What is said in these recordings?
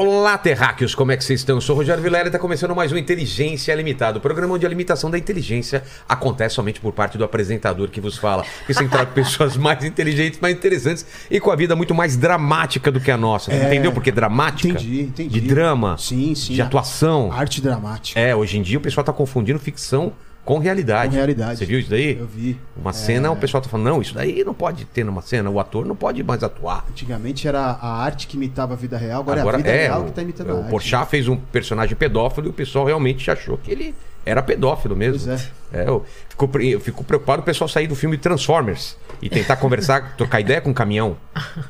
Olá, terráqueos, como é que vocês estão? Eu sou o Rogério Vilela e está começando mais um Inteligência Limitada, o programa onde a limitação da inteligência acontece somente por parte do apresentador que vos fala. Que se entra com pessoas mais inteligentes, mais interessantes e com a vida muito mais dramática do que a nossa. É. Entendeu por que dramática? Entendi, entendi. De drama, Sim, sim. de atuação. Arte dramática. É, hoje em dia o pessoal tá confundindo ficção com realidade. Com realidade. Você viu isso daí? Eu vi. Uma cena, o pessoal tá falando, não, isso daí não pode ter numa cena, o ator não pode mais atuar. Antigamente era a arte que imitava a vida real, agora, Agora é a vida é, real o, que tá imitando a o arte. Porchat fez um personagem pedófilo e o pessoal realmente achou que ele era pedófilo mesmo. Pois é. eu, fico, pre- eu fico preocupado o pessoal sair do filme Transformers e tentar conversar, trocar ideia com um caminhão.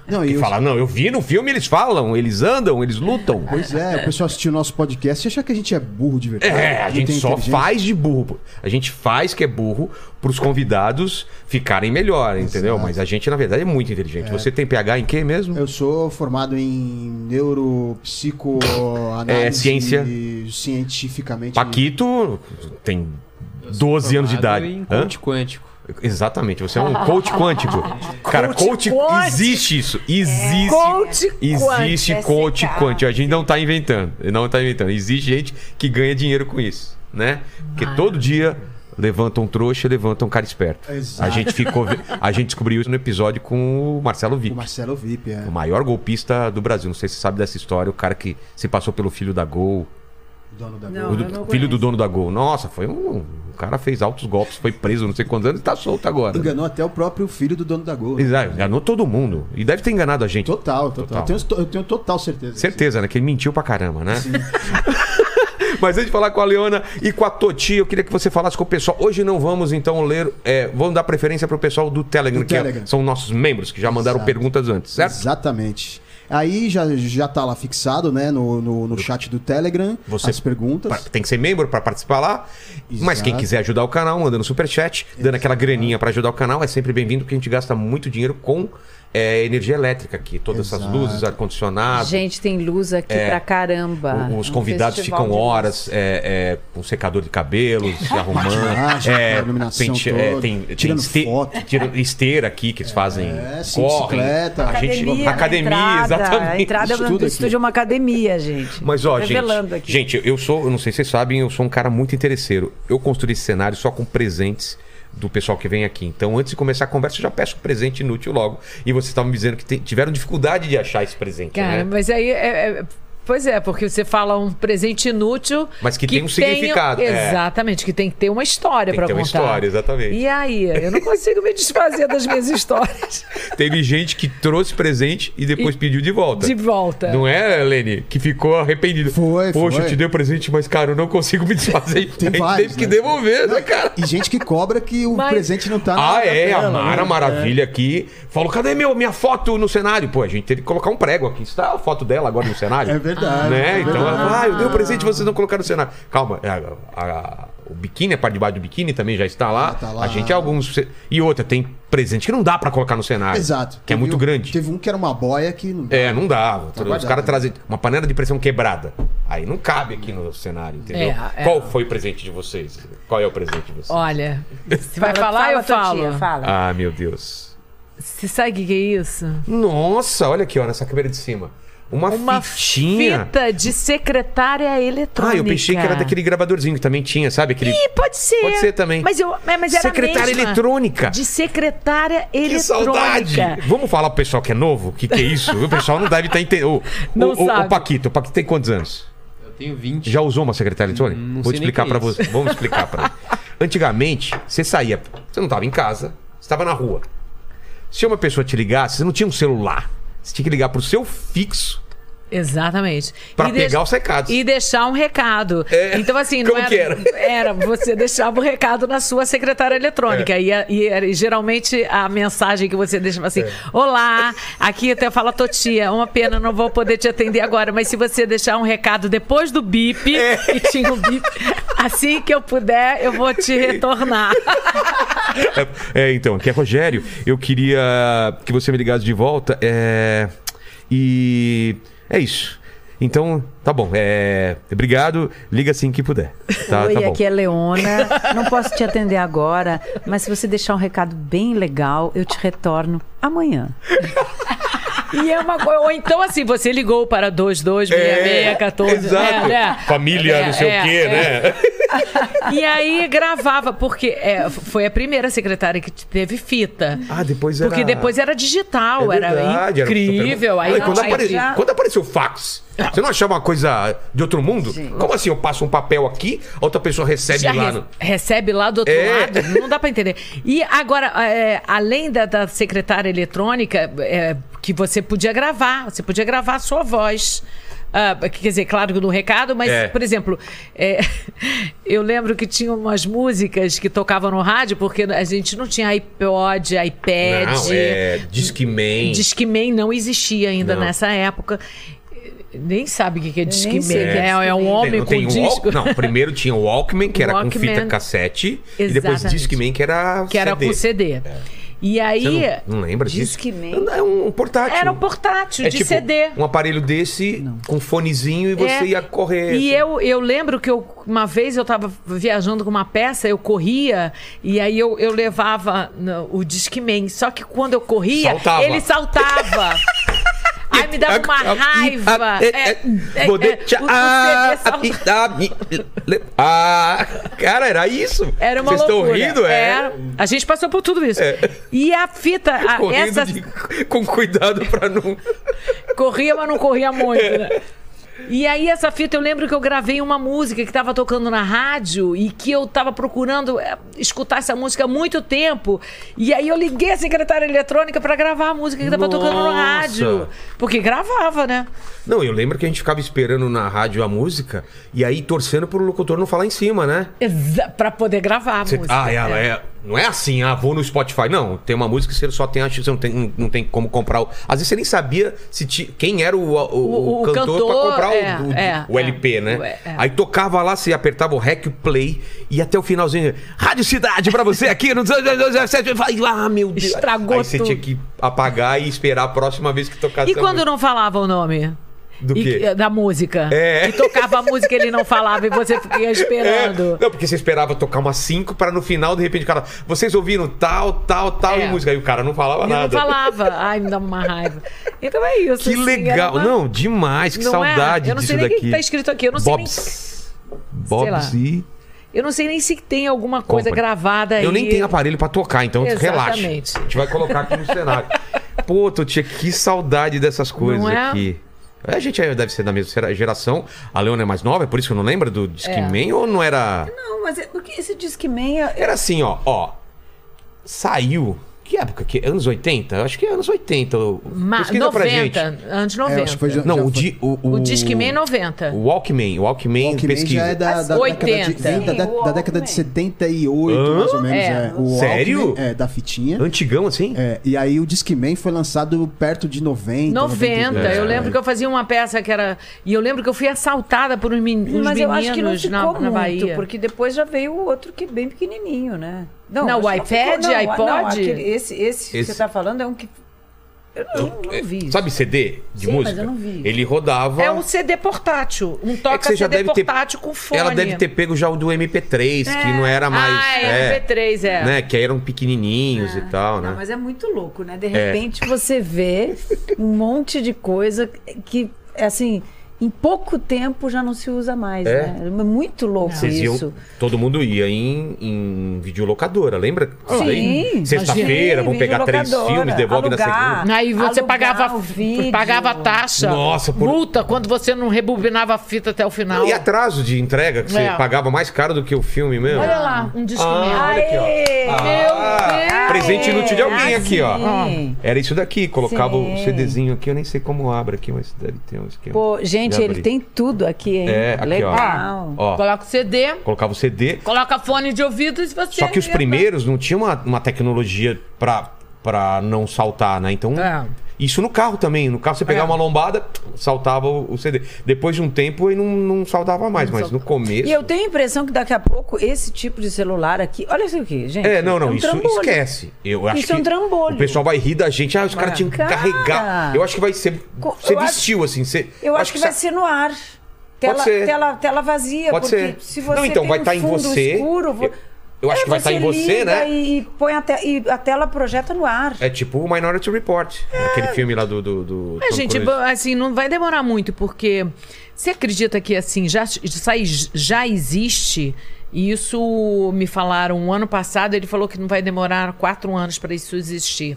Não, E os- falar, não, eu vi no filme, eles falam, eles andam, eles lutam. Pois é, o pessoal assistiu o nosso podcast e achar que a gente é burro de verdade. É, a gente só faz de burro. A gente faz que é burro pros convidados ficarem melhor, entendeu? Exato. Mas a gente, na verdade, é muito inteligente. Você tem PH em quê mesmo? Eu sou formado em neuropsicoanálise. É, ciência. Cientificamente. Paquito tem 12 anos de idade. Em coach quântico. Exatamente, você é um coach quântico. Cara, coach, quântico. existe isso. Existe. Coach Existe quântico, coach SK. quântico. A gente não tá inventando. Não tá inventando. Existe gente que ganha dinheiro com isso, né? Porque todo dia levanta um trouxa e levanta um cara esperto. Exato. A gente ficou a gente descobriu isso no episódio com o Marcelo O Vip. Marcelo Vip, é. O maior golpista do Brasil. Não sei se você sabe dessa história. O cara que se passou pelo filho da Gol. Dono da Não. Gol. do- filho do dono da Gol. Nossa, foi um. O cara fez altos golpes, foi preso não sei quantos anos e tá solto agora. Enganou até o próprio filho do dono da Gol. né? Exato, enganou todo mundo. E deve ter enganado a gente. Total, Total. total. Eu, tenho, eu tenho total certeza. Certeza, né? Que ele mentiu pra caramba, né? Mas antes de falar com a Leona e com a Toti, eu queria que você falasse com o pessoal. Hoje não vamos, então, ler. é, vamos dar preferência pro pessoal do Telegram, Do que é- Telegram. são nossos membros, que já mandaram Exato. perguntas antes, certo? Exatamente. Aí já, já tá lá fixado, né, no, no, no chat do Telegram, Você- as perguntas. Tem que ser membro pra participar lá. Mas quem Exato. quiser ajudar o canal, mandando superchat, dando aquela graninha pra ajudar o canal, é sempre bem-vindo, porque a gente gasta muito dinheiro com é, energia elétrica aqui. Todas essas Exato. luzes, ar-condicionado. Gente, tem luz aqui pra caramba. O- Os Um convidados ficam horas é, é, com secador de cabelo, se arrumando. É, pente- é, tem, tem tirando este- foto. tira- esteira aqui que eles fazem. É, sim, correm. bicicleta. A gente, Academia, na academia, entrada, exatamente. A entrada do estúdio é uma academia, gente. Mas ó, Revelando gente, aqui. gente, eu sou, eu não sei se vocês sabem, eu sou um cara muito interesseiro. Eu construí esse cenário só com presentes do pessoal que vem aqui. Então, antes de começar a conversa, eu já peço um presente inútil logo. E vocês estavam me dizendo que te- tiveram dificuldade de achar esse presente, Cara, né? mas aí é- é- Pois é, porque você fala um presente inútil. Mas que tem um tenha- significado, é. Exatamente, que tem que ter uma história Tem pra que ter uma contar. história, exatamente. E aí? Eu não consigo me desfazer das minhas histórias Teve gente que trouxe presente e depois pediu de volta. de volta. Não é, Lene? Que ficou arrependido. Foi, Poxa, foi. eu te dei o presente, mas, cara, eu não consigo me desfazer. Tem vários, Teve que né? devolver, né, cara? E gente que cobra que o Mas- presente não tá na Ah, é, a tela, Mara né? Maravilha aqui falou: cadê meu, minha foto no cenário? Pô, a gente teve que colocar um prego aqui. Está a foto dela agora no cenário? É verdade, Né? é então verdade. ah, eu dei o presente e vocês não colocaram no cenário. Calma, é, a- a- o biquíni, a parte de baixo do biquíni também já está lá. Já tá lá. A gente é alguns. E outra, tem presente que não dá pra colocar no cenário. Exato. Que é Teve muito um- grande. Teve um que era uma boia que não É, não dá. Os guardado. caras trazem uma panela de pressão quebrada. Aí não cabe aqui no cenário, entendeu? É, é. Qual foi o presente de vocês? Qual é o presente de vocês? Olha, você vai Fala- falar, eu fala, falo. Totinha, fala. Ah, meu Deus. Você sabe o que que é isso? Nossa, olha aqui, ó, nessa câmera de cima. Uma, Uma fitinha. fita de secretária eletrônica. Ah, eu pensei que era daquele gravadorzinho que também tinha, sabe? Aquele... Ih, pode ser. Pode ser também. Mas, eu, é, mas era Secretária mesma. eletrônica. De secretária Que eletrônica. saudade! Vamos falar pro pessoal que é novo? O que, que é isso? o pessoal não deve estar entendendo. Ô, Não ô, sabe. ô, Paquito, o Paquito tem quantos anos? Eu tenho 20. Já usou uma secretária eletrônica? Não Vou sei nem explicar que pra é você. Vamos explicar pra ele. Antigamente, você saía, você não estava em casa, você estava na rua. Se uma pessoa te ligasse, você não tinha um celular. Você tinha que ligar pro seu fixo Exatamente. Pra E pegar os recados. E deixar um recado. É, Então, assim, como não era, que era? era, você deixava o recado na sua secretária eletrônica. É. E, e e geralmente a mensagem que você deixava assim: É. Olá, aqui até fala Totia, uma pena, não vou poder te atender agora, mas se você deixar um recado depois do bip, É. e tinha um bip. Assim que eu puder, eu vou te retornar. É, então, aqui é Rogério. Eu queria que você me ligasse de volta. É... E é isso. Então, tá bom. É... Obrigado. Liga assim que puder. Tá, Oi, tá bom. aqui é Leona. Não posso te atender agora, mas se você deixar um recado bem legal, eu te retorno amanhã. E é uma coisa. Ou então, assim, você ligou para 226614. exato. né, né? Família, É, não sei é, o quê, é. né? E aí gravava, porque é, foi a primeira secretária que teve fita. Ah, depois era... Porque depois era digital, É era verdade, era incrível. super- aí quando, aí apare- já- quando apareceu o fax, você não achava uma coisa de outro mundo? Como assim? Eu passo um papel aqui, a outra pessoa recebe já lá no. recebe lá do outro É. lado, não dá para entender. E agora, é, além da, da secretária eletrônica, é, que você podia gravar, você podia gravar a sua voz. Ah, quer dizer, claro que no recado, mas, É. por exemplo, é, eu lembro que tinha umas músicas que tocavam no rádio, porque a gente não tinha iPod, iPad. Não, é Discman. Discman não existia ainda Não. nessa época. Nem sabe o que é Discman. é É, é um homem não com tem o disco. Não, primeiro tinha o Walkman, que era com Walkman. fita cassete. E depois Exatamente. Discman, que era que era CD. com CD. E aí Você não, não lembra disso? Discman. É um portátil. era um portátil É de tipo CD. um aparelho desse com fonezinho e você É. ia correr. E assim. eu, eu lembro que eu, uma vez eu tava viajando com uma peça, eu corria, e aí eu, eu levava no- o Discman. Só que quando eu corria, Saltava. ele saltava. Aí me dava uma raiva. É, é, é, Ah, cara, era isso? Era uma Vocês estão loucura. rindo? É. Era. A gente passou por tudo isso. É. E a fita, a, essa de- com cuidado pra não. corria, mas não corria muito, né? E aí, essa fita, eu lembro que eu gravei uma música que estava tocando na rádio e que eu estava procurando eh, escutar essa música há muito tempo. E aí, eu liguei a secretária eletrônica para gravar a música que estava tocando no rádio. Porque gravava, né? Não, eu lembro que a gente ficava esperando na rádio a música e aí torcendo pro locutor não falar em cima, né? Exa para poder gravar a Você- música. ah, ela É. é. Não é assim, ah, vou no Spotify. Não, tem uma música que você só tem, acho que você não tem, não, não tem como comprar. O... Às vezes você nem sabia se ti- quem era o, o, O- cantor, cantor, pra comprar o- é, o, é, o é. LP, né? É. Aí tocava lá, você apertava o REC, o play, e até o finalzinho, Rádio Cidade pra você aqui no 217. Eu falei, ah, meu Deus. Estragou Aí você tudo. tinha que apagar e esperar a próxima vez que tocasse E quando música. não falava o nome? Do E quê? da música. É. E tocava a música e ele não falava e você ia esperando. É, não, porque você esperava tocar umas 5 para no final, de repente, o cara, vocês ouviram tal, tal, tal É. e música. Aí o cara não falava Ele não nada. falava. Ai, me dá uma raiva. Então é isso. Que assim, legal. uma- Não, demais. Que Não é? saudade Eu não disso sei nem o que daqui. tá escrito aqui, eu não sei nem- Bobs. Sei Bobs lá. e... Eu não sei nem se tem alguma coisa Compre. gravada aí. Eu nem tenho aparelho pra tocar, então relaxa. Exatamente. A gente vai colocar aqui no cenário. Pô, Totia, que saudade dessas coisas Não é? aqui. A gente aí deve ser da mesma geração. A Leona é mais nova, é por isso que eu não lembro do Discman ou não era. Não, mas é, esse Discman... é- Era assim, ó, ó. Saiu. Que época? Que, anos 80? Eu Acho que é anos 80. Ma Pesquisa pra gente. 90, anos 90. É, acho que foi já- Não, já o, foi. di, o, o, O Discman 90. O Walkman. O Walkman, Walkman pesquisa. já é da, da, 80. década de, da, da- da década de 78, Hã? mais ou menos. É. É. O Sério? Walkman, é, da fitinha. Antigão, assim? É, e aí o Discman foi lançado perto de 90. 90. 92, Eu é. lembro que eu fazia uma peça que era. E eu lembro que eu fui assaltada por uns, men... uns Mas eu acho que não meninos ficou na, na muito, Bahia. porque depois já veio o outro que é bem pequenininho, né? Não, acho o que iPad, não, iPod? Não, aquele- esse, esse, que Esse- você tá falando é um que... Eu não, não vi isso. Sabe CD de Sim, mas música? eu não vi. Ele rodava. É um CD portátil. Um toca É que você já CD deve ter- portátil com fone. Ela deve ter pego já o do MP3, que não era mais. Ah, é, MP3, é. Né? Que eram pequenininhos e tal, né? Não, mas é muito louco, né? De repente você vê um monte de coisa que, assim, em pouco tempo já não se usa mais, É. né? É muito louco Vocês isso. iam, todo mundo ia em, em videolocadora, lembra? Sim, Sexta-feira, vamos pegar três filmes, devolve na alugar. segunda. Aí você pagava, pagava taxa. Nossa, por- multa quando você não rebobinava a fita até o final. E atraso de entrega, que você É. pagava mais caro do que o filme mesmo. Olha lá, um disco Ah, olha aqui, ó. Ah, Meu Deus! presente inútil de alguém Ah, aqui, ó. sim. Era isso daqui, colocava o. CDzinho aqui, eu nem sei como abre aqui, mas deve ter um esquema. Pô, gente, De ele tem tudo aqui, hein? É, aqui, ó. Legal. Ó, Coloca o CD, colocava o CD. coloca fone de ouvido e você. Só que os primeiros não tinham uma, uma tecnologia pra, pra não saltar, né? Então. É. Isso no carro também. No carro você pegava É. uma lombada, saltava o CD. Depois de um tempo, ele não, não saltava mais, mas no começo. E eu tenho a impressão que daqui a pouco esse tipo de celular aqui. Olha isso aqui, gente. É, não, não, um isso trambolho. esquece. Eu acho Isso é um que trambolho. O pessoal vai rir da gente. Ah, os caras tinham que Cara. carregar. Eu acho que vai ser. Você acho- vestiu, assim. Você, Eu acho, que, vai sa- ser no ar. Tela, ser. Tela, tela vazia. Pode porque ser. se você Não, então, vai um tá em você. escuro, Eu- eu acho É, que vai tá em você, liga né? E, põe a, te- e a tela projeta no ar. É tipo o Minority Report. Aquele filme lá do. do, do É, Tom gente, assim, não vai demorar muito, porque você acredita que, assim, já, já existe? E isso me falaram um ano passado, ele falou que não vai demorar quatro anos para isso existir.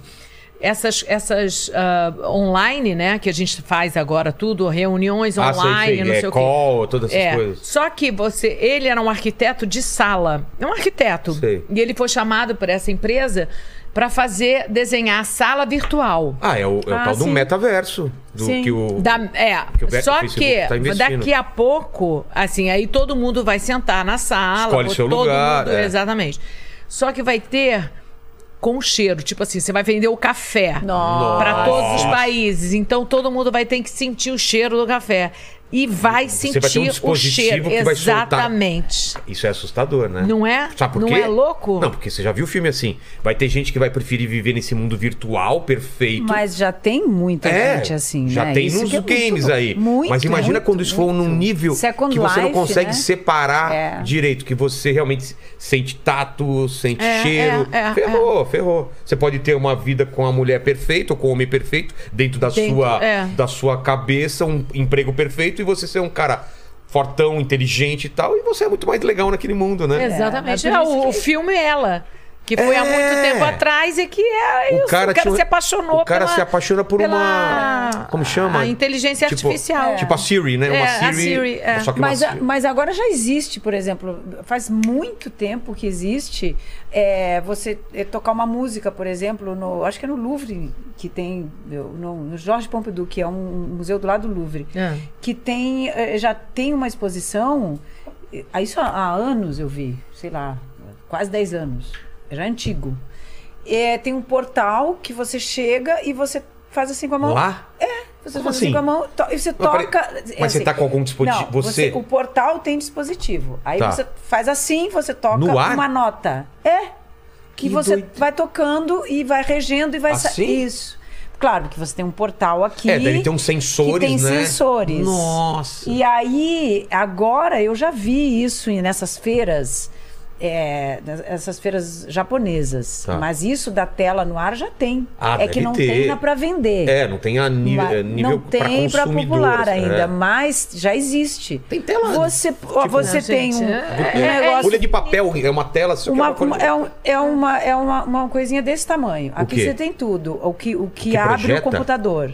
Essas, essas ah, online, né, que a gente faz agora tudo, reuniões Ah, sei, online, sei. não é, sei o quê. call, todas essas É, coisas. só que você, ele era um arquiteto de sala, é um arquiteto. Sei. E ele foi chamado por essa empresa para fazer desenhar a sala virtual. Ah, é o, é o Ah, tal do sim. metaverso. Do Sim. que o. Da- é, que o só que tá daqui a pouco, assim, aí todo mundo vai sentar na sala. Escolhe todo seu lugar, mundo- é. Exatamente. Só que vai ter com cheiro, tipo assim, você vai vender o café para todos os países. Então todo mundo vai ter que sentir o cheiro do café e vai Você vai ter um sentir o cheiro. que vai soltar- Exatamente. Isso é assustador, né? Não é? Sabe por Não quê? é louco? Não, porque você já viu o filme assim. Vai ter gente que vai preferir viver nesse mundo virtual perfeito. Mas já tem muita É, gente assim, já né? tem Isso nos é muito games bom. aí. Muito, Mas imagina muito, quando isso for num muito. nível Second que você não Life, consegue né? separar É. direito, que você realmente sente tato, sente É, cheiro. é, é, ferrou, ferrou. Você pode ter uma vida com a mulher perfeita ou com o homem perfeito dentro da Dentro, sua é. da sua cabeça, um emprego perfeito e você ser um cara fortão, inteligente e tal, e você é muito mais legal naquele mundo, né? Exatamente. É, É, o, isso o que- filme Ela. Que foi há É. muito tempo atrás e que é isso. O cara, tinha um- se apaixonou O cara pela, se apaixona por pela- uma. Como chama? A inteligência Tipo- artificial. Tipo a Siri, né? É, uma a Siri. Siri, é. Só que uma Mas, a- Siri. mas agora já existe, por exemplo, faz muito tempo que existe é, você é, tocar uma música, por exemplo, no, acho que é no Louvre, que tem, no, no Jorge Pompidou, que é um museu do lado do Louvre, É. que tem, é, já tem uma exposição, é, isso há, há anos eu vi, sei lá, quase 10 anos, já é antigo. É, tem um portal que você chega e você faz assim com a mão. Lá? Você Como faz assim assim? com a mão to- e você peraí. toca. Mas é você assim. tá com algum dispositivo- Não, você- O portal tem dispositivo. Aí Tá. você faz assim, você toca uma nota. É. Que, Que você doido. vai tocando e vai regendo e vai Assim? Isso. Claro que você tem um portal aqui. É, deve ter uns sensores, que tem né? sensores. Nossa. E aí, agora eu já vi isso nessas feiras, é, essas feiras japonesas. Tá. Mas isso da tela no ar já tem. Ah, é que não ter. tem ainda para vender. É, não tem a nível, Mas é, nível não tem pra para consumidor. popular ainda, é. mas já existe. Tem tela. Você, ó, você Não, tem gente, um, é- um é- negócio. Folha de papel, é uma tela. uma, é uma é, um- é uma, é uma, uma coisinha desse tamanho. Aqui você tem tudo. O que, o que, que abre projeta? o computador.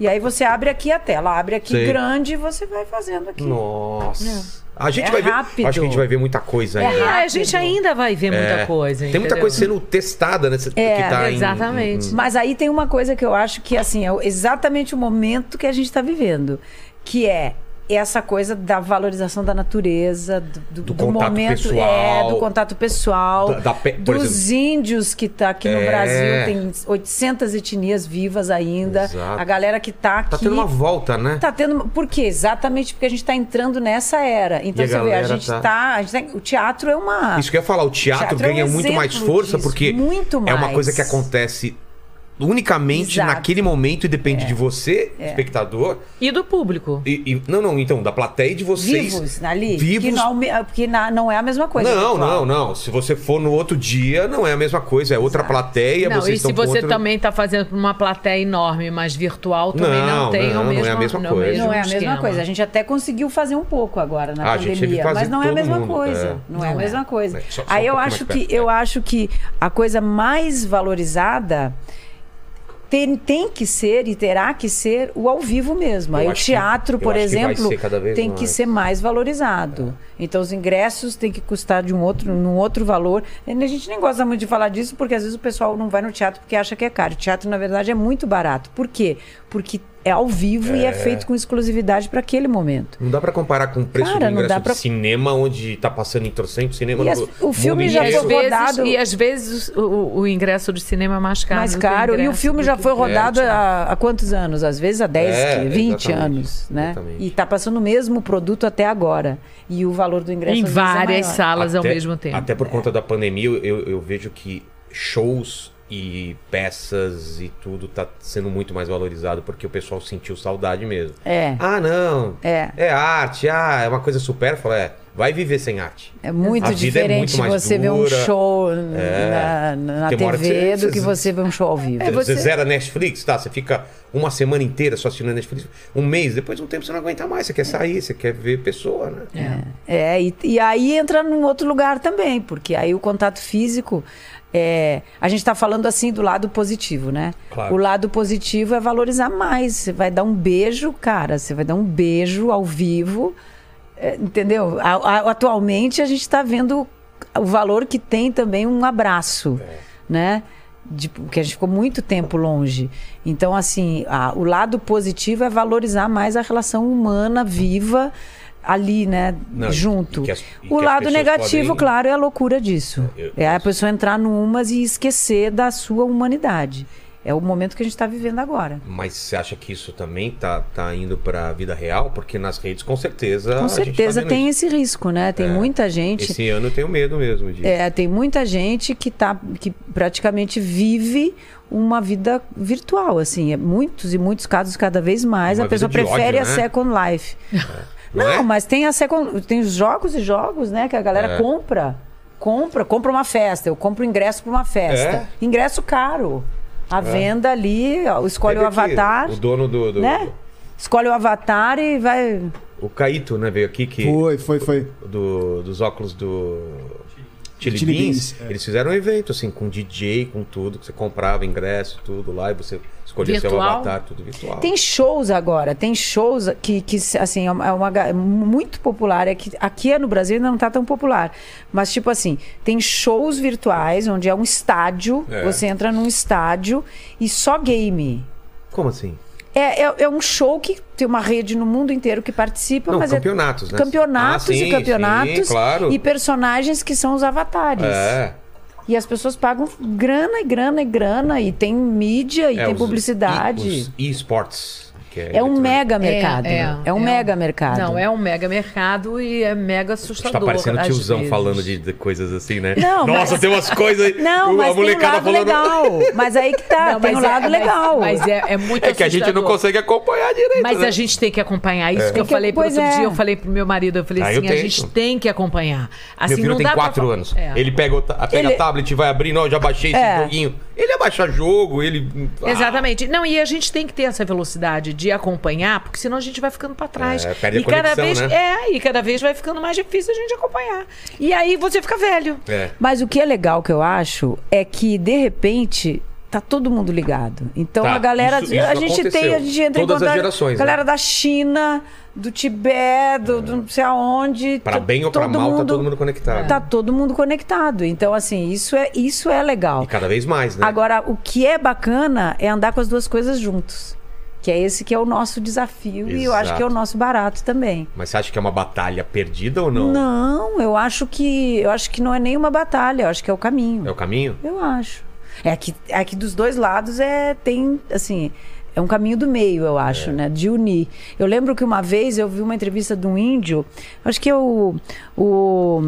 E aí você abre aqui a tela, abre aqui Sei. grande e você vai fazendo aqui. Nossa. A gente É vai ver. rápido. Acho que a gente vai ver muita coisa É ainda. Rápido. a gente ainda vai ver muita É. coisa. Tem muita entendeu? coisa sendo testada, né? É, que tá em- exatamente. em- Mas aí tem uma coisa que eu acho que assim é exatamente o momento que a gente está vivendo, que é essa coisa da valorização da natureza, do, do- Do momento, pessoal. é, do contato pessoal, Da- da pe- dos exemplo- índios que tá aqui no É. Brasil, tem 800 etnias vivas ainda, Exato. a galera que tá aqui Tá tendo uma volta, né? Tá tendo. Por quê? Exatamente porque a gente está entrando nessa era. Então E a você vê, a gente tá- tá. a gente tá- o teatro é uma. Isso que eu ia falar, o teatro, Teatro é um ganha muito mais força disso, porque muito é uma mais. coisa que acontece unicamente Exato. naquele momento e depende de você, espectador. E do público. E, e- não, não, então, da plateia e de vocês. vivos ali. Vivos. Que não, que na- não é a mesma coisa. Não, não, não. Se você for no outro dia, não é a mesma coisa. É outra plateia, Não, vocês e estão se você outra- também está fazendo para uma plateia enorme, mas virtual também não, Não, tem não, o não é mesmo a mesma o coisa. mesmo Não é a mesma esquema. coisa. A gente até conseguiu fazer um pouco agora na Ah, a pandemia, fazer mas não é a mesma mundo, coisa. é. Não, é a é. mesma coisa. É, só- um Aí eu acho que eu é. acho que a coisa mais valorizada tem, tem que ser e terá que ser o ao vivo mesmo. Eu Aí o que- teatro, por que vai exemplo, vez tem que mais. ser mais valorizado. Então os ingressos têm que custar de um outro, num outro valor. E A gente nem gosta muito de falar disso porque às vezes o pessoal não vai no teatro porque acha que é caro. O teatro na verdade é muito barato. Por quê? Porque é ao vivo e é feito com exclusividade para aquele momento. Não dá pra comparar com o preço Cara, do ingresso pra- de cinema, onde tá passando em torcento cinema E as- o filme já E foi vezes, rodado- e às vezes o, o- ingresso do cinema é mais caro. mais caro. E o filme já foi rodado É, há, há quantos anos? Às vezes há 10, É, 20 exatamente, anos, né? exatamente. E tá passando o mesmo produto até agora. E o valor do ingresso Em é várias maior. salas ao Até- mesmo tempo. Até por conta da pandemia, eu, eu vejo que shows e peças e tudo tá sendo muito mais valorizado porque o pessoal sentiu saudade mesmo. É. Ah, não. É. É arte, ah, é uma coisa supérflua. É, vai viver sem arte. É muito vida é diferente muito você ver um dura. show É. na, na TV você- do que você- ver um show ao vivo. você... você- zera Netflix, tá? Você fica uma semana inteira só assistindo Netflix, um mês, depois de um tempo você não aguenta mais, você quer sair, você quer ver pessoa, né? É, e, e aí entra num outro lugar também, porque aí o contato físico. É, a gente está falando assim do lado positivo, né? Claro. O lado positivo é valorizar mais. Você vai dar um beijo, cara, você vai dar um beijo ao vivo. é, entendeu? A- a- atualmente a gente está vendo o valor que tem também um abraço, né? De, porque a gente ficou muito tempo longe. Então, assim, a- o lado positivo é valorizar mais a relação humana viva ali, né? Não, junto. e as- e o lado negativo, podem- claro, é a loucura disso. Eu- é a pessoa entrar numas e esquecer da sua humanidade. É o momento que a gente está vivendo agora. Mas você acha que isso também tá, tá indo pra vida real? Porque nas redes, com certeza. Com a tá certeza vendo tem isso. esse risco, né? Tem É. muita gente. Esse ano eu tenho medo mesmo disso. É, tem muita gente que tá que praticamente vive uma vida virtual, assim, é muitos e muitos casos cada vez mais Uma a pessoa prefere ódio, a né? Second Life. Não Não, é? mas tem a Second, tem os jogos e jogos, né, que a galera É. compra, compra, compra uma festa, eu compro ingresso para uma festa. É? Ingresso caro. A venda ali, ó, escolhe Teve o aqui avatar, O dono do. do- né? Escolhe o avatar e vai O Caíto, né, veio aqui que. Foi, foi, foi. do- dos óculos do Chili, Chili Beans, Beans, é. eles fizeram um evento assim com DJ, com tudo, que você comprava ingresso, tudo lá e você escolhia seu Virtual? avatar, tudo virtual. Tem shows agora, tem shows que, que assim, é uma, é muito popular. É que aqui no Brasil ainda não está tão popular. Mas, tipo assim, tem shows virtuais, onde é um estádio, É. você entra num estádio e só game. Como assim? É, é, é um show que tem uma rede no mundo inteiro que participa, Não, mas campeonatos, é né? campeonatos Ah, sim, e campeonatos sim, claro. e personagens que são os avatares. É. E as pessoas pagam grana e grana e grana e tem mídia e é, tem publicidade. e- os E-sports. Que É um eletrônico. mega mercado. É, né? É um mega mercado. Não, é um mega mercado e é mega Tá assustador. parecendo às tiozão vezes. falando de, de coisas assim, né? Não, Nossa, mas- tem umas coisas. Não, a mas tem um molecada lado falando. legal. Mas aí que tá, Não, tem um mas é- lado mas- legal. Mas é, é muito É que a gente não assustador. consegue acompanhar direito. Mas né? a gente tem que acompanhar. Isso que eu falei pro outro é. dia, eu falei pro meu marido, eu falei Ah, eu assim, a tento. gente tem que acompanhar. Assim, Meu filho não tem dá pra 4 fa- anos. É. Ele pega, pega a tablet e vai abrindo, ó, eu já baixei esse É. joguinho. Ele abaixa jogo, ele. Exatamente. Não, e a gente tem que ter essa velocidade de acompanhar, porque senão a gente vai ficando pra trás. É, perde a e cada conexão, vez né? é, e cada vez vai ficando mais difícil a gente acompanhar. E aí você fica velho. É. Mas o que é legal que eu acho é que, de repente, tá todo mundo ligado. Então Tá, a galera. isso- isso a gente aconteceu. tem, a gente entra Todas em as contato. gerações, Galera né? da China, do Tibete, do, do não sei aonde. Pra t- bem ou pra mal, tá todo mundo conectado. Tá todo mundo conectado. Então, assim, isso é, isso é legal. E cada vez mais, né? Agora, o que é bacana é andar com as duas coisas juntos. Que é esse que é o nosso desafio e eu acho Exato. que é o nosso barato também. Mas você acha que é uma batalha perdida ou não? Não, eu acho que eu acho que não é nenhuma batalha, eu acho que é o caminho. É o caminho? Eu acho. É que, é que dos dois lados é tem assim é um caminho do meio, eu acho, né? De unir. Eu lembro que uma vez eu vi uma entrevista de um índio, acho que é o, o,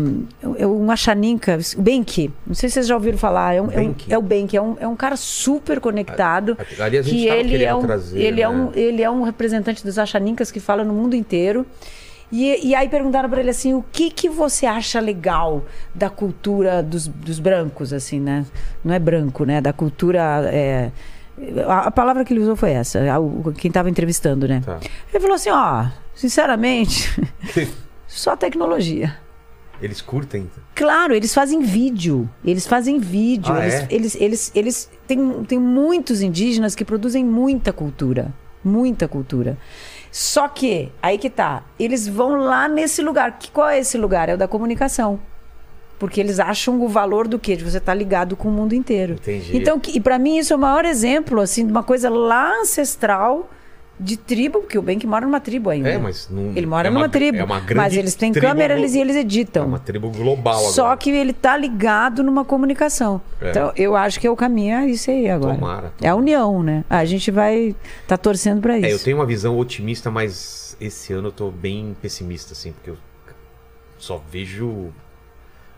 é um Achaninka, Benki. Não sei se vocês já ouviram falar. É, um, é, um, é o Benki, é um, é um cara super conectado. A- ali a gente que ele é um, trazer, ele é né? um ele é um representante dos Achaninkas que fala no mundo inteiro. E, e aí perguntaram para ele assim, o que que você acha legal da cultura dos, dos brancos, assim, né? Não é branco, né? Da cultura... é, a, a palavra que ele usou foi essa, a- o- quem estava entrevistando, né? Tá. Ele falou assim, ó, sinceramente, só tecnologia. Eles curtem. Claro, eles fazem vídeo. Eles fazem vídeo. Ah, eles, é? eles, eles, eles têm, tem muitos indígenas que produzem muita cultura. Muita cultura. Só que, aí que tá, eles vão lá nesse lugar. Que, qual é esse lugar? É o da comunicação. Porque eles acham o valor do quê? De você estar ligado com o mundo inteiro. Entendi. Então, que- e para mim isso é o maior exemplo, assim, de uma coisa lá ancestral de tribo, porque o Bank mora numa tribo ainda. É, mas não- Ele mora é numa uma- tribo. é uma grande mas eles têm câmera eles, e eles É editam. uma tribo global agora. Só que ele tá ligado numa comunicação. É. Então, eu acho que é o caminho é isso aí agora. Tomara, É a união, né? A gente vai tá torcendo pra isso. É, eu tenho uma visão otimista, mas esse ano eu tô bem pessimista, assim, porque eu só vejo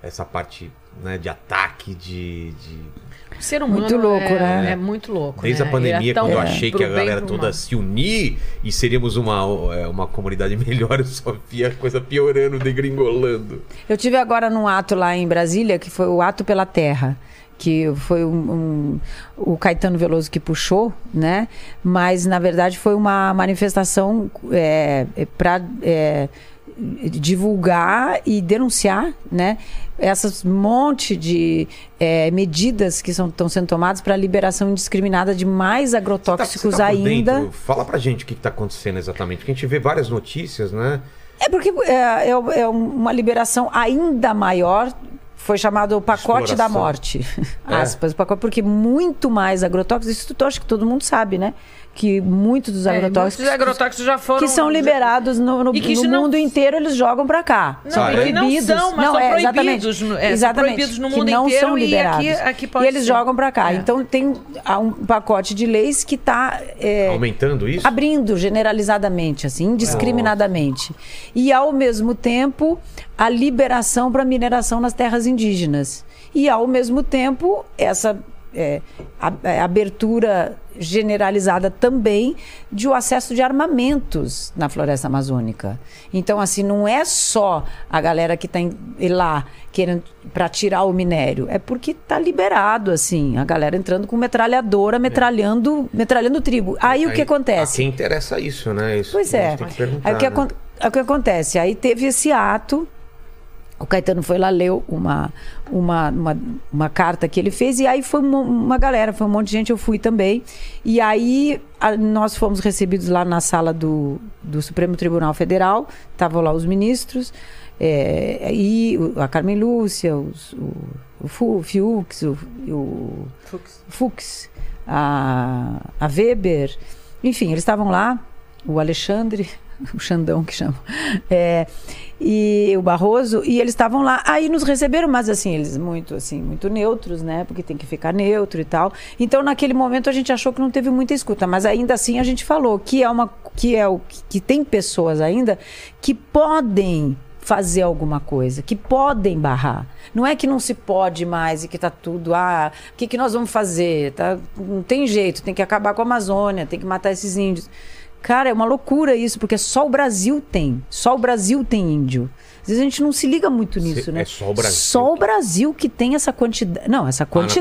essa parte né, de ataque, de. de- O ser humano Muito louco, é, né? é muito louco. Desde né? a pandemia, é quando eu achei que a galera toda mal. se unir e seríamos uma, é, uma comunidade melhor, eu só via a coisa piorando, degringolando. Eu tive agora num ato lá em Brasília, que foi o Ato pela Terra. Que foi um, um- o Caetano Veloso que puxou, né? Mas, na verdade, foi uma manifestação para divulgar e denunciar, né? Essas monte de é, medidas que estão sendo tomadas para a liberação indiscriminada de mais agrotóxicos Você tá por ainda. dentro? Fala pra gente o que, que tá acontecendo exatamente. Porque a gente vê várias notícias, né? É porque é, é- é uma liberação ainda maior. Foi chamado o pacote da Exploração. morte. É. Aspas, o pacote, porque muito mais agrotóxicos, isso tu acho que todo mundo sabe, né? Que muitos dos É, agrotóxicos, muitos agrotóxicos já foram que são liberados no, no- E que no não- mundo inteiro, eles jogam pra cá. Não, são e que não proibidos. são, mas são é, proibidos no- é, são exatamente. proibidos no que mundo não inteiro são e aqui- liberados. aqui e eles ser. jogam pra cá. É. Então tem há um pacote de leis que está Aumentando isso? abrindo generalizadamente, assim, indiscriminadamente. E ao mesmo tempo a liberação para mineração nas terras indígenas. E ao mesmo tempo essa é, é, abertura generalizada também de o acesso de armamentos na floresta amazônica. Então, assim, não é só a galera que está lá querendo para tirar o minério, é porque está liberado, assim, a galera entrando com metralhadora, metralhando, metralhando tribo. Aí, o que Aí, acontece? A quem interessa isso, né? Isso Pois que a é. que Aí o que, né? aí o que acontece? Aí teve esse ato. O Caetano foi lá, leu uma, uma, uma, uma carta que ele fez, e aí foi uma, uma galera, foi um monte de gente, eu fui também. E aí a- nós fomos recebidos lá na sala do, do Supremo Tribunal Federal, estavam lá os ministros, é, e a Carmen Lúcia, os- o, o Fiux, o, o Fux, a, a Weber, enfim, eles estavam lá, o Alexandre, o Xandão que chama, é, e o Barroso, e eles estavam lá, aí nos receberam, mas assim, eles muito assim, muito neutros, né, porque tem que ficar neutro e tal. Então, naquele momento a gente achou que não teve muita escuta, mas ainda assim a gente falou que é uma que é o que tem pessoas ainda que podem fazer alguma coisa, que podem barrar. Não é que não se pode mais e que tá tudo, ah, o que, que nós vamos fazer? Tá, não tem jeito, tem que acabar com a Amazônia, tem que matar esses índios. Cara, é uma loucura isso, porque só o Brasil tem. Só o Brasil tem índio. Às vezes a gente não se liga muito nisso, Se- né? é só o Brasil Só o Brasil que tem essa quantidade. Não, essa na quantidade.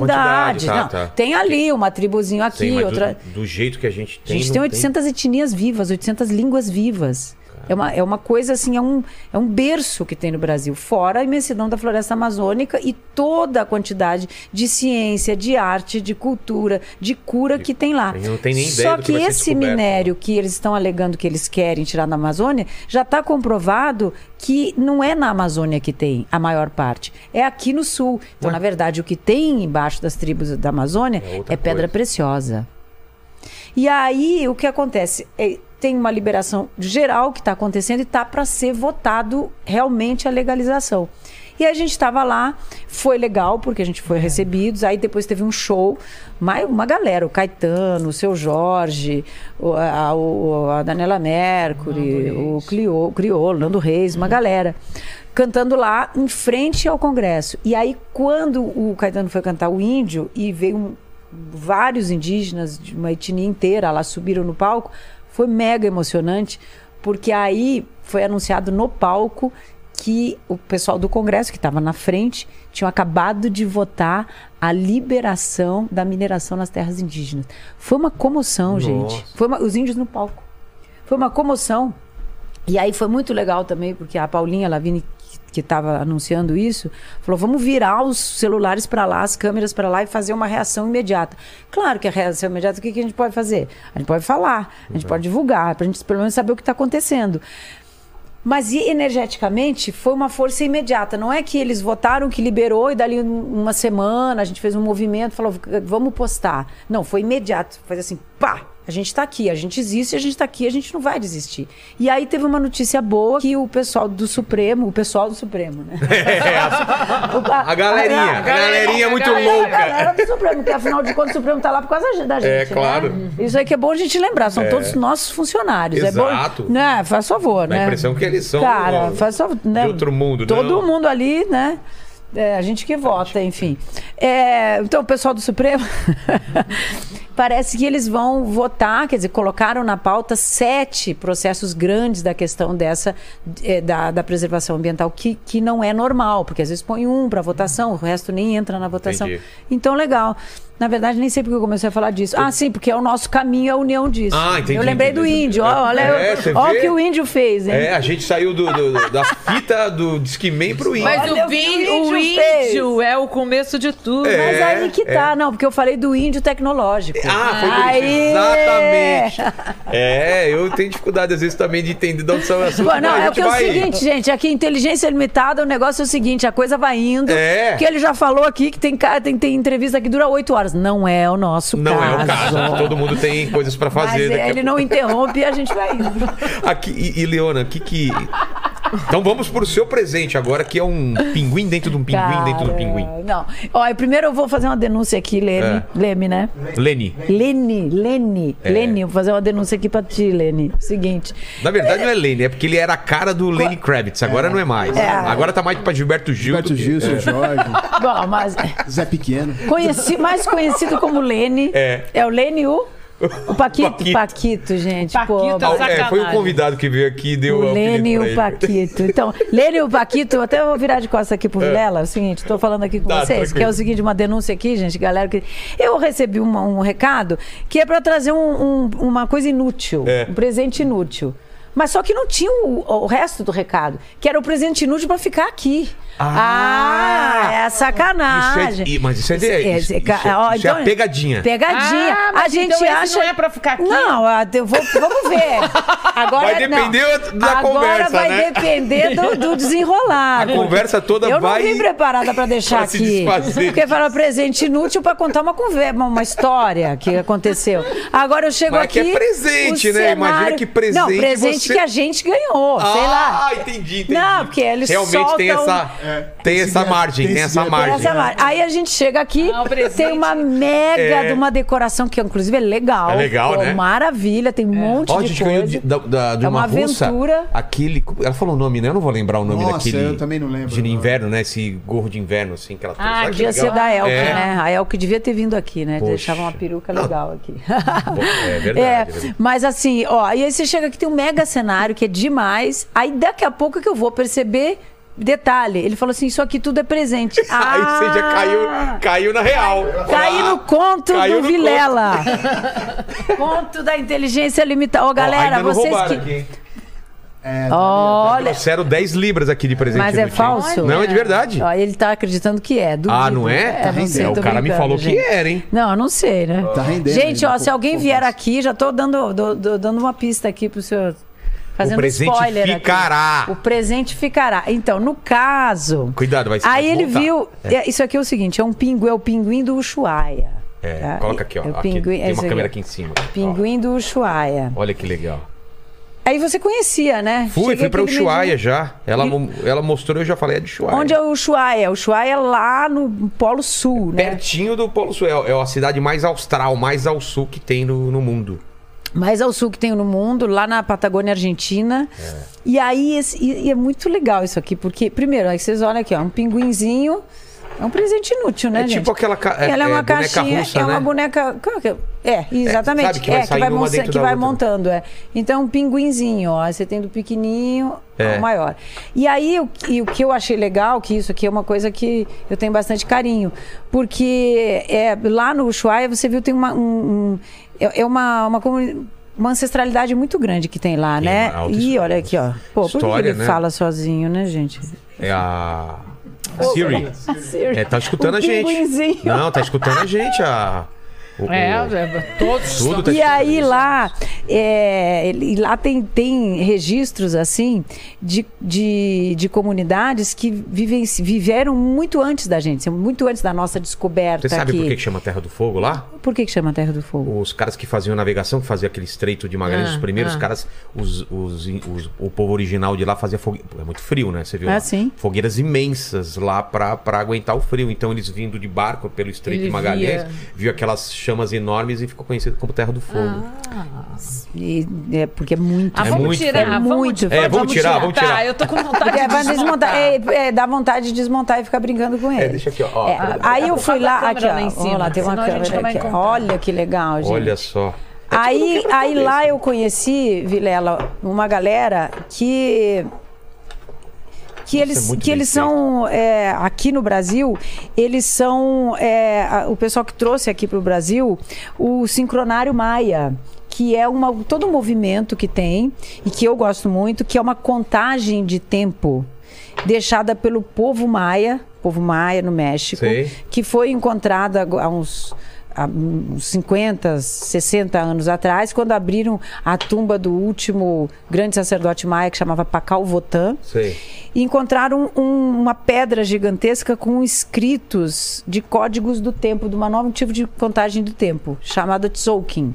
quantidade, tá, não. tá. Tem ali uma tribuzinho aqui, Sim, outra. do, do jeito que a gente A tem. gente não tem 800 etnias vivas, 800 línguas vivas. É uma, é uma coisa assim, é um, é um berço que tem no Brasil, fora a imensidão da floresta amazônica e toda a quantidade de ciência, de arte, de cultura, de cura que tem lá. Gente não tem nem ideia Só que que, esse descoberto. minério que eles estão alegando que eles querem tirar da Amazônia, já está comprovado que não é na Amazônia que tem a maior parte, é aqui no sul. Então, Ué? na verdade, o que tem embaixo das tribos da Amazônia É é pedra coisa. preciosa. E aí, o que acontece? É, tem uma liberação geral que está acontecendo e está para ser votado realmente a legalização. E a gente estava lá, foi legal, porque a gente foi recebidos. Aí depois teve um show, mais uma galera, o Caetano, o seu Jorge, a, o- a Daniela Mercury, o Clio, o Criolo, Nando Reis, uma galera. Cantando lá em frente ao Congresso. E aí, quando o Caetano foi cantar o Índio e veio um, vários indígenas de uma etnia inteira lá subiram no palco, foi mega emocionante, porque aí foi anunciado no palco que o pessoal do Congresso, que estava na frente, tinham acabado de votar a liberação da mineração nas terras indígenas. Foi uma comoção, Nossa. gente. Foi uma- os índios no palco. Foi uma comoção. E aí foi muito legal também, porque a Paulinha Lavini, que estava anunciando isso, falou: vamos virar os celulares para lá, as câmeras para lá e fazer uma reação imediata. Claro que a reação imediata, o que, que a gente pode fazer? A gente pode falar, a gente pode divulgar, para a gente pelo menos saber o que está acontecendo. Mas energeticamente foi uma força imediata. Não é que eles votaram que liberou e dali um- uma semana a gente fez um movimento, falou, vamos postar. Não, foi imediato. Foi assim, pá! A gente tá aqui, a gente existe, a gente tá aqui, a gente não vai desistir. E aí teve uma notícia boa que o pessoal do Supremo, o pessoal do Supremo, né? É, a, a galerinha, a galerinha muito A louca. galera do Supremo, porque afinal de contas o Supremo tá lá por causa da gente. É, claro. Né? Isso aí que é bom a gente lembrar, são todos nossos funcionários. Exato. É bom, né? Faz favor, Dá a né? impressão que eles são Cara, faz favor, né? de outro mundo, Todo não. mundo ali, né? É, a gente que vota, enfim. É, então, o pessoal do Supremo parece que eles vão votar, quer dizer, colocaram na pauta sete processos grandes da questão dessa é, da, da preservação ambiental, que, que não é normal, porque às vezes põe um para votação, o resto nem entra na votação. Entendi. Então, legal. Na verdade, nem sei porque eu comecei a falar disso. Ah, sim, porque é o nosso caminho, é a união disso. Ah, entendi, Eu lembrei do entendi. índio. Ó, Olha, É, olha o que o índio fez, hein? É, a gente saiu do, do- da fita do Discman pro índio. Mas Olha o, vin- o o índio fez. índio é o começo de tudo. É. Mas aí que tá, não, porque eu falei do índio tecnológico. Ah, foi Aí. exatamente. É, eu tenho dificuldade às vezes também de entender de onde são as. Pô, não, é gente que é o seguinte, gente, aqui inteligência limitada, o negócio é o seguinte, a coisa vai indo. É. Que ele já falou aqui que tem, tem, tem entrevista que dura oito horas. Não é o nosso Não caso. é o caso. Todo mundo tem coisas pra Mas fazer. daqui a ele não interrompe e a gente vai indo. Aqui, e, e, Leona, o que que. Então vamos pro seu presente agora, que é um pinguim dentro de um pinguim Cara, dentro do pinguim. Não. Ó, primeiro eu vou fazer uma denúncia aqui, Lene. É. Leme, né? Lene. Lene, Lene, É. Lene, vou fazer uma denúncia aqui pra ti, Lene. Seguinte. Na verdade não é Lene, é porque ele era a cara do Lenny Kravitz, agora não é mais. É. Agora tá mais pra Gilberto Gil. Gilberto Gil, seu Jorge, Bom, mas Zé Pequeno. conheci, mais conhecido como Lene. É. o Lene o? O Paquito. Paquito. Paquito, gente. Paquito pô, é é, foi o convidado que veio aqui e deu O Lene e o. Paquito. Então, Lene e o Paquito, eu até vou virar de costas aqui pro Vilela. É o seguinte, tô falando aqui com Tá, vocês, tranquilo. que é o seguinte, uma denúncia aqui, gente, galera. Que... Eu recebi uma- um recado que é pra trazer um- um- uma coisa inútil, É. um presente inútil. Mas só que não tinha o, o resto do recado, que era o presente inútil pra ficar aqui. Ah! Ah, é sacanagem. Isso é- mas isso é isso- é- isso é- ó, isso é a pegadinha. Pegadinha. Ah, a mas gente então esse acha. não é pra ficar aqui? Não, eu vou, vamos ver. Agora, Vai depender não. da Agora conversa, vai né? depender do, do desenrolar. A conversa toda eu vai- não vim preparada pra deixar pra aqui. Porque fala presente inútil pra contar uma conversa, uma, história que aconteceu. Agora eu chego Mas é que aqui. é presente, né? Imagina que presente Não, presente você- que a gente ganhou, sei lá. Ah, entendi, entendi. Não, porque eles Realmente tem soltam- essa, tem Esse essa margem, tem tem essa margem. Essa mar- Aí a gente chega aqui, Ah, tem uma mega É. de uma decoração que, inclusive, é legal. É legal, Pô, né? Maravilha, tem um monte Ó, a de gente coisa. ganhou de, da, da- de É uma, uma russa. aventura. Aquele. Ela falou o nome, né? Eu não vou lembrar o nome Nossa, daquele. eu também não lembro. De inverno, né? Esse gorro de inverno, assim, que ela trouxe. Ah, Devia ser da Elke, É. né? A Elke devia ter vindo aqui, né? Poxa. Deixava uma peruca Não. legal aqui. É verdade, É, é verdade. mas assim, ó, e aí você chega aqui, tem um mega cenário que é demais. Aí daqui a pouco que eu vou perceber. Detalhe, ele falou assim: Isso aqui tudo é presente. Aí você já Ah! caiu, caiu na real. Caí no conto Caiu do no Vilela. conto da inteligência limitada. Ô, Ó, galera, vocês que. aqui? É, tá Olha, Trouxeram 10 libras aqui de presente. Mas é falso? Não, é de verdade. ó, ele tá acreditando que é. duvido. Ah, não é? É, não sei, É, o cara me falou que gente. era, hein? Não, eu não sei, né? Tá rendendo Gente, ó, se alguém vier aqui, já tô dando, do- do- dando uma pista aqui pro senhor. Fazendo presente spoiler aqui. ficará. O presente ficará. Então, no caso. Cuidado, vai Aí vai ele voltar. viu. é, Isso aqui é o seguinte: é um pinguim, é o pinguim do Ushuaia. É, tá? coloca aqui, ó. É o Aqui, pinguim, tem uma câmera aqui em cima. Ó. Pinguim do Ushuaia. Olha que legal. Aí você conhecia, né? Fui, Cheguei fui pra aqui, Ushuaia já. Ela, E- ela mostrou, eu já falei, é de Ushuaia. Onde é o Ushuaia? O Ushuaia é lá no Polo Sul, né? Pertinho do Polo Sul. É, é a cidade mais austral, mais ao sul que tem no, no mundo. Mais ao sul que tem no mundo, lá na Patagônia Argentina. E aí, esse- e, e é muito legal isso aqui, porque, primeiro, aí vocês olham aqui, ó, um pinguinzinho. É um presente inútil, né, É gente? tipo aquela ca- é- Ela é uma é boneca caixinha, russa, é uma né? boneca. como que é? É, exatamente. sabe, que vai é, que vai, uma que vai montando, é. Então, um pinguinzinho, ó. Você tem do pequenininho É. ao maior. E aí, o, e o que eu achei legal, que isso aqui é uma coisa que eu tenho bastante carinho, porque é, lá no Ushuaia, você viu, tem uma. Um, um- é, é uma, uma uma ancestralidade muito grande que tem lá, né? E história. olha aqui, ó. Pô, por que História, ele né? fala sozinho, né, gente? É a. a Siri. A Siri. É, tá escutando O a gente. Não, tá escutando a gente. A, É, é, todos. Tudo tá E aí isso. lá, é, ele- lá tem, tem registros assim de, de, de comunidades que vivem, viveram muito antes da gente, muito antes da nossa descoberta Você sabe aqui. por que chama Terra do Fogo lá? Por que, que chama Terra do Fogo? Os caras que faziam navegação, que faziam aquele estreito de Magalhães, Ah, os primeiros ah. caras, os, os- os- o povo original de lá fazia fogueira. É muito frio, né? Você viu? Ah, sim. Fogueiras imensas lá pra aguentar o frio. Então eles vindo de barco pelo estreito Ele de Magalhães, via- viu aquelas chamas enormes e ficou conhecido como Terra do Fogo. E- é porque é muito. Ah, É vamos muito tirar, frio. vamos, Muito. É, vamos tirar, vamos tirar. Tá, eu tô com vontade É, de vai desmontar. desmontar. É, é, dá vontade de desmontar e ficar brincando com ele. É, deixa aqui, ó. ó É, aí eu fui lá, aqui, ó. lá lá, cima, tem uma câmera aqui. encontrar. Olha que legal, gente. Olha só. Aí, aí lá eu conheci, Vilela, uma galera que que Nossa, eles, é que eles são é, aqui no Brasil, eles são é, a- o pessoal que trouxe aqui para o Brasil o sincronário Maia que é uma, todo um movimento que tem e que eu gosto muito, que é uma contagem de tempo deixada pelo povo maia, povo maia no México, Sei. que foi encontrada há uns, há uns 50, 60 anos atrás, quando abriram a tumba do último grande sacerdote maia, que chamava Pacal Votan, e encontraram um- uma pedra gigantesca com escritos de códigos do tempo, de um novo tipo de contagem do tempo, chamada Tzolk'in.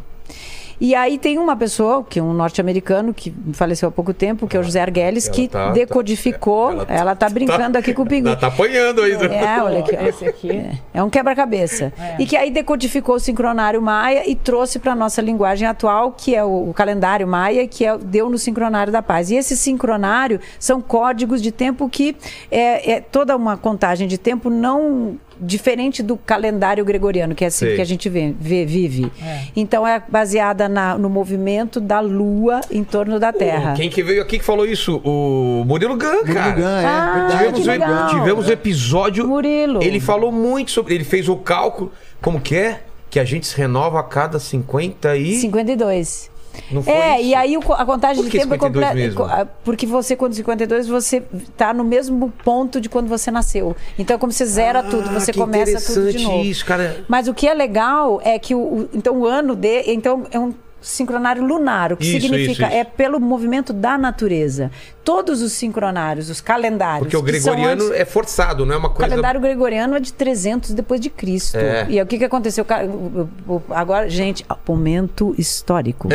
E aí tem uma pessoa, que é um norte-americano, que faleceu há pouco tempo, que é o José Arguelles, que tá- decodificou. ela Ela, tá- tá brincando aqui com o pinguim. Ela tá apanhando aí. É, olha aqui. ó. Esse aqui. É, é um quebra-cabeça. E que aí decodificou o sincronário maia e trouxe para nossa linguagem atual, que é o, o calendário maia, que é, deu no sincronário da paz. E esse sincronário são códigos de tempo que é, é toda uma contagem de tempo não diferente do calendário gregoriano, que é assim Sei. que a gente vê, vê- vive. Então é baseada na- no movimento da Lua em torno da Terra. Quem que veio aqui que falou isso? O Murilo Gun, cara. Murilo Gun, é Ah. Tivemos, legal. tivemos o episódio. Murilo. Ele falou muito sobre. Ele fez o cálculo. Como que é? Que a gente se renova a cada 50 e. 52. Não foi É, isso? e aí a contagem Por de tempo é 52 completa. mesmo? co- Porque você, quando 52, você tá no mesmo ponto de quando você nasceu. Então, como você zera tudo, você Ah, começa tudo de novo. isso, cara. Mas o que é legal é que o, o- então o ano de então é um sincronário lunar, o que Isso, significa isso, isso. é pelo movimento da natureza. Todos os sincronários, os calendários, Porque o gregoriano antes- é forçado, não é uma o coisa. calendário gregoriano é de 300 depois de Cristo. É. E o que, que aconteceu? O o- o- o- Agora, gente, momento histórico.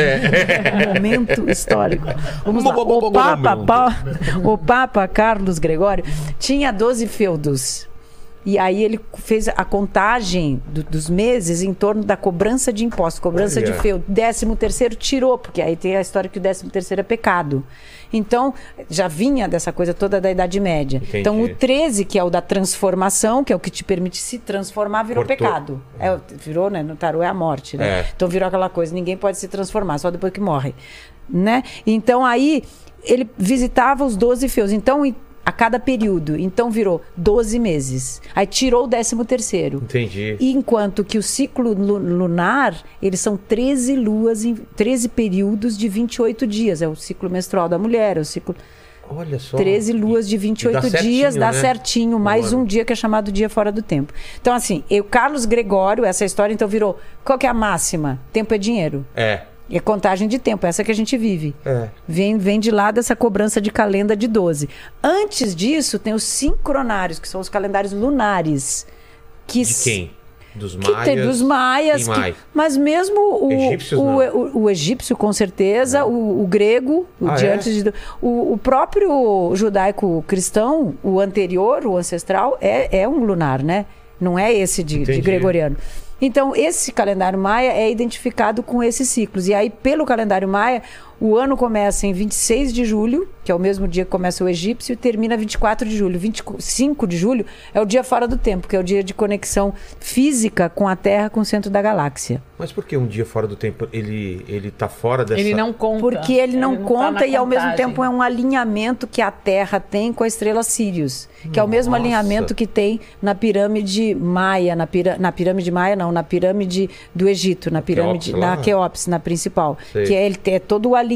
momento histórico. Vamos lá. O Papa, Pa- o Papa Carlos Gregório tinha 12 feudos. E aí ele fez a contagem do- dos meses em torno da cobrança de impostos, cobrança Olha. de feudo. Décimo terceiro tirou, porque aí tem a história que o décimo terceiro é pecado. Então, já vinha dessa coisa toda da Idade Média. Entendi. Então, o 13, que é o da transformação, que é o que te permite se transformar, virou Cortou. pecado. É, virou, né? No tarô é a morte, né? É. Então virou aquela coisa, ninguém pode se transformar, só depois que morre, né? Então aí ele visitava os 12 feus. Então a cada período, então virou 12 meses. Aí tirou o 13 terceiro. Entendi. Enquanto que o ciclo lu- lunar, eles são 13 luas, em 13 períodos de 28 dias. É o ciclo menstrual da mulher, é o ciclo Olha só. 13 luas de 28 E dá dias, certinho, dá né? certinho, mais Um dia que é chamado dia fora do tempo. Então, assim, eu, Carlos Gregório, essa história então virou. Qual que é a máxima? Tempo é dinheiro. É. É contagem de tempo, essa que a gente vive. É. Vem, vem de lá dessa cobrança de calenda de 12. Antes disso, tem os sincronários, que são os calendários lunares. Que De quem? Dos que maias. tem dos maias. Que- mas mesmo o, o, o- o egípcio, com certeza, o, o grego, o Ah, de é? antes de. O, próprio judaico-cristão, o anterior, o ancestral, é, é um lunar, né? Não é esse de, de gregoriano. Então, esse calendário maia é identificado com esses ciclos. E aí, pelo calendário maia, o ano começa em 26 de julho, que é o mesmo dia que começa o egípcio, e termina 24 de julho. 25 de julho é o dia fora do tempo, que é o dia de conexão física com a Terra, com o centro da galáxia. Mas por que um dia fora do tempo ele, ele tá fora dessa. Ele não conta. Porque ele não tá conta na e ao mesmo contagem. tempo é um alinhamento que a Terra tem com a estrela Sirius, que é o mesmo Nossa. alinhamento que tem na pirâmide maia, na, pira, na pirâmide maia não, na pirâmide do Egito, na pirâmide, lá? na Queops, na principal, Sei. que é, ele é todo o alinhamento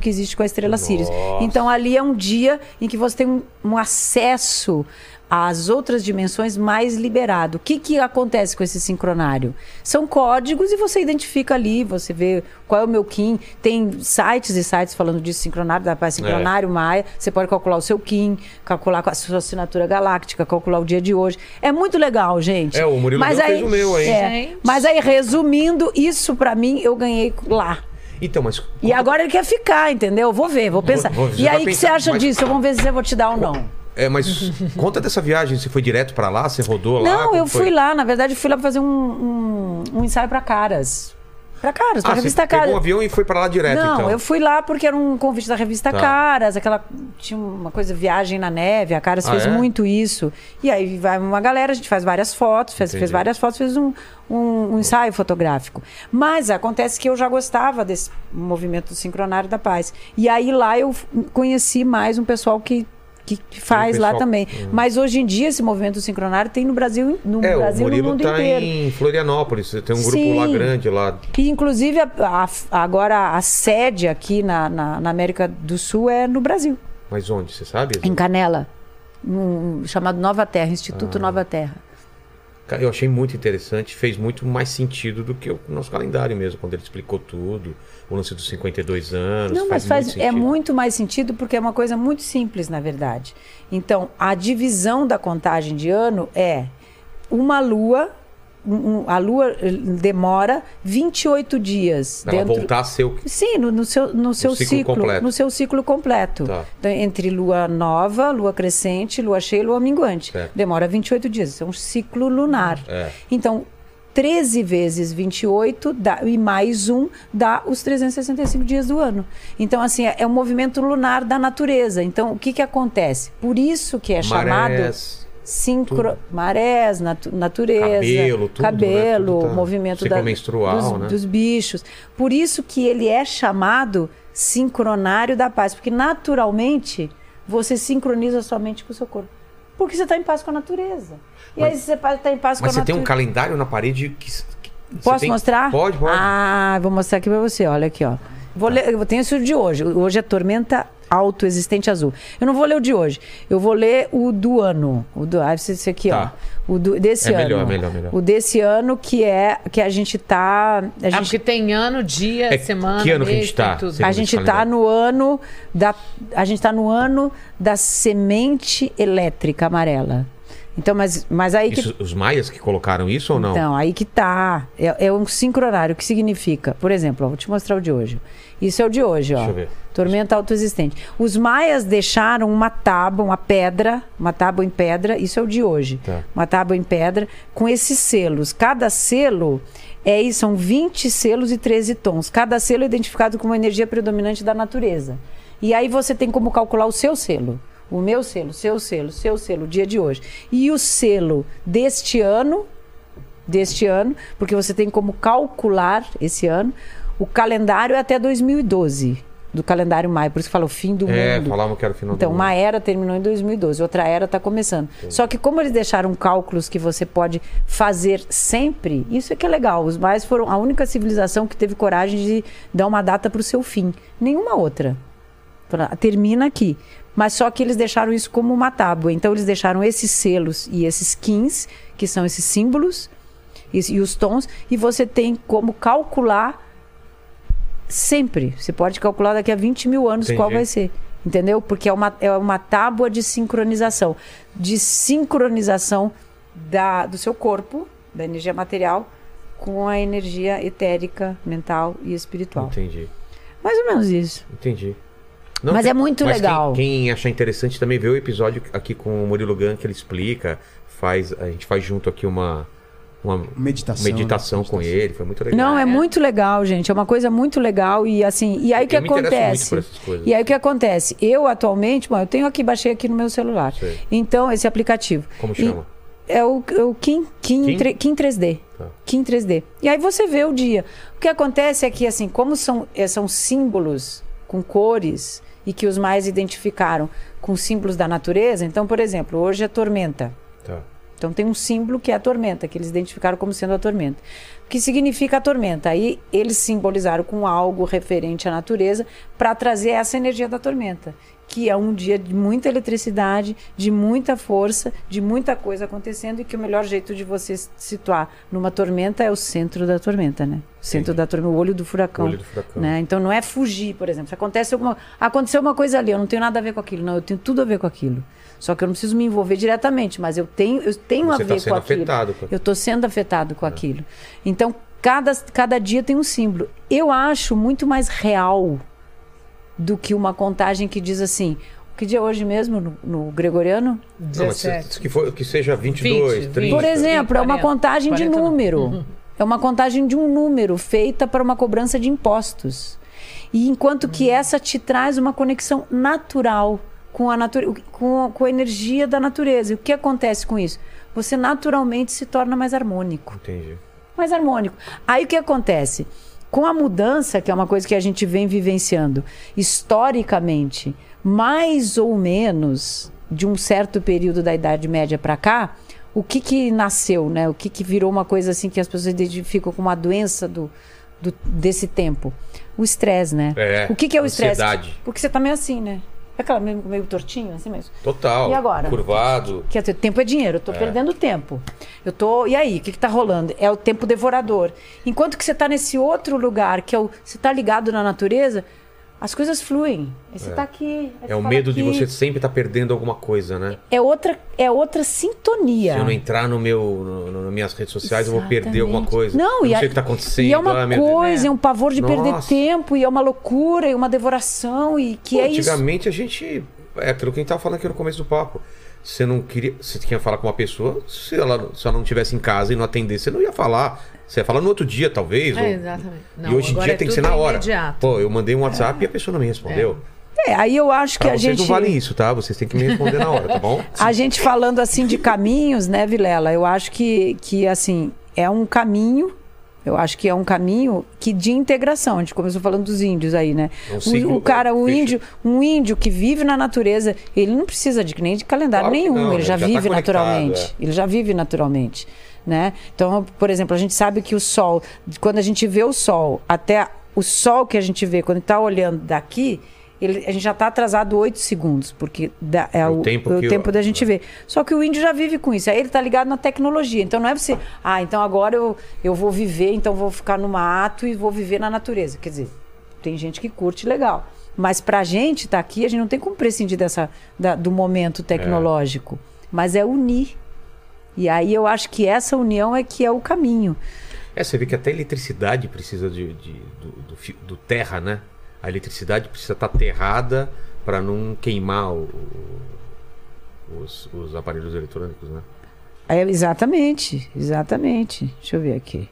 que existe com a estrela Sirius. Nossa. Então ali é um dia em que você tem um, um acesso as outras dimensões mais liberado. O que, que acontece com esse sincronário? São códigos e você identifica ali, você vê qual é o meu KIN. Tem sites e sites falando disso, sincronário da paz, sincronário Maia. Você pode calcular o seu KIN, calcular a sua assinatura galáctica, calcular o dia de hoje. É muito legal, gente. É, o Murilo Mas aí, fez o meu, hein? é, mas aí, resumindo, isso pra mim eu ganhei lá. Então, mas. E agora ele quer ficar, entendeu? Vou ver, vou pensar. vou- você e aí, o que você acha mas- disso? Vamos ver se eu vou te dar ou não. É, mas conta dessa viagem. Você foi direto pra lá? Você rodou lá? Não, eu foi? fui lá, na verdade, fui lá pra fazer um, um, um ensaio pra caras. Pra caras, pra Ah, você revista pegou Caras. um avião e foi pra lá direto, Não, então. eu fui lá porque era um convite da revista Tá. Caras, aquela. Tinha uma coisa, viagem na neve, a Caras Ah, fez é? muito isso. E aí vai uma galera, a gente faz várias fotos, fez, fez várias fotos, fez um, um, um ensaio fotográfico. Mas acontece que eu já gostava desse movimento sincronário da paz. E aí lá eu conheci mais um pessoal que. Que que faz lá pessoal- também. Mas hoje em dia, esse movimento sincronário tem no Brasil, no É, o Brasil e no mundo tá inteiro. em Florianópolis. Tem um grupo Sim. lá grande lá. E, inclusive, a- a- agora a sede aqui na, na, na América do Sul é no Brasil, Mas onde? Você sabe? em Canela, um, chamado Nova Terra, Instituto Ah. Nova Terra. Eu achei muito interessante, fez muito mais sentido do que o nosso calendário mesmo, quando ele explicou tudo, o lance dos 52 anos. Não, mas faz, muito é muito mais sentido porque é uma coisa muito simples, na verdade. Então, a divisão da contagem de ano é uma lua, a lua eh, demora 28 dias Ela dentro voltar a ser o. Sim, no, no seu, no seu ciclo ciclo, completo. no seu ciclo completo. Tá. Então, entre lua nova, lua crescente, lua cheia e lua minguante. Certo. Demora 28 dias. Isso é um ciclo lunar. É. Então, 13 vezes 28 dá, e mais um dá os 365 dias do ano. Então, assim, é, é um movimento lunar da natureza. Então, o que, que acontece? Por isso que é chamado Sincro... marés, natu- natureza, Cabelo, tudo, né? cabelo, Tudo tá- movimento da, menstrual, dos, né? dos bichos. Por isso que ele é chamado sincronário da paz, porque naturalmente você sincroniza somente com o seu corpo. Porque você está em paz com a natureza. E aí você está em paz Mas com você a tem um natureza. calendário na parede que. que você Posso tem- mostrar? Pode, pode. Ah, vou mostrar aqui pra você. Olha aqui, ó. Vou ler, eu tenho isso de hoje. Hoje é Tormenta Autoexistente Azul. Eu não vou ler o de hoje. Eu vou ler o do ano. O do, ah, esse, aqui, Tá. ó. O do, desse É ano. melhor, melhor, melhor. O desse ano que é que a gente tá. A Ah, gente, porque tem ano, dia, É, semana, que ano que a mês, gente tá? tudo. A gente tá no ano da a gente tá no ano da semente elétrica amarela. Então, mas, mas aí que Isso, os maias que colocaram isso ou não? Então, aí que tá. É, é um sincronário. O que significa? Por exemplo, ó, vou te mostrar o de hoje. Isso é o de hoje, ó. Deixa eu ver. Tormenta autoexistente. Os maias deixaram uma tábua, uma pedra, uma tábua em pedra, isso é o de hoje. Tá. Uma tábua em pedra com esses selos. Cada selo é isso, são 20 selos e 13 tons. Cada selo é identificado como uma energia predominante da natureza. E aí você tem como calcular o seu selo. O meu selo, seu selo, seu selo, o dia de hoje. E o selo deste ano, deste ano, porque você tem como calcular esse ano. O calendário é até 2012, do calendário maio, por isso que fala o fim do É, mundo. falavam que era o final Então, do uma mundo. era terminou em 2012, outra era está começando. Só que como eles deixaram cálculos que você pode fazer sempre, isso é que é legal. Os maias foram a única civilização que teve coragem de dar uma data para o seu fim. Nenhuma outra. Termina aqui. Mas só que eles deixaram isso como uma tábua. Então eles deixaram esses selos e esses quins, que são esses símbolos, e, e os tons, e você tem como calcular sempre. Você pode calcular daqui a 20 mil anos Entendi. qual vai ser. Entendeu? Porque é uma, é uma tábua de sincronização. De sincronização da, do seu corpo, da energia material, com a energia etérica, mental e espiritual. Entendi, Mais ou menos isso. entendi. Mas é muito mas legal. Quem, quem achar interessante também vê o episódio aqui com o Murilo Gun que ele explica, faz, a gente faz junto aqui uma, uma Meditação, meditação né? com Meditação. ele, foi muito legal. Não, é é? muito legal, gente. É uma coisa muito legal. E assim, e aí o que Eu me interesso muito acontece? por essas coisas. E aí o que acontece? Eu atualmente, bom, eu tenho aqui, baixei aqui no meu celular. Sei. Então, esse aplicativo. Como E- chama? É o, é o Kim, Kim, Kim? tre- Kim 3D. Tá. Kim 3D. E aí você vê o dia. O que acontece é que, assim, como são, eh, são símbolos com cores e que os mais identificaram com símbolos da natureza, então, por exemplo, hoje é tormenta. Tá. Então tem um símbolo que é a tormenta, que eles identificaram como sendo a tormenta. O que significa a tormenta? Aí eles simbolizaram com algo referente à natureza para trazer essa energia da tormenta, que é um dia de muita eletricidade, de muita força, de muita coisa acontecendo e que o melhor jeito de você se situar numa tormenta é o centro da tormenta, né? O centro Entendi. da tormenta, o olho do furacão. O olho do furacão. Né? Então não é fugir, por exemplo. Se acontece alguma, aconteceu uma coisa ali, eu não tenho nada a ver com aquilo, não, eu tenho tudo a ver com aquilo. Só que eu não preciso me envolver diretamente, mas eu tenho, eu tenho Você a tá ver sendo com aquilo. afetado com- Eu estou sendo afetado com aquilo. Então, cada, cada dia tem um símbolo. Eu acho muito mais real do que uma contagem que diz assim. Que dia é hoje mesmo, no, no gregoriano? Não, mas 17. que, for, que seja 22, 20, 30. Por exemplo, é uma 40, contagem de 40 não. número. É uma contagem de um número feita para uma cobrança de impostos. E enquanto que essa te traz uma conexão natural com a, natu com, com a energia da natureza. E o que acontece com isso? Você naturalmente se torna mais harmônico Entendi. mais harmônico. Aí o que acontece? Com a mudança, que é uma coisa que a gente vem vivenciando historicamente, mais ou menos de um certo período da Idade Média para cá, o que que nasceu, né? O que que virou uma coisa assim que as pessoas identificam como uma doença do, do- desse tempo? O estresse, né? É, o que que é o estresse? Porque você tá meio assim, né? É aquela meio, meio tortinho, assim mesmo. Total. E agora? Curvado. Quer dizer, tempo é dinheiro, eu tô perdendo tempo. Eu tô. E aí, o que, que tá rolando? É o tempo devorador. Enquanto que você tá nesse outro lugar, que é o. Você tá ligado na natureza, as coisas fluem. Você tá aqui. É o medo de aqui. você sempre estar perdendo alguma coisa, né? É outra, é outra sintonia. Se eu não entrar no meu, no, no- nas minhas redes sociais, eu vou perder alguma Exatamente. coisa. Não, eu e não a- sei o que tá acontecendo. E é uma ah, coisa, é um pavor de perder Nossa. tempo, e é uma loucura, e uma devoração, e que Pô, é isso. Antigamente a gente. É aquilo que a gente tava falando aqui no começo do papo. Você não queria. Você tinha que falar com uma pessoa, se ela, se ela não estivesse em casa e não atendesse, você não ia falar. Você ia falar no outro dia, talvez. É, ou- exatamente. Não, e hoje em dia é tem que ser na hora. imediato. Pô, eu mandei um WhatsApp e a pessoa não me respondeu. É, aí eu acho que Pra a vocês gente. não vale isso, tá? Vocês têm que me responder na hora, tá bom? A gente falando assim de caminhos, né, Vilela? Eu acho que, que assim, é um caminho. Eu acho que é um caminho que de integração. A gente começou falando dos índios aí, né? É um O- ciclo, o, cara, o fecha. índio, um índio que vive na natureza, ele não precisa de nem de calendário Claro nenhum, não, ele já, ele já tá vive conectado, naturalmente. é. Ele já vive naturalmente, né? Então, por exemplo, a gente sabe que o sol, quando a gente vê o sol, até o sol que a gente vê quando está olhando daqui, ele- a gente já está atrasado 8 segundos, porque dá- é, o o, tempo o que tempo o- da gente ver. Só que o índio já vive com isso. Aí ele tá ligado na tecnologia. Então não é você, ah, então agora eu, eu vou viver, então vou ficar no mato e vou viver na natureza. Quer dizer, tem gente que curte legal. Mas pra gente tá aqui, a gente não tem como prescindir dessa, da- do momento tecnológico. Mas é unir. E aí eu acho que essa união é que é o caminho. É, você vê que até a eletricidade precisa de, de- do, do do terra, né? A eletricidade precisa estar terrada para não queimar o- os, os aparelhos eletrônicos, né? É, exatamente, exatamente. Deixa eu ver aqui.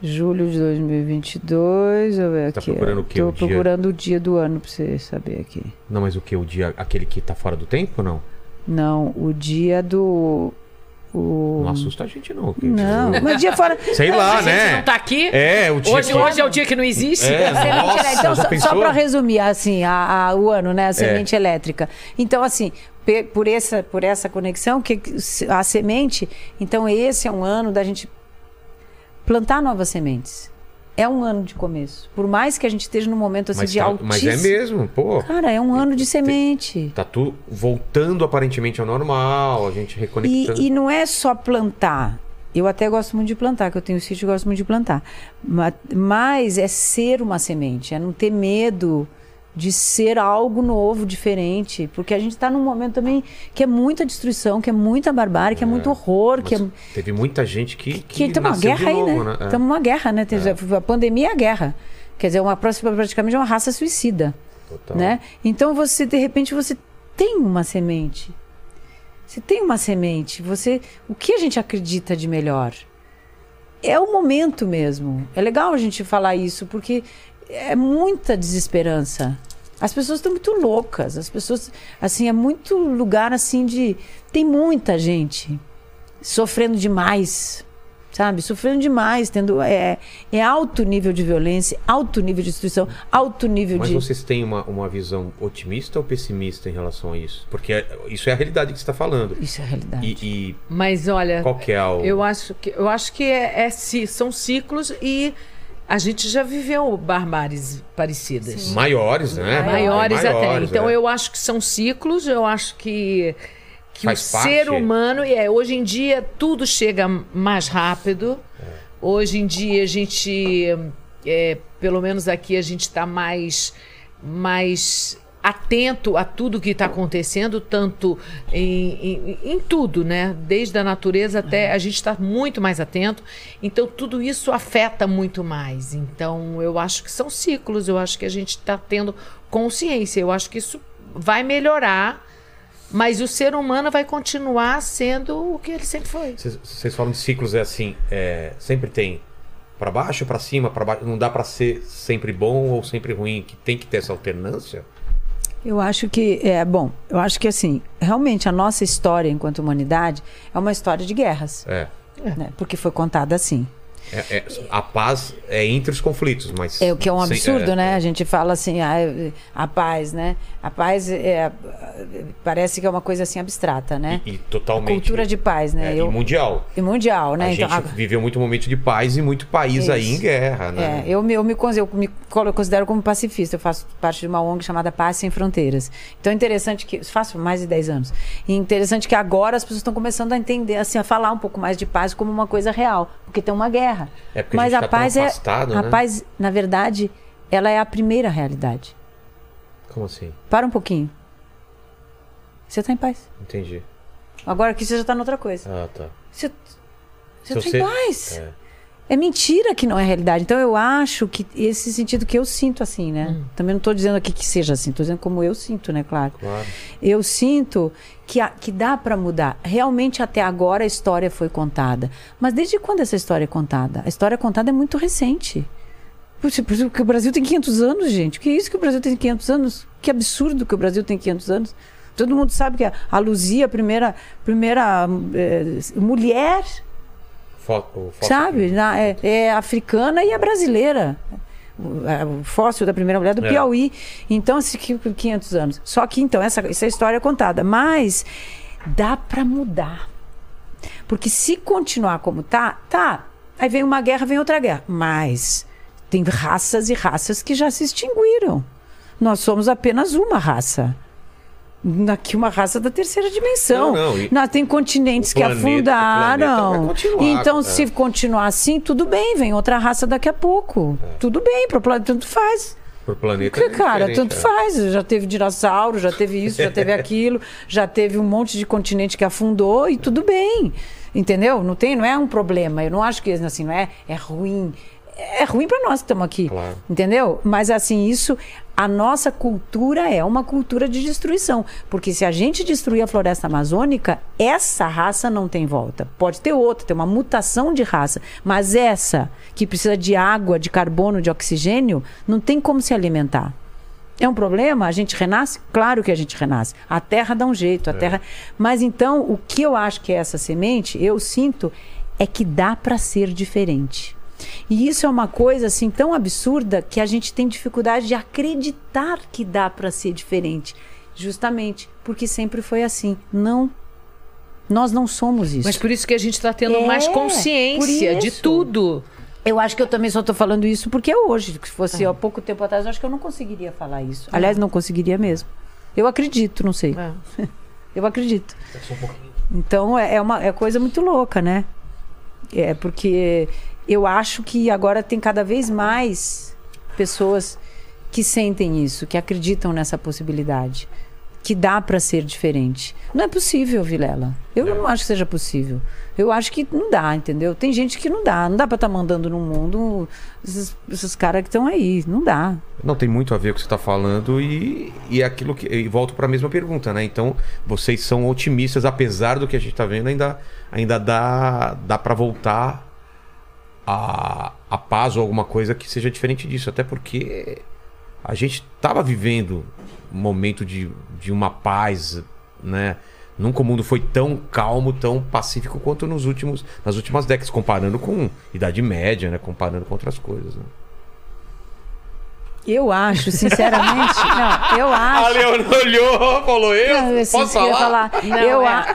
Julho de 2022, deixa eu ver Tá aqui. procurando o quê? Tô O dia? procurando o dia do ano pra você saber aqui. Não, mas o que? O dia, aquele que tá fora do tempo ou não? Não, o dia do. O... Não assusta a gente, não. que- Não, mas dia fora. Sei lá, a gente né? não tá aqui. É, o dia Hoje, que- hoje é o dia que não existe. É, nossa, elétrica. Então, só, só para resumir, assim, a, a- o ano, né? A semente elétrica. Então, assim, por essa, por essa conexão, que a semente. Então, esse é um ano da gente plantar novas sementes. É um ano de começo. Por mais que a gente esteja num momento assim Mas, de tá- altíssimo. mas é mesmo, pô. Cara, é um ano de semente. Tá tudo voltando aparentemente ao normal, a gente reconectando. E, e não é só plantar. Eu até gosto muito de plantar, que eu tenho sítio e gosto muito de plantar. Ma- Mas é ser uma semente, é não ter medo de ser algo novo, diferente. Porque a gente está num momento também que é muita destruição, que é muita barbárie, que é, muito horror, que é, Teve muita gente que, que que tem uma guerra aí, novo, né? É. Estamos numa guerra, né? Tem- A pandemia é a guerra. Quer dizer, uma próxima praticamente é uma raça suicida Total. né? Então você de repente você tem uma semente. Você tem uma semente. Você, o que a gente acredita de melhor? É o momento mesmo. É legal a gente falar isso porque é muita desesperança. As pessoas estão muito loucas. As pessoas, assim, é muito lugar assim de tem muita gente sofrendo demais, sabe? Sofrendo demais, tendo é, é alto nível de violência, alto nível de destruição, alto nível Mas de vocês têm uma, uma visão otimista ou pessimista em relação a isso? Porque é- isso é a realidade que você está falando. Isso é a realidade. E, e Mas olha, qual que é o... eu acho que, eu acho que é, é são ciclos e a gente já viveu barbáries parecidas. Maiores, né? Maiores, Bem até. maiores, Então é. eu acho que são ciclos, eu acho que, que o parte. ser humano, e é, hoje em dia tudo chega mais rápido. Hoje em dia a gente, é, pelo menos aqui, a gente está mais, mais atento a tudo que está acontecendo, tanto em, em, em tudo, né? Desde a natureza até a gente está muito mais atento. Então tudo isso afeta muito mais. Então eu acho que são ciclos. Eu acho que a gente está tendo consciência. Eu acho que isso vai melhorar. Mas o ser humano vai continuar sendo o que ele sempre foi. Vocês- falam de ciclos, é assim, é, sempre tem pra baixo, pra cima, para baixo. Não dá pra ser sempre bom ou sempre ruim, que tem que ter essa alternância. Eu acho que, é bom, eu acho que assim, realmente a nossa história enquanto humanidade é uma história de guerras, É. né? Porque foi contada assim. É- é- a paz é entre os conflitos, mas. É o que é um sem- absurdo, é, né? é. A gente fala assim, ah, é- a paz, né? A paz é, parece que é uma coisa assim abstrata, né? E, e totalmente. Cultura de paz, né? Eu- E mundial. e mundial, né? A Então, gente viveu muito momento de paz e muito país Isso. aí em guerra, né? Eu me, eu, me, eu me considero como pacifista. Eu faço parte de uma ONG chamada Paz Sem Fronteiras. Então é interessante que. Faço mais de 10 anos. E interessante que agora as pessoas estão começando a entender, assim, a falar um pouco mais de paz como uma coisa real. Porque tem uma guerra. É porque a Mas gente a, tá paz afastado, é. A né? paz, na verdade, ela é a primeira realidade. Como assim? Para um pouquinho. Você está em paz. Entendi. Agora aqui você já está noutra coisa. Ah, tá. Você, você Se está você- em paz. É. É mentira que não é realidade. Então eu acho que esse sentido que eu sinto assim, né? Hum. Também não estou dizendo aqui que seja assim, estou dizendo como eu sinto, né? Claro. Claro. Eu sinto que, a- que dá para mudar. Realmente até agora a história foi contada. Mas desde quando essa história é contada? A história contada é muito recente. Porque o Brasil tem 500 anos, gente. Que isso que o Brasil tem 500 anos? Que absurdo que o Brasil tem 500 anos. Todo mundo sabe que a, Luzia, a primeira, primeira eh, mulher Foto, o foto Sabe? Na- é, é africana e é brasileira. O, é, o fóssil da primeira mulher do É. Piauí. Então, esse que- 500 anos. Só que, então, essa, essa história é contada. Mas dá para mudar. Porque se continuar como tá, tá. Aí vem uma guerra, vem outra guerra. Mas tem raças e raças que já se extinguiram. Nós somos apenas uma raça. Aqui uma raça da terceira dimensão. Não, não, e- Nós tem continentes o que planeta- o planeta afundaram. então, é. se continuar assim, tudo bem, vem outra raça daqui a pouco. Tudo bem, pro planeta tanto faz. Por planeta. Porque, é cara, tanto é. faz. Já teve dinossauro, já teve isso, já teve aquilo, já teve um monte de continente que afundou e tudo bem. Entendeu? Não tem, não é um problema. Eu não acho que assim, não é, é ruim. É ruim para nós que estamos aqui. Claro. Entendeu? Mas assim, isso a nossa cultura é uma cultura de destruição, porque se a gente destruir a floresta amazônica, essa raça não tem volta. Pode ter outra, tem uma mutação de raça, mas essa que precisa de água, de carbono, de oxigênio, não tem como se alimentar. É um problema? A gente renasce? Claro que a gente renasce. A terra dá um jeito, a terra. Mas então, o que eu acho que é essa semente, eu sinto, é que dá para ser diferente. E isso é uma coisa assim tão absurda que a gente tem dificuldade de acreditar que dá para ser diferente, justamente porque sempre foi assim. Não. Nós não somos isso. Mas por isso que a gente está tendo É, mais consciência de tudo. Eu acho que eu também só estou falando isso porque é hoje. Se fosse há pouco tempo atrás, eu acho que eu não conseguiria falar isso. Aliás, não conseguiria mesmo. Eu acredito, não sei. É. Eu acredito. Então é, é uma é coisa muito louca, né? É porque eu acho que agora tem cada vez mais pessoas que sentem isso, que acreditam nessa possibilidade, que dá para ser diferente. Não é possível, Vilela. Eu não acho que seja possível. Eu acho que não dá, entendeu? Tem gente que não dá. Não dá para estar mandando no mundo esses, esses caras que estão aí. Não dá. Não tem muito a ver com o que você está falando e, e é aquilo que. E volto para a mesma pergunta, né? Então, vocês são otimistas, apesar do que a gente está vendo, ainda, ainda dá, dá para voltar a, a paz ou alguma coisa que seja diferente disso. Até porque a gente estava vivendo um momento de, de uma paz, né? Nunca o mundo foi tão calmo, tão pacífico quanto nos últimos, nas últimas décadas, comparando com Idade Média, né? Comparando com outras coisas. Né? Eu acho, sinceramente. não, eu A acho. Leona olhou, falou eu? Não, eu Posso eu falar? falar. Não, eu é, a-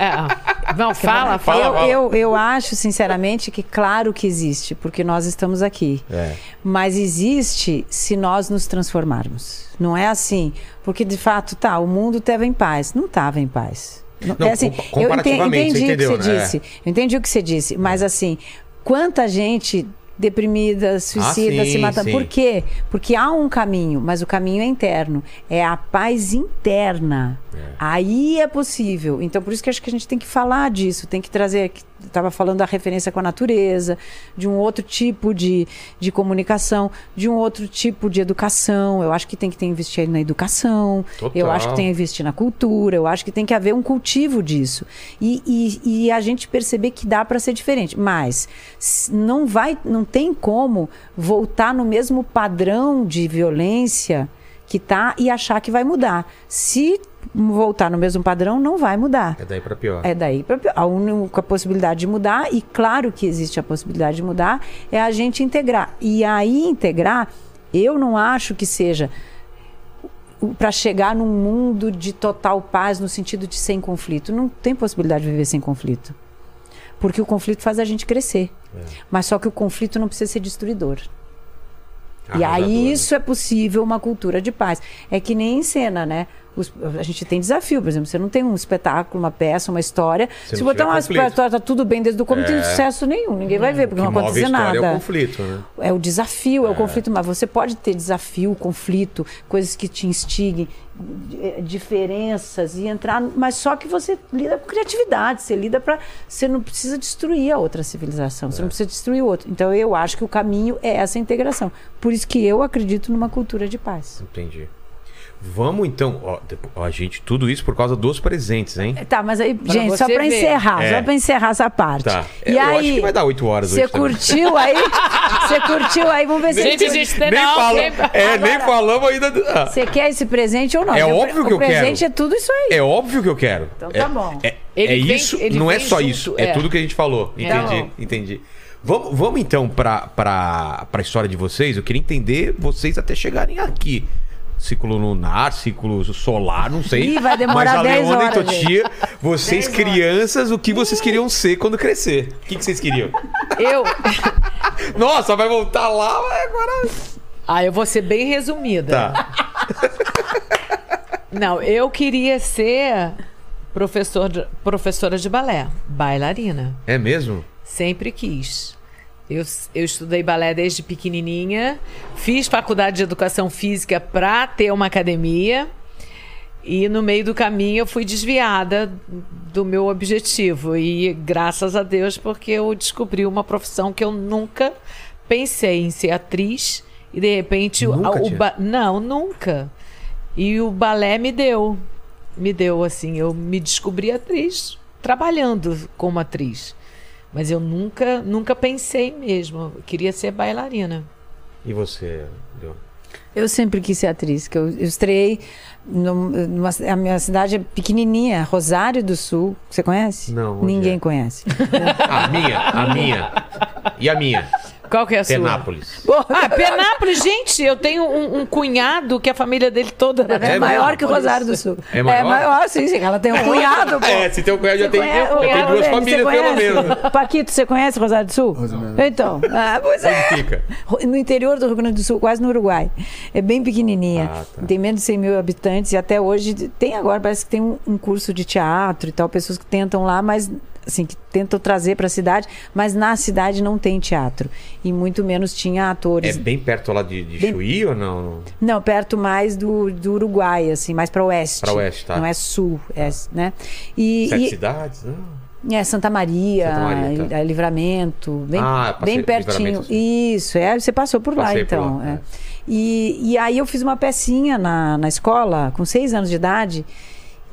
é, Não, fala, Fala, fala. fala. Eu, eu, eu acho, sinceramente, que claro que existe, porque nós estamos aqui. É. Mas existe se nós nos transformarmos. Não é assim, porque de fato, tá, o mundo estava em paz. Não estava em paz. Não, é assim, eu ente- comparativamente, entendi você o que entendeu, você né? disse. Eu entendi o que você disse, mas assim, quanta gente deprimida, suicida, sim, se matando. sim. Por quê? Porque há um caminho, mas o caminho é interno. É a paz interna. Aí é possível. Então, por isso que acho que a gente tem que falar disso, tem que trazer. Estava falando da referência com a natureza, de um outro tipo de, de comunicação, de um outro tipo de educação. Eu acho que tem que ter investir na educação. Total. Eu acho que tem que investir na cultura. Eu acho que tem que haver um cultivo disso. E, e, e a gente perceber que dá para ser diferente. Mas não vai, não tem como voltar no mesmo padrão de violência que tá e achar que vai mudar. Se voltar no mesmo padrão, não vai mudar. É daí pra pior. É daí para a única possibilidade de mudar e claro que existe a possibilidade de mudar é a gente integrar. E aí integrar, eu não acho que seja para chegar num mundo de total paz no sentido de sem conflito. Não tem possibilidade de viver sem conflito. Porque o conflito faz a gente crescer. Mas só que o conflito não precisa ser destruidor. E Arrasador, aí né? isso é possível uma cultura de paz. É que nem em cena, né? Os- a gente tem desafio, por exemplo, você não tem um espetáculo, uma peça, uma história. Se Se, não botar uma conflito. história, tá tudo bem desde o começo, não É. tem sucesso nenhum. Ninguém vai ver, porque não acontece nada. é o conflito, né? É o desafio, é. o conflito, mas você pode ter desafio, conflito, coisas que te instiguem, eh, diferenças e entrar, mas só que você lida com criatividade, você lida para, você não precisa destruir a outra civilização, você não precisa destruir o outro. Então eu acho que o caminho é essa integração. Por isso que eu acredito numa cultura de paz. Entendi. Vamos então, ó, gente, tudo isso por causa dos presentes, hein? Tá, mas aí, gente, você só para ver. encerrar, É. só para encerrar essa parte. Tá. E Eu aí, acho que vai dar oito horas Você curtiu aí? Você curtiu aí? Vamos ver se Gente, a gente tem Nem, não, fala, é, nem falamos ainda. do- ah, Você quer esse presente ou não? É O óbvio que o eu quero. presente é tudo isso aí. É óbvio que eu quero. Então é, tá bom. É, Ele é vem- isso, ele não é só junto, isso, é. é. tudo que a gente falou. Tá Entendi, entendi. Vamos, vamos então pra, pra, pra história de vocês. Eu queria entender vocês até chegarem aqui. Ciclo lunar, ciclo solar, não sei. Ih, vai demorar Mas a 10 Leona horas, e Totia, vocês 10 horas. crianças, o que vocês queriam ser quando crescer? O que, que vocês queriam? Eu. Nossa, vai voltar lá, agora. Ah, eu vou ser bem resumida. Tá. Não, eu queria ser professor professora de balé, bailarina. É mesmo? Sempre quis. Eu, eu estudei balé desde pequenininha, fiz faculdade de educação física para ter uma academia. E no meio do caminho eu fui desviada do meu objetivo. E graças a Deus porque eu descobri uma profissão que eu nunca pensei em ser atriz. E de repente o- Nunca, o, tia? ba- não nunca. E o balé me deu. Me deu assim eu me descobri atriz trabalhando como atriz mas eu nunca, nunca pensei mesmo. Eu queria ser bailarina. E você, Leona? Eu sempre quis ser atriz, que eu, eu estreiei num- numa, a minha cidade é pequenininha, Rosário do Sul. Você conhece? Não, Ninguém é? conhece. A minha, a minha. E a minha? Qual que é a sua? Penápolis. Ah, Penápolis, gente, eu tenho um, um cunhado que a família dele toda É, É maior que Rosário do Sul. É maior? sim, sim. Ela tem um cunhado, pô. É, se tem um cunhado, já tem, conhece- já tem cunhado duas famílias, pelo menos. Paquito, você conhece Rosário do Sul? Então, ah, pois é. Onde fica? No interior do Rio Grande do Sul, quase no Uruguai. É bem pequenininha. Ah, tá. Tem menos de 100 mil habitantes e até hoje tem agora, parece que tem um, um curso de teatro e tal, pessoas que tentam lá, mas assim, que tentam trazer para a cidade, mas na cidade não tem teatro. E muito menos tinha É atores. bem perto lá de, de Bem- Chuí ou não? Não, perto mais do, do Uruguai, assim, mais para oeste. Pra oeste, tá. Não é sul, é, né? E, Sete e- cidades? Não. é, Santa Maria, Santa Maria, tá. Livramento, bem, Ah, passei- bem pertinho. Isso, é, você passou por lá Passei por então. lá, é. é. E, e aí eu fiz uma pecinha na, na escola, com seis anos de idade,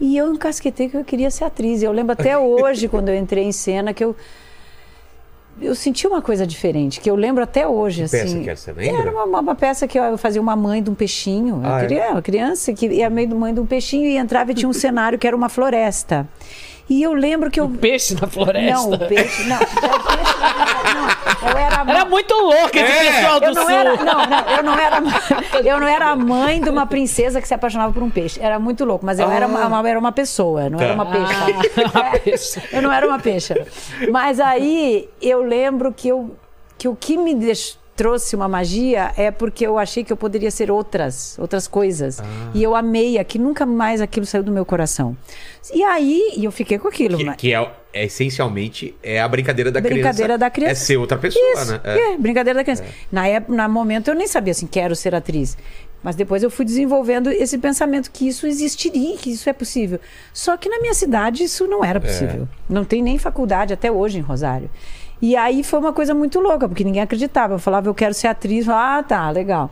e eu encasquetei que eu queria ser atriz. Eu lembro até hoje, quando eu entrei em cena, que eu. Eu senti uma coisa diferente, que eu lembro até hoje, Que peça assim. que era, você lembra? Era uma, uma peça que eu fazia uma mãe de um peixinho. Eu Ah, é? queria uma criança que ia meio mãe de um peixinho e entrava e tinha um cenário que era uma floresta. E eu lembro que eu. Peixe na floresta. Não, o peixe. Não, o peixe, não, eu era. Era muito louco esse É. pessoal do Eu não, sul. era, não, não, eu não era, eu não era a mãe de uma princesa que se apaixonava por um peixe. Era muito louco, mas eu era, uma, uma- era uma pessoa, não era Tá. uma peixe. Ah, peixe. Eu não era uma peixa. Mas aí eu lembro que, eu, que o que me deix- trouxe uma magia é porque eu achei que eu poderia ser outras, outras coisas. Ah. E eu amei aquilo, nunca mais aquilo saiu do meu coração. E aí, eu fiquei com aquilo. Que, mas- que é, é, essencialmente é a brincadeira da Brincadeira criança. da criança. É ser outra pessoa, Isso, né? é. brincadeira da criança. Na época, no momento, eu nem sabia assim, quero ser atriz. Mas depois eu fui desenvolvendo esse pensamento que isso existiria, que isso é possível. Só que na minha cidade isso não era possível. Não tem nem faculdade até hoje em Rosário. E aí foi uma coisa muito louca, porque ninguém acreditava. Eu falava, eu quero ser atriz. Falava, ah, tá, legal.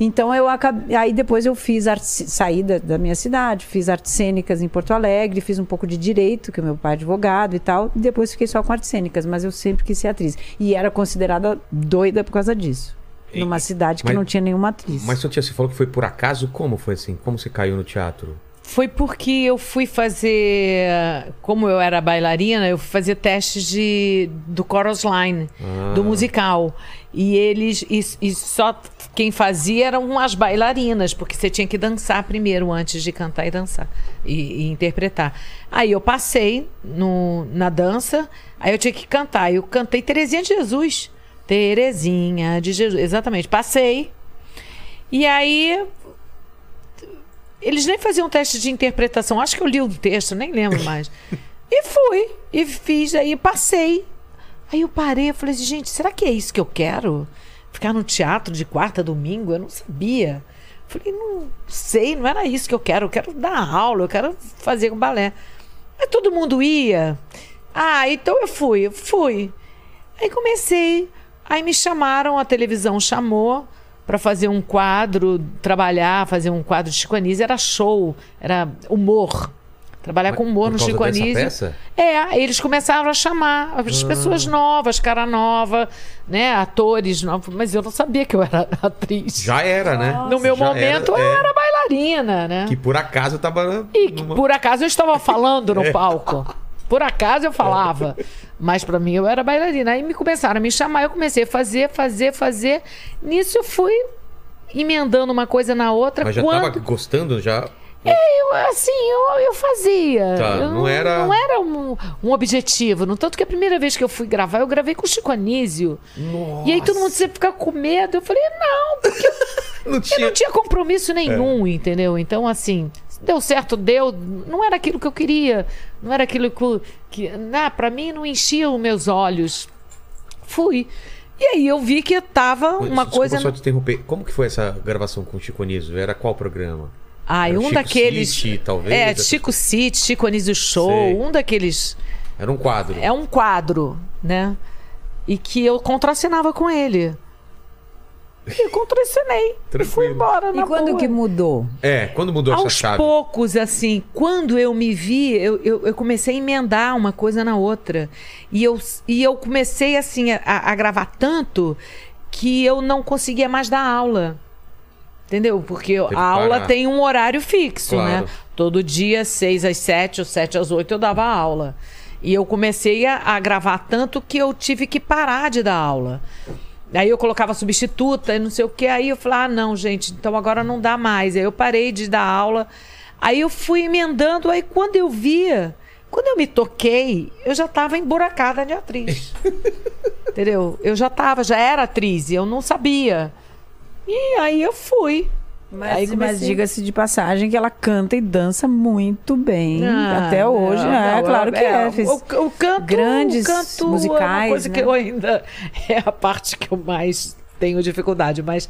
Então eu acabei. Aí depois eu fiz arte, saí da, da minha cidade, fiz artes cênicas em Porto Alegre, fiz um pouco de direito, que meu pai é advogado e tal. E depois fiquei só com artes cênicas, mas eu sempre quis ser atriz. E era considerada doida por causa disso. E- Numa cidade que mas- não tinha nenhuma atriz. Mas sua tia, você falou que foi por acaso? Como foi assim? Como você caiu no teatro? Foi porque eu fui fazer. Como eu era bailarina, eu fui fazer testes de, do chorus line, Ah. do musical. E eles. E, e só quem fazia eram as bailarinas, porque você tinha que dançar primeiro antes de cantar e dançar. E, e interpretar. Aí eu passei no, na dança, aí eu tinha que cantar. Eu cantei Terezinha de Jesus. Terezinha de Jesus. Exatamente. Passei. E aí eles nem faziam teste de interpretação. Acho que eu li o texto, nem lembro mais. e fui. E fiz, aí passei. Aí eu parei e falei assim, gente, será que é isso que eu quero? Ficar no teatro de quarta domingo? Eu não sabia. Falei, não sei, não era isso que eu quero. Eu quero dar aula, eu quero fazer um balé. Aí todo mundo ia. Ah, então eu fui, eu fui. Aí comecei. Aí me chamaram, a televisão chamou para fazer um quadro, trabalhar, fazer um quadro de Chico Anísio. Era show, era humor. Trabalhar com humor no Chico Anísio. É, eles começaram a chamar as pessoas novas, cara nova, né? Atores novos. Mas eu não sabia que eu era atriz. Já era, né? no meu momento, era, eu é. era bailarina, né? Que por acaso tava. E que, numa- por acaso eu estava falando É. no palco. Por acaso eu falava. Mas pra mim eu era bailarina. Aí me começaram a me chamar, eu comecei a fazer, fazer, fazer. Nisso eu fui emendando uma coisa na outra. Mas já quando tava gostando já. eu, assim, eu, eu fazia. Tá, Eu não era- Não era um, um objetivo. No tanto que a primeira vez que eu fui gravar, eu gravei com o Chico Anísio. E aí todo mundo sempre fica com medo. Eu falei, não, porque Não eu tinha. não tinha compromisso nenhum, entendeu? Então, assim, deu certo, deu. Não era aquilo que eu queria. Não era aquilo que. ah, pra mim, não enchia os meus olhos. Fui. E aí eu vi que tava uma Desculpa coisa. só te interromper. Como que foi essa gravação com o Chico Anísio? Era qual programa? Ah, Era um Chico daqueles. City, talvez, É, Chico City, Chico Anísio Show, Sei. um daqueles. Era um quadro. É um quadro, né? E que eu contracenava com ele. E eu contracenei. E fui Tranquilo. embora. E quando boa. que mudou? É, quando mudou essa Aos chave? poucos, assim, quando eu me vi, eu, eu, eu comecei a emendar uma coisa na outra. E eu, e eu comecei, assim, a, a gravar tanto que eu não conseguia mais dar aula. Entendeu? Porque Teve a aula parar. tem um horário fixo, Claro. né? Todo dia, seis às sete, ou sete às oito, eu dava aula. E eu comecei a, a gravar tanto que eu tive que parar de dar aula. Aí eu colocava substituta e não sei o que. Aí eu falei, ah, não, gente, então agora não dá mais. Aí eu parei de dar aula. Aí eu fui emendando. Aí quando eu via, quando eu me toquei, eu já estava emburacada de atriz. Entendeu? Eu já estava, já era atriz e eu não sabia. E aí eu fui. Mas, Aí mas diga-se de passagem que ela canta e dança muito bem. Ah, até hoje, não, é não, claro que é. Fez O, o canto, grandes o canto é uma musicais, coisa né? que eu ainda é a parte que eu mais tenho dificuldade, mas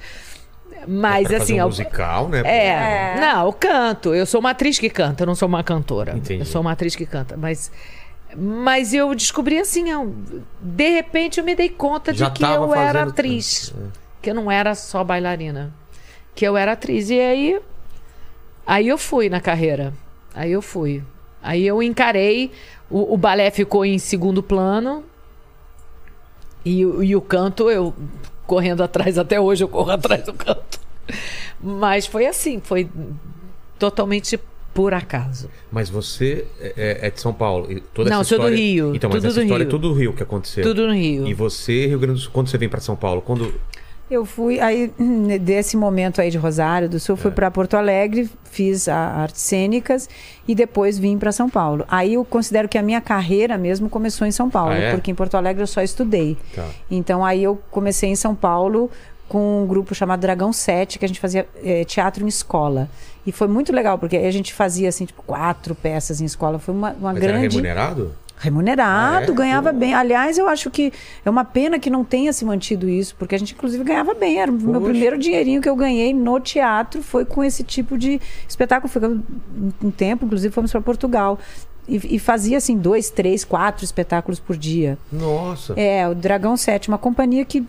mas fazer assim, um musical, né? é, não, o canto, eu sou uma atriz que canta, eu não sou uma cantora. Entendi. Eu sou uma atriz que canta, mas mas eu descobri assim, ó, de repente eu me dei conta Já de que eu era atriz, que eu não era só bailarina, que eu era atriz e aí Aí eu fui na carreira. Aí eu fui. Aí eu encarei. O, o balé ficou em segundo plano. E, o- e o canto, eu correndo atrás, até hoje eu corro atrás do canto. Mas foi assim, foi totalmente por acaso. Mas você é, é de São Paulo. e Toda Não, essa sou do história... Rio, Então, mas tudo essa história Rio. é tudo do Rio que aconteceu. Tudo no Rio. E você, Rio Grande do Sul, quando você vem pra São Paulo? Quando. Eu fui, aí desse momento aí de Rosário do Sul, fui É. para Porto Alegre, fiz a artes cênicas e depois vim para São Paulo. Aí eu considero que a minha carreira mesmo começou em São Paulo, Ah, é? porque em Porto Alegre eu só estudei. Tá. Então aí eu comecei em São Paulo com um grupo chamado Dragão 7, que a gente fazia eh, teatro em escola. E foi muito legal, porque aí a gente fazia assim, tipo, quatro peças em escola. Foi uma, uma Mas era grande. remunerado? Remunerado, é? ganhava Pô. bem. Aliás, eu acho que é uma pena que não tenha se mantido isso, porque a gente, inclusive, ganhava bem. Era o meu primeiro dinheirinho que eu ganhei no teatro foi com esse tipo de espetáculo. Ficamos um tempo, inclusive, fomos para Portugal. E, e fazia assim dois, três, quatro espetáculos por dia. Nossa. É, o Dragão 7, uma companhia que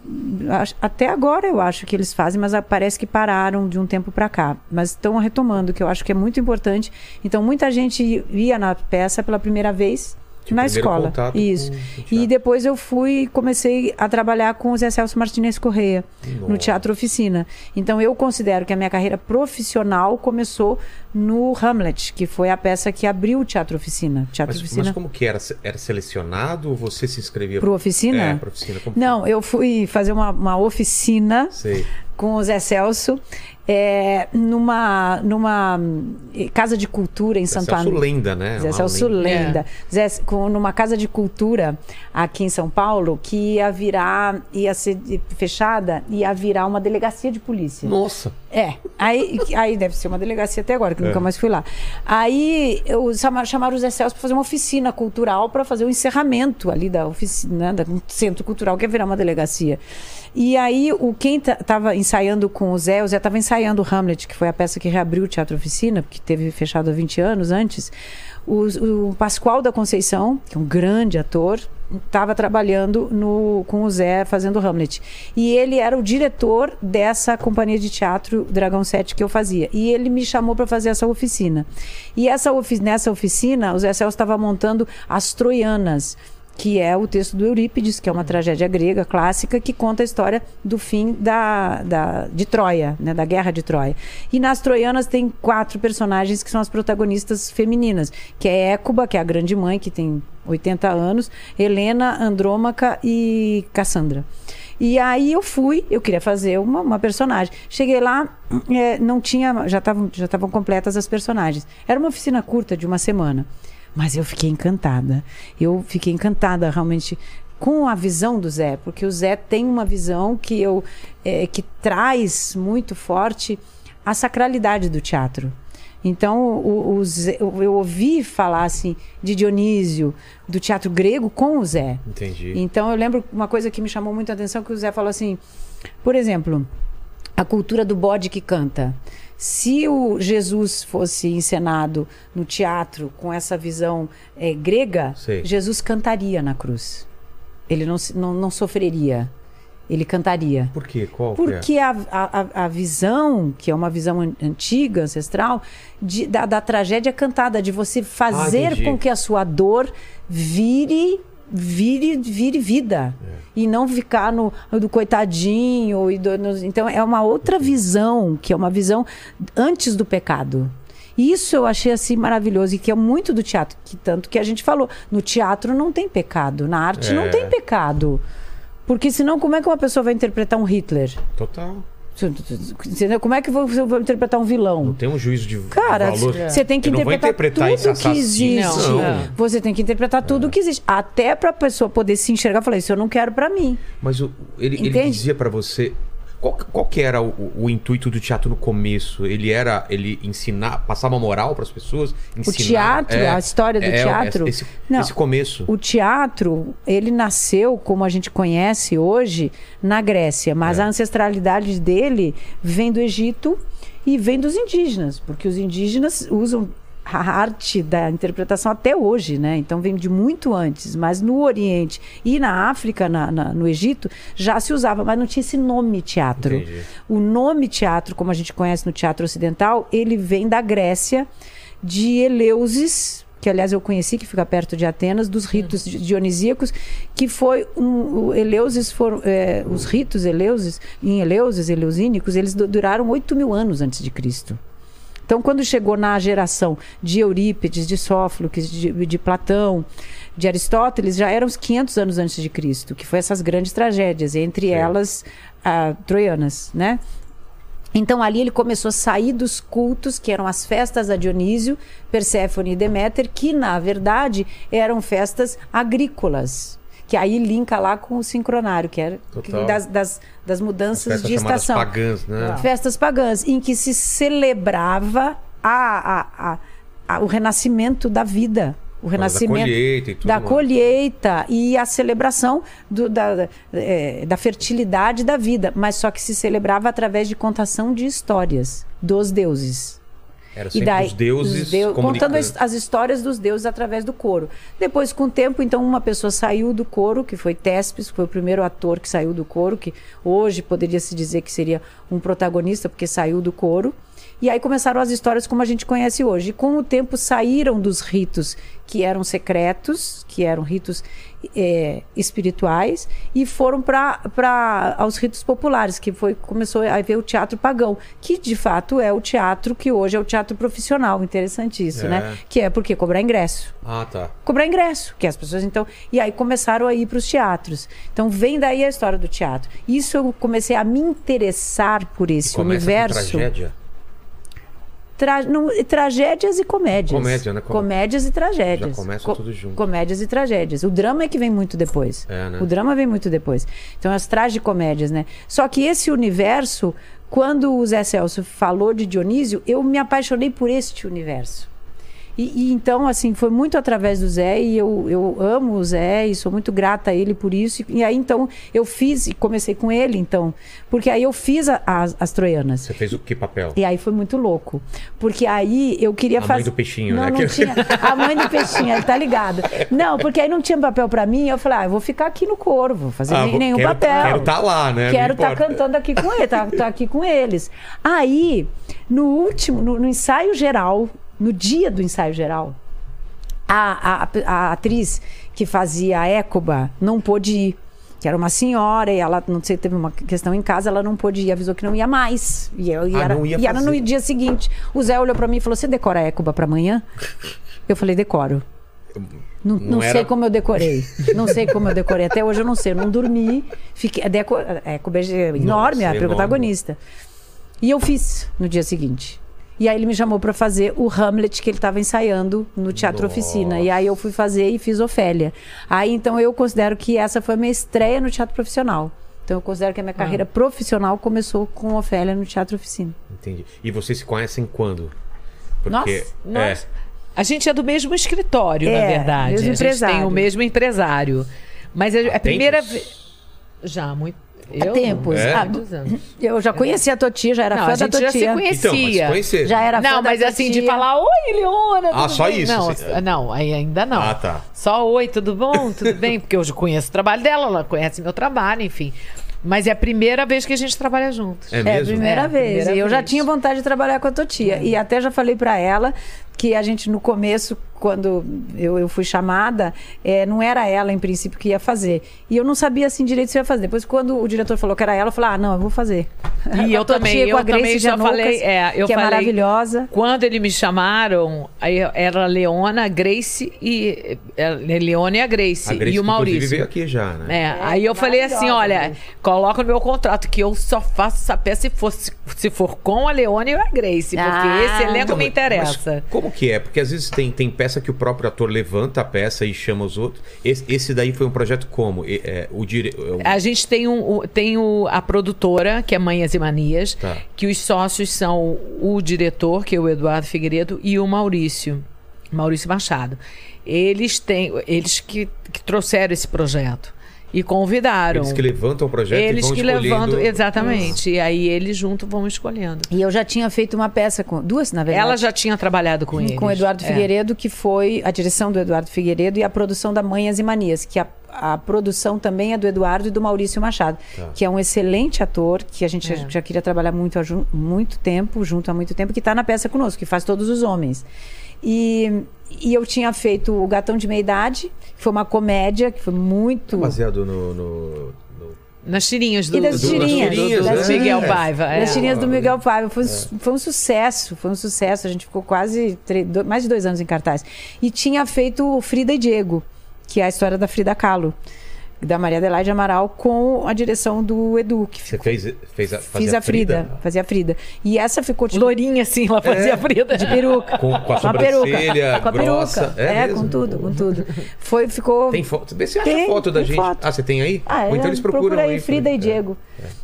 até agora eu acho que eles fazem, mas parece que pararam de um tempo para cá. Mas estão retomando, que eu acho que é muito importante. Então, muita gente ia na peça pela primeira vez Tipo, na escola. Isso. com E depois eu fui e comecei a trabalhar com o Zé Celso Martinez Correia no. Teatro Oficina. Então eu considero que a minha carreira profissional começou no Hamlet, que foi a peça que abriu o Teatro Oficina. Teatro Mas, Oficina mas como que era? Era selecionado ou você se inscrevia? pro Oficina? É, oficina. Não, eu fui fazer uma, uma oficina Sei. com o Zé Celso é, numa, numa eh, casa de cultura em Zé Santo Celso. Lenda, né? Zé Uma Celso lenda. Lenda. Zé, com, numa casa de cultura aqui em São Paulo que ia virar, ia ser fechada, ia virar uma delegacia de polícia. Nossa. É, aí, aí deve ser uma delegacia até agora, que É. nunca mais fui lá. Aí eu chama- chamaram o Zé Celso para fazer uma oficina cultural para fazer o encerramento ali da oficina, né, da um centro cultural que ia virar uma delegacia. E aí o quem estava ensaiando com o Zé, o Zé estava ensaiando o Hamlet, que foi a peça que reabriu o Teatro Oficina, porque teve fechado há 20 anos antes. O, o Pascoal da Conceição, que é um grande ator, estava trabalhando no, com o Zé fazendo Hamlet. E ele era o diretor dessa companhia de teatro Dragão 7 que eu fazia. E ele me chamou para fazer essa oficina. E essa ofi nessa oficina, o Zé Celso estava montando as Troianas que é o texto do Eurípides, que é uma tragédia grega clássica que conta a história do fim da, da, de Troia, né, da guerra de Troia. E nas Troianas tem quatro personagens que são as protagonistas femininas, que é Écuba, que é a grande mãe, que tem 80 anos, Helena, Andrômaca e Cassandra. E aí eu fui, eu queria fazer uma, uma personagem. Cheguei lá, é, não tinha, já estavam já estavam completas as personagens. Era uma oficina curta de uma semana. Mas eu fiquei encantada. Eu fiquei encantada realmente com a visão do Zé, porque o Zé tem uma visão que eu é, que traz muito forte a sacralidade do teatro. Então, o, o Zé- eu ouvi falar assim de Dionísio, do teatro grego com o Zé. Entendi. Então eu lembro uma coisa que me chamou muito a atenção que o Zé falou assim, por exemplo, a cultura do bode que canta. Se o Jesus fosse encenado no teatro com essa visão eh, grega, Sei. Jesus cantaria na cruz. Ele não, não, não sofreria. Ele cantaria. Por quê? Qual é? Porque a, a, a- a visão, que é uma visão an- antiga, ancestral, de- da, da tragédia cantada, de você fazer entendi. com que a sua dor vire vire vire vida. E não ficar no do coitadinho e do- nos- então é uma outra visão que é uma visão antes do pecado. Isso eu achei assim maravilhoso e que é muito do teatro que tanto que a gente falou no teatro não tem pecado na arte É. não tem pecado. Porque senão como é que uma pessoa vai interpretar um Hitler? Total. Entendeu? Como é que você vai interpretar um Não vilão? tem um juízo de Cara, valor. você tem que não interpretar, interpretar tudo que existe. Não. Não. Você tem que interpretar tudo que existe. Até pra pessoa poder se enxergar e falar, isso eu não quero pra mim. Mas o- ele, ele dizia pra você. Qual, qual que era o, o intuito do teatro no começo? Ele era ele ensinar, passar uma moral pras pessoas? Ensinar, teatro, a história do teatro? Esse, Não. esse começo. O teatro, ele nasceu, como a gente conhece hoje, na Grécia. Mas É. a ancestralidade dele vem do Egito e vem dos indígenas. Porque os indígenas usam a arte da interpretação até hoje, né? Então vem de muito antes. Mas no Oriente e na África, na- na- no Egito, já se usava, mas não tinha esse nome teatro. Entendi. O nome teatro, como a gente conhece no teatro ocidental, ele vem da Grécia, de Eleusis, que aliás eu conheci, que fica perto de Atenas, dos ritos di- dionisíacos, que foi um. O Eleusis foram. é, os ritos Eleusis, em Eleusis, eleusínicos, eles du- duraram 8 mil anos antes de Cristo. Então, quando chegou na geração de Eurípides, de Sófocles, de, de Platão, de Aristóteles, já eram os 500 anos antes de Cristo, que foi essas grandes tragédias, entre elas a troianas, né? Então ali ele começou a sair dos cultos, que eram as festas a Dionísio, Perséfone e Deméter, que na verdade eram festas agrícolas. Que aí linka lá com o sincronário, que era das, das, das mudanças de estação. pagãs, né? Festas pagãs, em que se celebrava a, a- a- o renascimento da vida. O causa da renascimento colheita e tudo da colheita e a celebração do- da, é, da fertilidade da vida, mas só que se celebrava através de contação de histórias dos deuses. Era E sempre daí, os deuses os contando as, as histórias dos deuses através do coro. Depois, com o tempo, então, uma pessoa saiu do coro, que foi Tespes, que foi o primeiro ator que saiu do coro, que hoje poderia se dizer que seria um protagonista, porque saiu do coro. E aí começaram as histórias como a gente conhece hoje. E com o tempo saíram dos ritos que eram secretos, que eram ritos é, espirituais, e foram para aos ritos populares, que foi começou a ver o teatro pagão, que de fato é o teatro que hoje é o teatro profissional. Interessante isso, É. né? Que é porque cobrar ingresso Ah, tá. cobrar ingresso, que as pessoas então. E aí começaram a ir para os teatros. Então vem daí a história do teatro. Isso eu comecei a me interessar por esse começa com universo. tragédia. Tra- não, tragédias e comédias. Comédia, né? Com- Comédias e tragédias. Já começa tudo junto. Comédias e tragédias. O drama é que vem muito depois. É, né? O drama vem muito depois. Então, as tragicomédias, né? Só que esse universo, quando o Zé Celso falou de Dionísio, eu me apaixonei por este universo. E, e então, assim, foi muito através do Zé e eu, eu amo o Zé e sou muito grata a ele por isso. E, aí, então, eu fiz e comecei com ele, então. Porque aí eu fiz a- as, as troianas. Você fez o que papel? E aí foi muito louco. Porque aí eu queria A mãe fazer. do peixinho, não, né? Não, tinha. A mãe do peixinho, ele tá ligado. Não, porque aí não tinha papel pra mim. Eu falei, ah, eu vou ficar aqui no coro, vou fazer Ah, nenhum quero- papel. quero tá lá, né? Quero estar importa. cantando aqui com ele, tá, tá aqui com eles. Aí, no último, no, no ensaio geral, no dia do ensaio geral, a, a, a atriz que fazia a Écoba não pôde ir. Que era uma senhora e ela, não sei, teve uma questão em casa, ela não pôde ir, avisou que não ia mais. E, eu, e Ah, era, não ia e era no dia seguinte. O Zé olhou pra mim e falou: Você decora a Écoba pra amanhã? Eu falei: Decoro. Não, Não não era- sei como eu decorei. Não sei como eu decorei. Até hoje eu não sei. Eu não dormi. Fiquei, a deco, é, Écoba é enorme, é a enorme. protagonista. E eu fiz no dia seguinte. E aí ele me chamou pra fazer o Hamlet que ele estava ensaiando no Teatro Nossa. Oficina. E aí eu fui fazer e fiz Ofélia. Aí então eu considero que essa foi a minha estreia no teatro profissional. Então eu considero que a minha carreira profissional começou com Ofélia no Teatro Oficina. Entendi. E vocês se conhecem quando? Nossa, é, Nossa. A gente é do mesmo escritório, na É, verdade. mesmo a gente empresário. tem o mesmo empresário. Mas a, a primeira vez. Já, há muito. Há Eu? tempos. É? Muitos anos. eu já conhecia a Totia, já era Não, fã a da gente já se Totia. conhecia. Então, mas se. Já era fã Não, da mas assim, de Totia. falar, oi, Leona. Ah, só bem?" isso, Não, assim. não, aí ainda não. Ah, tá. Só oi, tudo bom? Tudo bem? Porque eu já conheço o trabalho dela, ela conhece meu trabalho, enfim. Mas é a primeira vez que a gente trabalha juntos. É É, mesmo? primeira É, vez. primeira e eu já vez. tinha vontade de trabalhar com a Totia. E até já falei pra ela que a gente, no começo, quando eu, eu fui chamada, é, não era ela, em princípio, que ia fazer. E eu não sabia, assim, direito se eu ia fazer. Depois, quando o diretor falou que era ela, eu falei, ah, não, eu vou fazer. E eu também, eu a Grace também já Janucas, falei, é, eu que é falei- maravilhosa. Quando eles me chamaram, aí era a Leona, a Grace e. é, Leona e a Grace. A Grace, e o Maurício. inclusive, veio aqui já, né? É, aí eu falei assim, olha, Grace. coloca no meu contrato que eu só faço essa peça se for, se, se for com a Leone e a Grace, porque Ah. esse elenco Então, me mas interessa. como que é? Porque às vezes tem, tem peça que o próprio ator levanta a peça e chama os outros. Esse, esse daí foi um projeto como? E- é, o dire... é, A gente tem, um, o- tem o, a produtora, que é Manhas e Manias, Tá. que os sócios são o diretor, que é o Eduardo Figueiredo, e o Maurício, Maurício Machado. Eles têm, eles que, que trouxeram esse projeto e convidaram. Eles que levantam o projeto e Eles vão que escolhendo... levantam, exatamente. E aí eles juntos vão escolhendo. E eu já tinha feito uma peça com... Duas, na verdade. Ela já tinha trabalhado com eles. com o Eduardo É. Figueiredo, que foi a direção do Eduardo Figueiredo e a produção da Manhas e Manias, que a, a produção também é do Eduardo e do Maurício Machado, Tá. que é um excelente ator, que a gente É. já, já queria trabalhar muito há muito tempo, junto há muito tempo, que está na peça conosco, que faz todos os homens. E, e eu tinha feito O Gatão de Meia Idade, que foi uma comédia, que foi muito... Baseado no, no, Nas tirinhas do, E das do- tirinhas, das Miguel tirinhas. Paiva. é. Das tirinhas do Miguel Paiva. Foi, um- foi um sucesso, foi um sucesso. A gente ficou quase tre- do- mais de dois anos em cartaz. E tinha feito Frida e Diego, que é a história da Frida Kahlo, da Maria Adelaide Amaral, com a direção do Edu, que Você fez, fez a, fiz fazia a Frida, fazia a Frida. E essa ficou tipo, Lourinha, assim, ela fazia Frida. de peruca. Com, com a a sobrancelha Com a grossa. peruca. É, mesmo? com tudo, com tudo. Foi, ficou. Tem foto? Vê se acha Tem, foto da tem gente. foto. Ah, você tem aí? Ah, Ou então é, eles procuram procura aí, aí. Frida e É. Diego.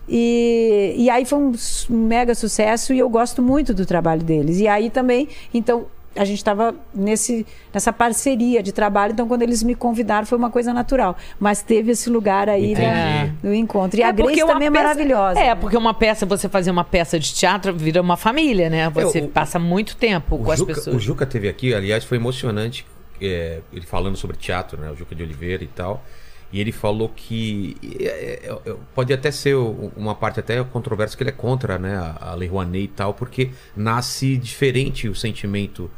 E, e aí foi um um mega sucesso e eu gosto muito do trabalho deles. E aí também, então, a gente estava nesse, nessa parceria de trabalho, então quando eles me convidaram foi uma coisa natural. Mas teve esse lugar aí né, do encontro. E a porque Grace também é peça- maravilhosa. É, porque uma peça, você fazer uma peça de teatro, vira uma família, né? Você É, o- passa muito tempo com O as Juca, pessoas. o Juca teve aqui, aliás, foi emocionante. é, ele falando sobre teatro, né? O Juca de Oliveira e tal. E ele falou que é, é, é, pode até ser uma parte até controversa que ele é contra, né? A, a Lei Rouanet e tal, porque nasce diferente o sentimento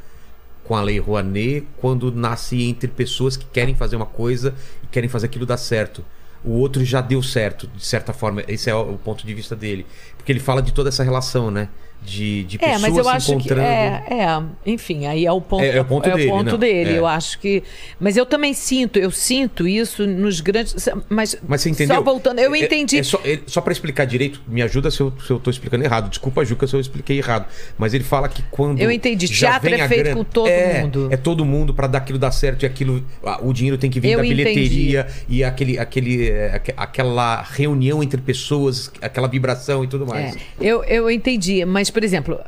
com a Lei Rouanet quando nasce entre pessoas que querem fazer uma coisa e querem fazer aquilo dar certo. O outro já deu certo, de certa forma. Esse é o ponto de vista dele. Porque ele fala de toda essa relação, né? De, de É, pessoas mas eu se acho que encontrando. é, é, enfim, aí é o ponto, É- é o ponto dele, ponto não, dele. é. Eu acho que, mas eu também sinto, eu sinto isso nos grandes, mas, Mas você entendeu? Só voltando, eu É- entendi. É, só, é, só para explicar direito, me ajuda se eu, se eu tô explicando errado. Desculpa, Juca, se eu expliquei errado. Mas ele fala que quando. Eu entendi. Teatro é feito com todo é, mundo. É todo mundo para dar aquilo dar certo e aquilo. O dinheiro tem que vir Eu da entendi. bilheteria e aquele, aquele, é, aque- aquela reunião entre pessoas, aquela vibração e tudo mais. É, eu, eu entendi, mas, por exemplo,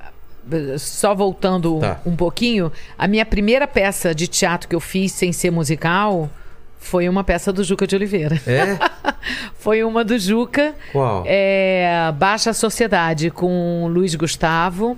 só voltando Tá. um pouquinho, a minha primeira peça de teatro que eu fiz sem ser musical foi uma peça do Juca de Oliveira. É? Foi uma do Juca. Qual? É, Baixa Sociedade, com Luiz Gustavo,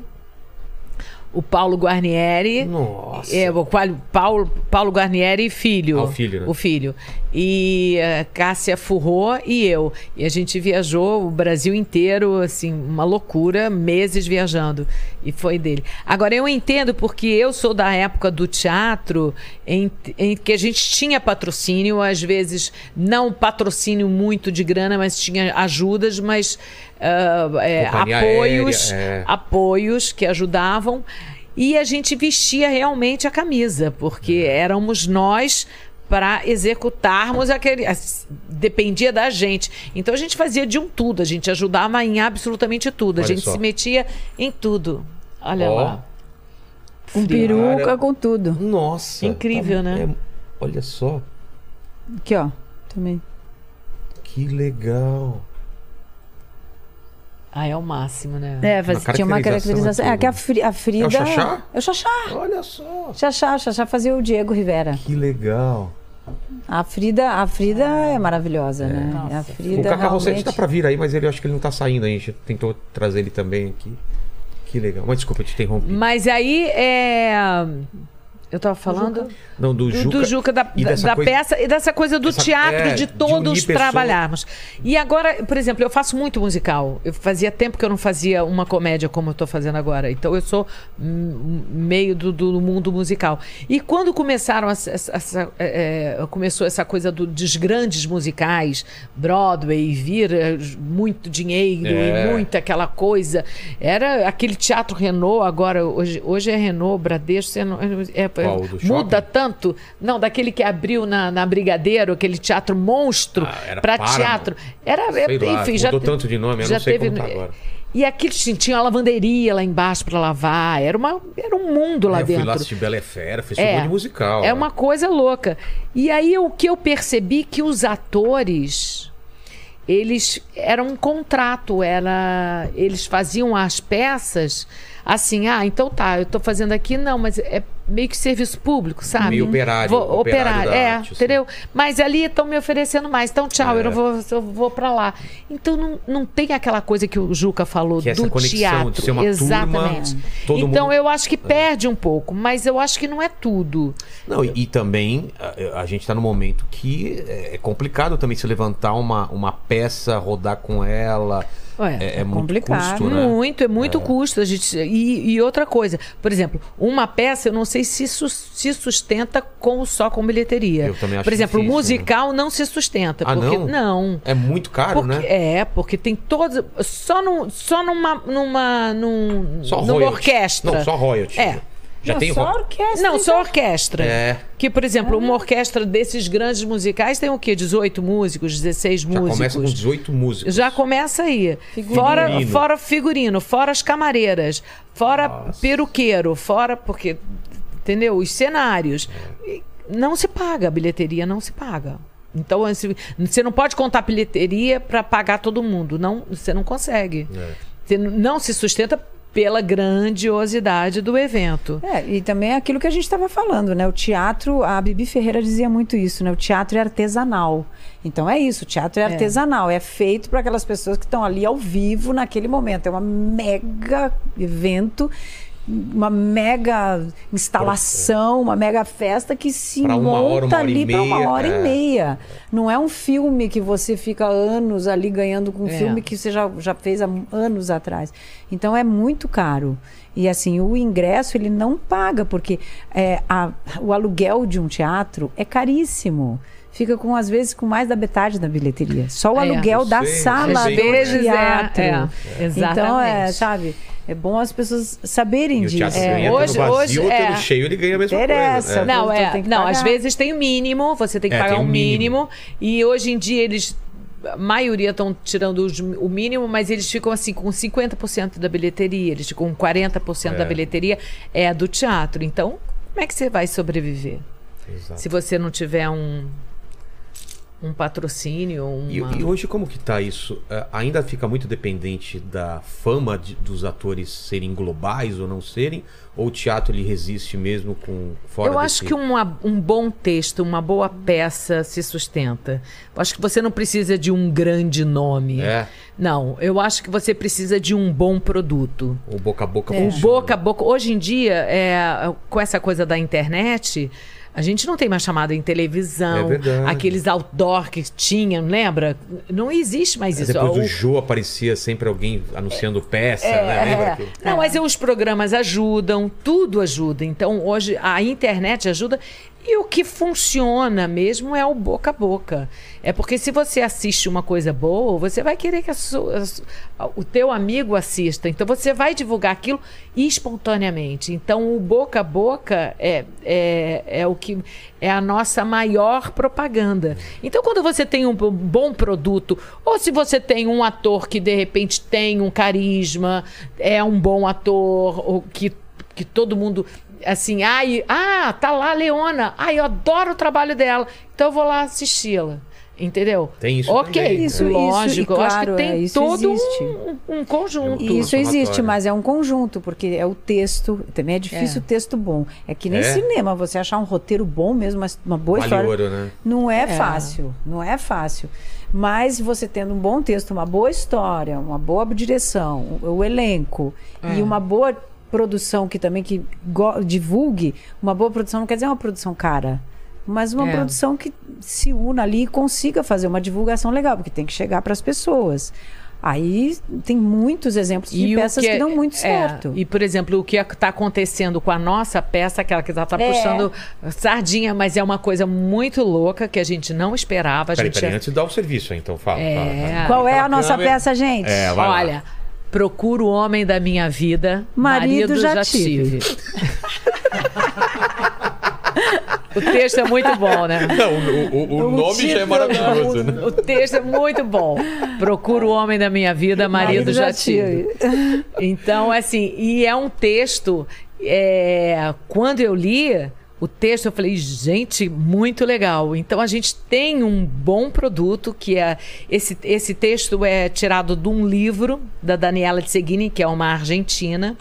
o Paulo Guarnieri. Nossa. É, o Paulo, Paulo Guarnieri filho. Ah, o filho, né? O filho. E eh, Cássia Furró e eu. E a gente viajou o Brasil inteiro, assim, uma loucura, meses viajando. E foi dele. Agora, eu entendo porque eu sou da época do teatro em, em que a gente tinha patrocínio, às vezes não patrocínio muito de grana, mas tinha ajudas, mas ah, é, apoios, aérea, é. apoios que ajudavam. E a gente vestia realmente a camisa, porque É. éramos nós para executarmos aquele. Dependia da gente. Então a gente fazia de um tudo, a gente ajudava em absolutamente tudo. A Olha gente só. se metia em tudo. Olha Ó. lá. Com Frio. peruca, Cara. com tudo. Nossa. Incrível, né? é- olha só. Aqui, ó. Também. Que legal. Ah, é o máximo, né? É, faz- Uma tinha uma caracterização. É, aqui, que a? Fri- a Frida. Xaxá? É o Xaxá. Olha só. Xaxá, Xaxá fazia o Diego Rivera. Que legal. A Frida, a Frida é maravilhosa, né? A O Frida Cacá Rossetti realmente... tá pra vir aí, mas ele acho que ele não tá saindo. A gente tentou trazer ele também aqui. Que legal. Mas desculpa, eu te interrompi. Mas aí é. Eu tava falando Não, do do Juca. do Juca, da, e da- dessa da coisa- peça e dessa coisa do Essa- teatro, é, de de todos pessoas. trabalharmos. E agora, por exemplo, eu faço muito musical. Eu fazia tempo que eu não fazia uma comédia como eu tô fazendo agora. Então eu sou meio do, do mundo musical. E quando começaram essa, essa- essa- é, é, começou essa coisa do- dos grandes musicais, Broadway, vir é, muito dinheiro É. e muita aquela coisa. Era aquele teatro Renault, agora, hoje, hoje é Renault, Bradesco, é, Qual, do muda shopping? tanto. Não, daquele que abriu na, na Brigadeiro, aquele teatro monstro Ah, era para teatro. Era, Sei é, lá, enfim, já mudou tanto de nome, eu já não sei teve, como tá agora. E aquilo tinha, uma lavanderia lá embaixo para lavar. Era, uma, era um mundo lá É, eu fui dentro. lá assistir Bela Fera, fez É. um monte de musical. É né? uma coisa louca. E aí o que eu percebi que os atores eles eram um contrato, era eles faziam as peças assim, ah, então tá, eu tô fazendo aqui, não, mas é meio que serviço público, sabe? Meio operário, Vou, operário da é, arte, assim. entendeu? Mas ali estão me oferecendo mais, então tchau, É. eu não vou, eu vou para lá. Então não, não tem aquela coisa que o Juca falou Que é essa do conexão teatro, de ser uma turma, exatamente. todo então mundo- eu acho que perde um pouco, mas eu acho que não é tudo. Não, e, e também a, a gente está num momento que é é complicado também se levantar uma, uma peça, rodar com ela. Ué, é, é muito complicado. custo, né? Muito, é muito custo. A gente, e, e outra coisa, por exemplo, uma peça, eu não sei se sus- se sustenta com só com bilheteria. Eu também acho Por exemplo, difícil, o musical não se sustenta. Ah, porque, não? não. É muito caro, Porque- né? É, porque tem todos. Só, no, só numa. numa num, Só numa royalties. orquestra. Não, só royalties. É. Já Não, tem só orquestra. Não, então. só orquestra. É. Que, por exemplo, uma orquestra desses grandes musicais tem o quê? 18 músicos, 16 Já músicos. começa com 18 músicos. Já começa aí. Fora, Figurino. fora figurino, fora as camareiras, fora peruqueiro, fora. Porque. Entendeu? Os cenários. E Não se paga, a bilheteria não se paga. Então, assim, você não pode contar bilheteria para pagar todo mundo. Não, você não consegue. É. Você não se sustenta pela grandiosidade do evento. É, e também é aquilo que a gente estava falando, né? O teatro, a Bibi Ferreira dizia muito isso, né? O teatro é artesanal. Então é isso, o teatro é, artesanal, é feito para aquelas pessoas que estão ali ao vivo naquele momento. É uma mega evento, uma mega instalação, uma mega festa que se Pra monta hora, uma hora ali para uma hora é. e meia. Não é um filme que você fica anos ali ganhando com um É. filme que você já, já fez há anos atrás. Então é muito caro. E assim, o ingresso ele não paga, porque é, a- o aluguel de um teatro é caríssimo. Fica com, às vezes, com mais da metade da bilheteria. Só o É, aluguel da sei, sala sei. do é, teatro. é, Então, é, exatamente. sabe? É bom as pessoas saberem E disso. É, hoje- vazio hoje ou é. cheio, ele ganha a mesma Interessa. coisa. É. Não, Então é. tem que Não, pagar. às vezes tem o mínimo, você tem que É, pagar tem um mínimo. mínimo. E hoje em dia eles. A maioria estão tirando os- o mínimo, mas eles ficam assim com 50% da bilheteria, eles ficam com 40% da É. bilheteria é do teatro. Então, como é que você vai sobreviver? Exato. Se você não tiver um, um patrocínio, uma... E, e hoje como que tá isso? É, ainda fica muito dependente da fama de- dos atores serem globais ou não serem? Ou o teatro ele resiste mesmo com fora Eu desse... acho que uma- um bom texto, uma boa peça se sustenta. Eu acho que você não precisa de um grande nome. É. Não, eu acho que você precisa de um bom produto. O boca a boca O funciona. boca a boca. Hoje em dia, é, com essa coisa da internet, a gente não tem mais chamada em televisão. É. Aqueles outdoor que tinham, lembra? Não existe mais isso. Depois do O- Jô aparecia sempre alguém anunciando peça, né? Lembra? aquilo? Não, mas os programas ajudam, tudo ajuda. Então, hoje, a internet ajuda. E o que funciona mesmo é o boca a boca. É porque se você assiste uma coisa boa, você vai querer que a sua- a o teu amigo assista. Então, você vai divulgar aquilo espontaneamente. Então, o boca a boca é, é, é o que é a nossa maior propaganda. Então, quando você tem um bom produto, ou se você tem um ator que de repente tem um carisma, é um bom ator, ou que, que todo mundo assim, ai, ah, tá lá a Leona, ai, eu adoro o trabalho dela, então eu vou lá assisti-la. Entendeu? Tem isso Ok, também, Isso, lógico. isso, e eu acho que claro, tem é, isso todo existe. um, um conjunto. Tudo Isso existe, mas é um conjunto, porque é o texto. Também é difícil o texto bom. É que nem É? cinema, você achar um roteiro bom mesmo, mas uma boa Vale história. ouro, né? Não é, É. fácil, não é fácil. Mas você tendo um bom texto, uma boa história, uma boa direção, o, o elenco É. e uma boa produção que também que divulgue, uma boa produção não quer dizer uma produção cara. Mas uma É. produção que se una ali e consiga fazer uma divulgação legal, porque tem que chegar para as pessoas. Aí tem muitos exemplos de o peças que, é- dão muito é, certo. e, por exemplo, o que está acontecendo com a nossa peça, aquela que já está É. puxando sardinha, mas é uma coisa muito louca que a gente não esperava. A Peraí, gente peraí, antes dá o serviço então fala. É. fala, fala. Qual é Aquela a nossa câmera- peça, gente? É. Olha, procuro o homem da minha vida, Marido já tive. o texto é muito bom, né? Não, o, o- o O nome já é título- maravilhoso, né? O texto é muito bom. Procuro o homem da minha vida, marido, já tive. Então, assim, e é um texto. é, quando eu li o texto, eu falei, gente, muito legal. Então a gente tem um bom produto, que é. Esse, esse texto é tirado de um livro da Daniela Tseguini, que é uma argentina.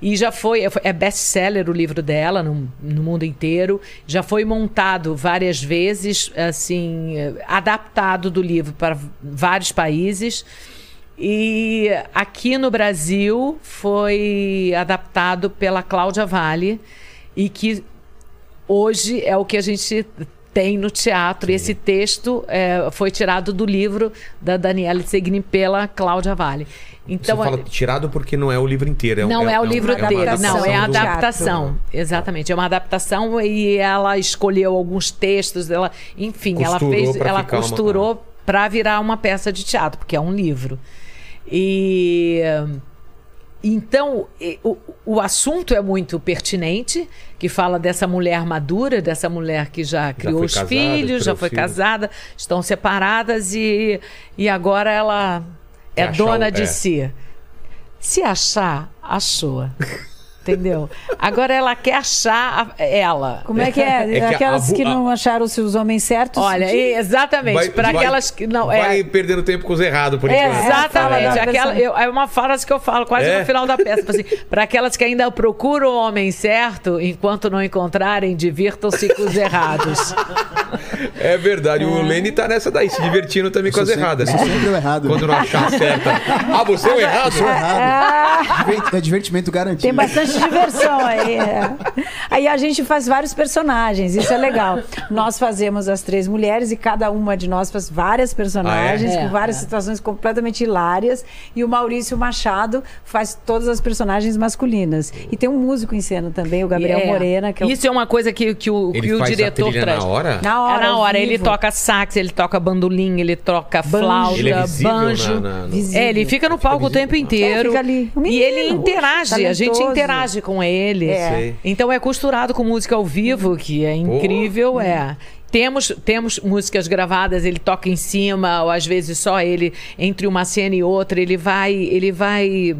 E já foi, é best-seller o livro dela no, no mundo inteiro. Já foi montado várias vezes, assim, adaptado do livro para vários países. E aqui no Brasil foi adaptado pela Cláudia Vale e que hoje é o que a gente tem no teatro. E esse texto é, foi tirado do livro da Daniela Segni pela Cláudia Vale. Então, Você fala tirado porque não é o livro inteiro. não é, o um- livro inteiro, não, é a adaptação do-. Exatamente, é uma adaptação e ela escolheu alguns textos, ela, enfim, ela Costurou fez, pra ela ficar uma- costurou para virar uma peça de teatro, porque é um livro. E então o, o assunto é muito pertinente, que fala dessa mulher madura, dessa mulher que já criou foi os casada, filhos, já foi filhos. casada, estão separadas e, e agora ela é achar dona de é. si. Se achar, achou. Entendeu? Agora ela quer achar a- ela. Como é que é? É que a- Aquelas a- que não acharam os seus homens certos? Olha, de- exatamente. Vai- Para vai- aquelas que. Não, Vai é. perdendo tempo com os errados, por enquanto. Exatamente. fala da Aquela, eu- é uma frase que eu falo quase É? no final da peça. Assim, Para aquelas que ainda procuram o homem certo, enquanto não encontrarem, divirtam-se com os errados. É verdade, o Lene tá nessa daí, se divertindo também com as sou sempre- erradas. eu sou sempre o errado. Quando não achar a certa. Ah, você é o errado? Diver- É divertimento garantido. Tem bastante diversão aí. é. Aí a gente faz vários personagens, isso é legal. Nós fazemos as três mulheres e cada uma de nós faz várias personagens, Ah, é? com várias É. situações completamente hilárias. E o Maurício Machado faz todas as personagens masculinas. E tem um músico em cena também, o Gabriel É. Morena, que é o Isso é uma coisa que, que o, Ele que o diretor traz. na hora? Na hora, É na hora. Ele toca sax, ele toca bandolim, ele toca Banjo. flauta, Ele é banjo. na- na- no-. É, ele fica no palco o tempo inteiro. É, fica ali. E ele interage, a gente talentoso. Interage com ele. É. Então é costurado com música ao vivo, que é incrível, é. Temos, temos músicas gravadas, ele toca em cima, ou às vezes só ele, entre uma cena e outra, ele vai, ele vai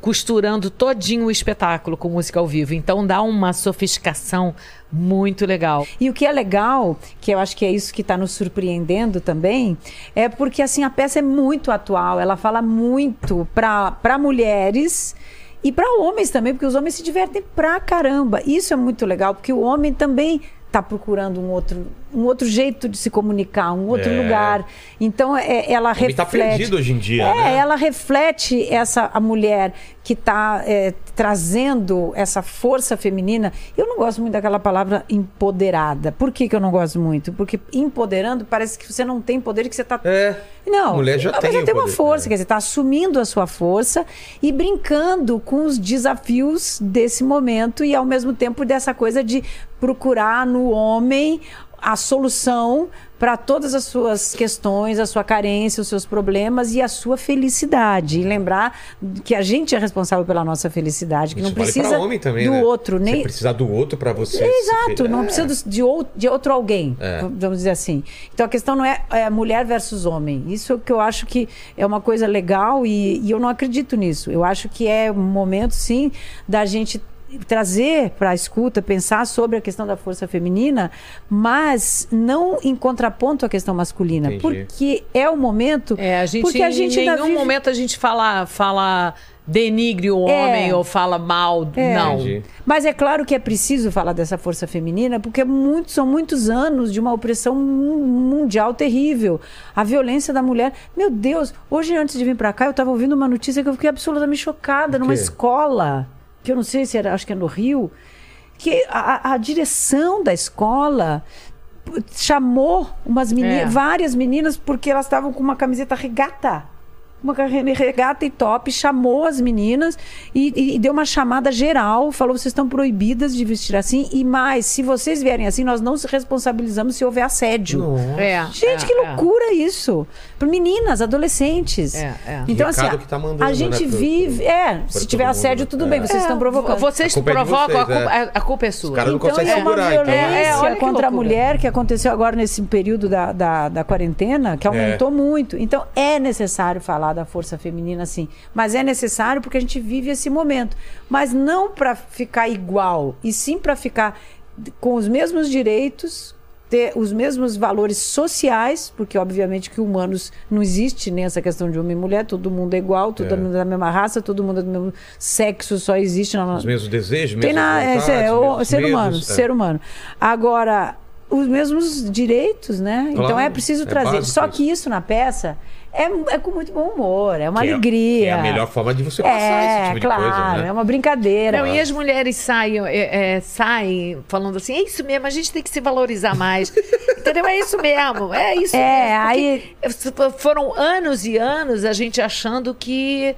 costurando todinho o espetáculo com música ao vivo. Então dá uma sofisticação muito legal. E o que é legal, que eu acho que é isso que está nos surpreendendo também, é porque assim a peça é muito atual. Ela fala muito para mulheres e para homens também, porque os homens se divertem pra caramba. Isso é muito legal, porque o homem também está procurando um outro, um outro jeito de se comunicar, um outro É. lugar. Então é, ela tá reflete. perdido hoje em dia, É, né? ela reflete essa a mulher que está trazendo essa força feminina. Eu não gosto muito daquela palavra empoderada. Por que, que eu não gosto muito? Porque empoderando parece que você não tem poder que você está. É. Não, A mulher já tem já tem uma poder, força, é. quer dizer, está assumindo a sua força e brincando com os desafios desse momento e ao mesmo tempo dessa coisa de procurar no homem a solução para todas as suas questões, a sua carência, os seus problemas e a sua felicidade. E lembrar que a gente é responsável pela nossa felicidade, que Isso não vale precisa também, do né? outro, nem Você precisa do outro pra você. Exato, se- não É. precisa do- de, ou- de outro alguém, É. vamos dizer assim. Então a questão não é, é mulher versus homem. Isso é o que eu acho que é uma coisa legal e, e eu não acredito nisso. Eu acho que é um momento, sim, da gente trazer para a escuta, pensar sobre a questão da força feminina, mas não em contraponto à questão masculina, Entendi. porque é o momento, É, a gente, porque a gente em nenhum vive- momento a gente fala, fala denigre o É. homem ou fala mal. É. Não. Entendi. Mas é claro que é preciso falar dessa força feminina, porque é muito- são muitos anos de uma opressão mu- mundial terrível. A violência da mulher. Meu Deus, hoje antes de vir para cá, eu estava ouvindo uma notícia que eu fiquei absolutamente chocada numa escola, que eu não sei se era, acho que é no Rio, que a, a- direção da escola chamou umas meninas, É. várias meninas porque elas estavam com uma camiseta regata uma regata e top, chamou as meninas e, e- e deu uma chamada geral, falou: vocês estão proibidas de vestir assim, e mais, se vocês vierem assim, nós não se responsabilizamos se houver assédio. Nossa. É, Gente, é, que é. loucura isso! Para meninas, adolescentes. É, é. Então, assim, Recado a- que tá mandando, a gente né, pro- vive. É, se tiver mundo, assédio, né? tudo É. bem, vocês estão provocando. Vocês é provocam, a, culpa, é. a- a culpa é sua. Os caras não Então, conseguem é uma segurar, então. violência É, contra a mulher que aconteceu agora nesse período da, da, da quarentena, que aumentou muito. Então, é necessário falar da força feminina, sim. Mas é necessário porque a gente vive esse momento. Mas não para ficar igual, e sim para ficar com os mesmos direitos, ter os mesmos valores sociais, porque obviamente que humanos não existe nem essa questão de homem e mulher, todo mundo é igual, todo É. mundo é da mesma raça, todo mundo é do mesmo sexo, só existe na Os mesmos desejos, tem na, é, vontades, é, o- ser humano, medos, é. ser humano. Agora, os mesmos direitos, né? então Claro, é preciso é trazer. Só que isso na peça é, é com muito bom humor, é uma Que é- alegria. É, a melhor forma de você passar É, esse tipo de claro, coisa, né? é uma brincadeira. Não, e as mulheres saem, é, é, saem falando assim, é isso mesmo, a gente tem que se valorizar mais. Entendeu? É isso mesmo, é isso É, mesmo. Porque Foram anos e anos a gente achando que,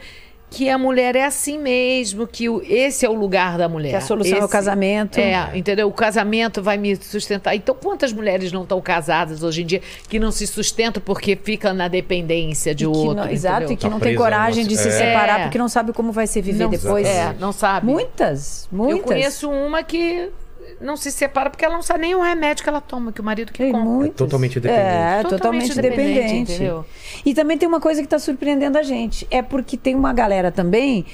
que a mulher é assim mesmo, que o- esse é o lugar da mulher. Que a solução é o Esse- casamento. É, entendeu? O casamento vai me sustentar. Então, quantas mulheres não estão casadas hoje em dia que não se sustentam porque ficam na dependência de E que outro? não- exato, e que Tá não tem coragem de se É. separar porque não sabe como vai ser viver Não- depois. É, não sabe. Muitas, muitas. Eu conheço uma que não se separa porque ela não sabe nem o remédio que ela toma, que o marido que Tem compra. muitas. totalmente dependente. É, Totalmente totalmente, dependente, dependente. entendeu? E também tem uma coisa que está surpreendendo a gente. É porque tem uma galera também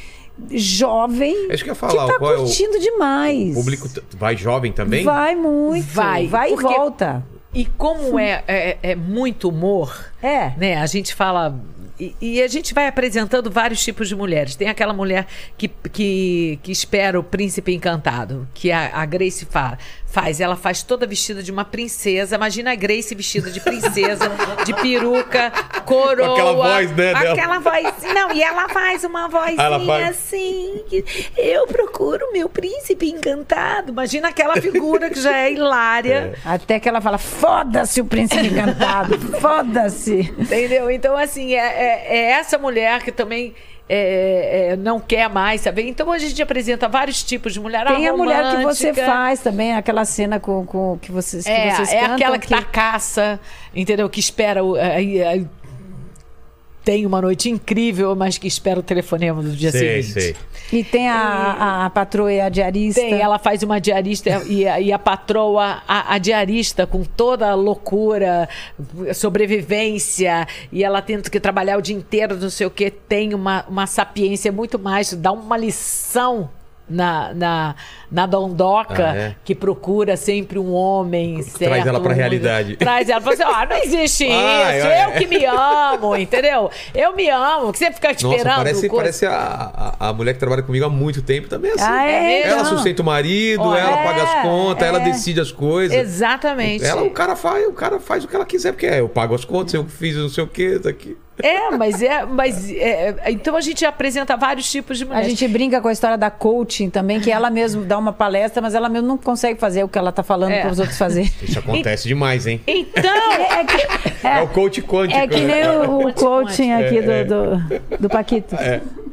jovem É isso que eu ia que falar, tá qual é o- curtindo demais. O público vai jovem também? Vai muito. Vai, Vai, porque- e volta. E como é, é, é muito humor, É. né? A gente fala. E, e a gente vai apresentando vários tipos de mulheres. Tem aquela mulher que, que, que espera o príncipe encantado, que a, a Grace fala, faz. Ela faz toda vestida de uma princesa. Imagina a Grace vestida de princesa, de peruca, coroa. Com aquela voz, né, dela. Aquela voz. Não, e ela faz uma vozinha Ela faz. assim. que eu procuro meu príncipe encantado. Imagina aquela figura que já é hilária. Até que ela fala: foda-se o príncipe encantado, foda-se. Entendeu? Então, assim, é, é- é essa mulher que também é, é, não quer mais saber. Então, a gente apresenta vários tipos de mulher. Tem a mulher que você faz também, aquela cena com, com que vocês, que É, vocês é aquela que, tá caça, entendeu? Que espera. Tem uma noite incrível, mas que espera o telefonema do dia Sei, seguinte. sei. E tem a, a, a patroa e a diarista. Tem, ela faz uma diarista e, a- e a patroa, a, a diarista, com toda a loucura, sobrevivência, e ela tendo que trabalhar o dia inteiro, não sei o que, tem uma, uma sapiência muito mais, dá uma lição. Na, na, na dondoca, Ah, é? que procura sempre um homem certo. ela pra um- realidade. Traz ela. Fala assim, ó, não existe isso. Eu que me amo, entendeu? Eu me amo. Que você fica Nossa, esperando. parece, coisa- parece a, a, a mulher que trabalha comigo há muito tempo também é assim. Ah, é? É Ela então. sustenta o marido, Olha, ela paga as é, contas, ela é. decide as coisas. Exatamente. Ela, o cara faz, o cara faz o que ela quiser, porque é, eu pago as contas, eu fiz não sei o que, daqui. É, mas é. Mas é, é, então a gente apresenta vários tipos de A mulheres. gente brinca com a história da coaching também, que ela mesmo dá uma palestra, mas ela mesmo não consegue fazer o que ela tá falando É. para os outros fazer. Isso acontece demais, hein? Então. É que, É, é, o coach quântico. é que né? nem o, o Quanti, coaching aqui É, do, do, do Paquito.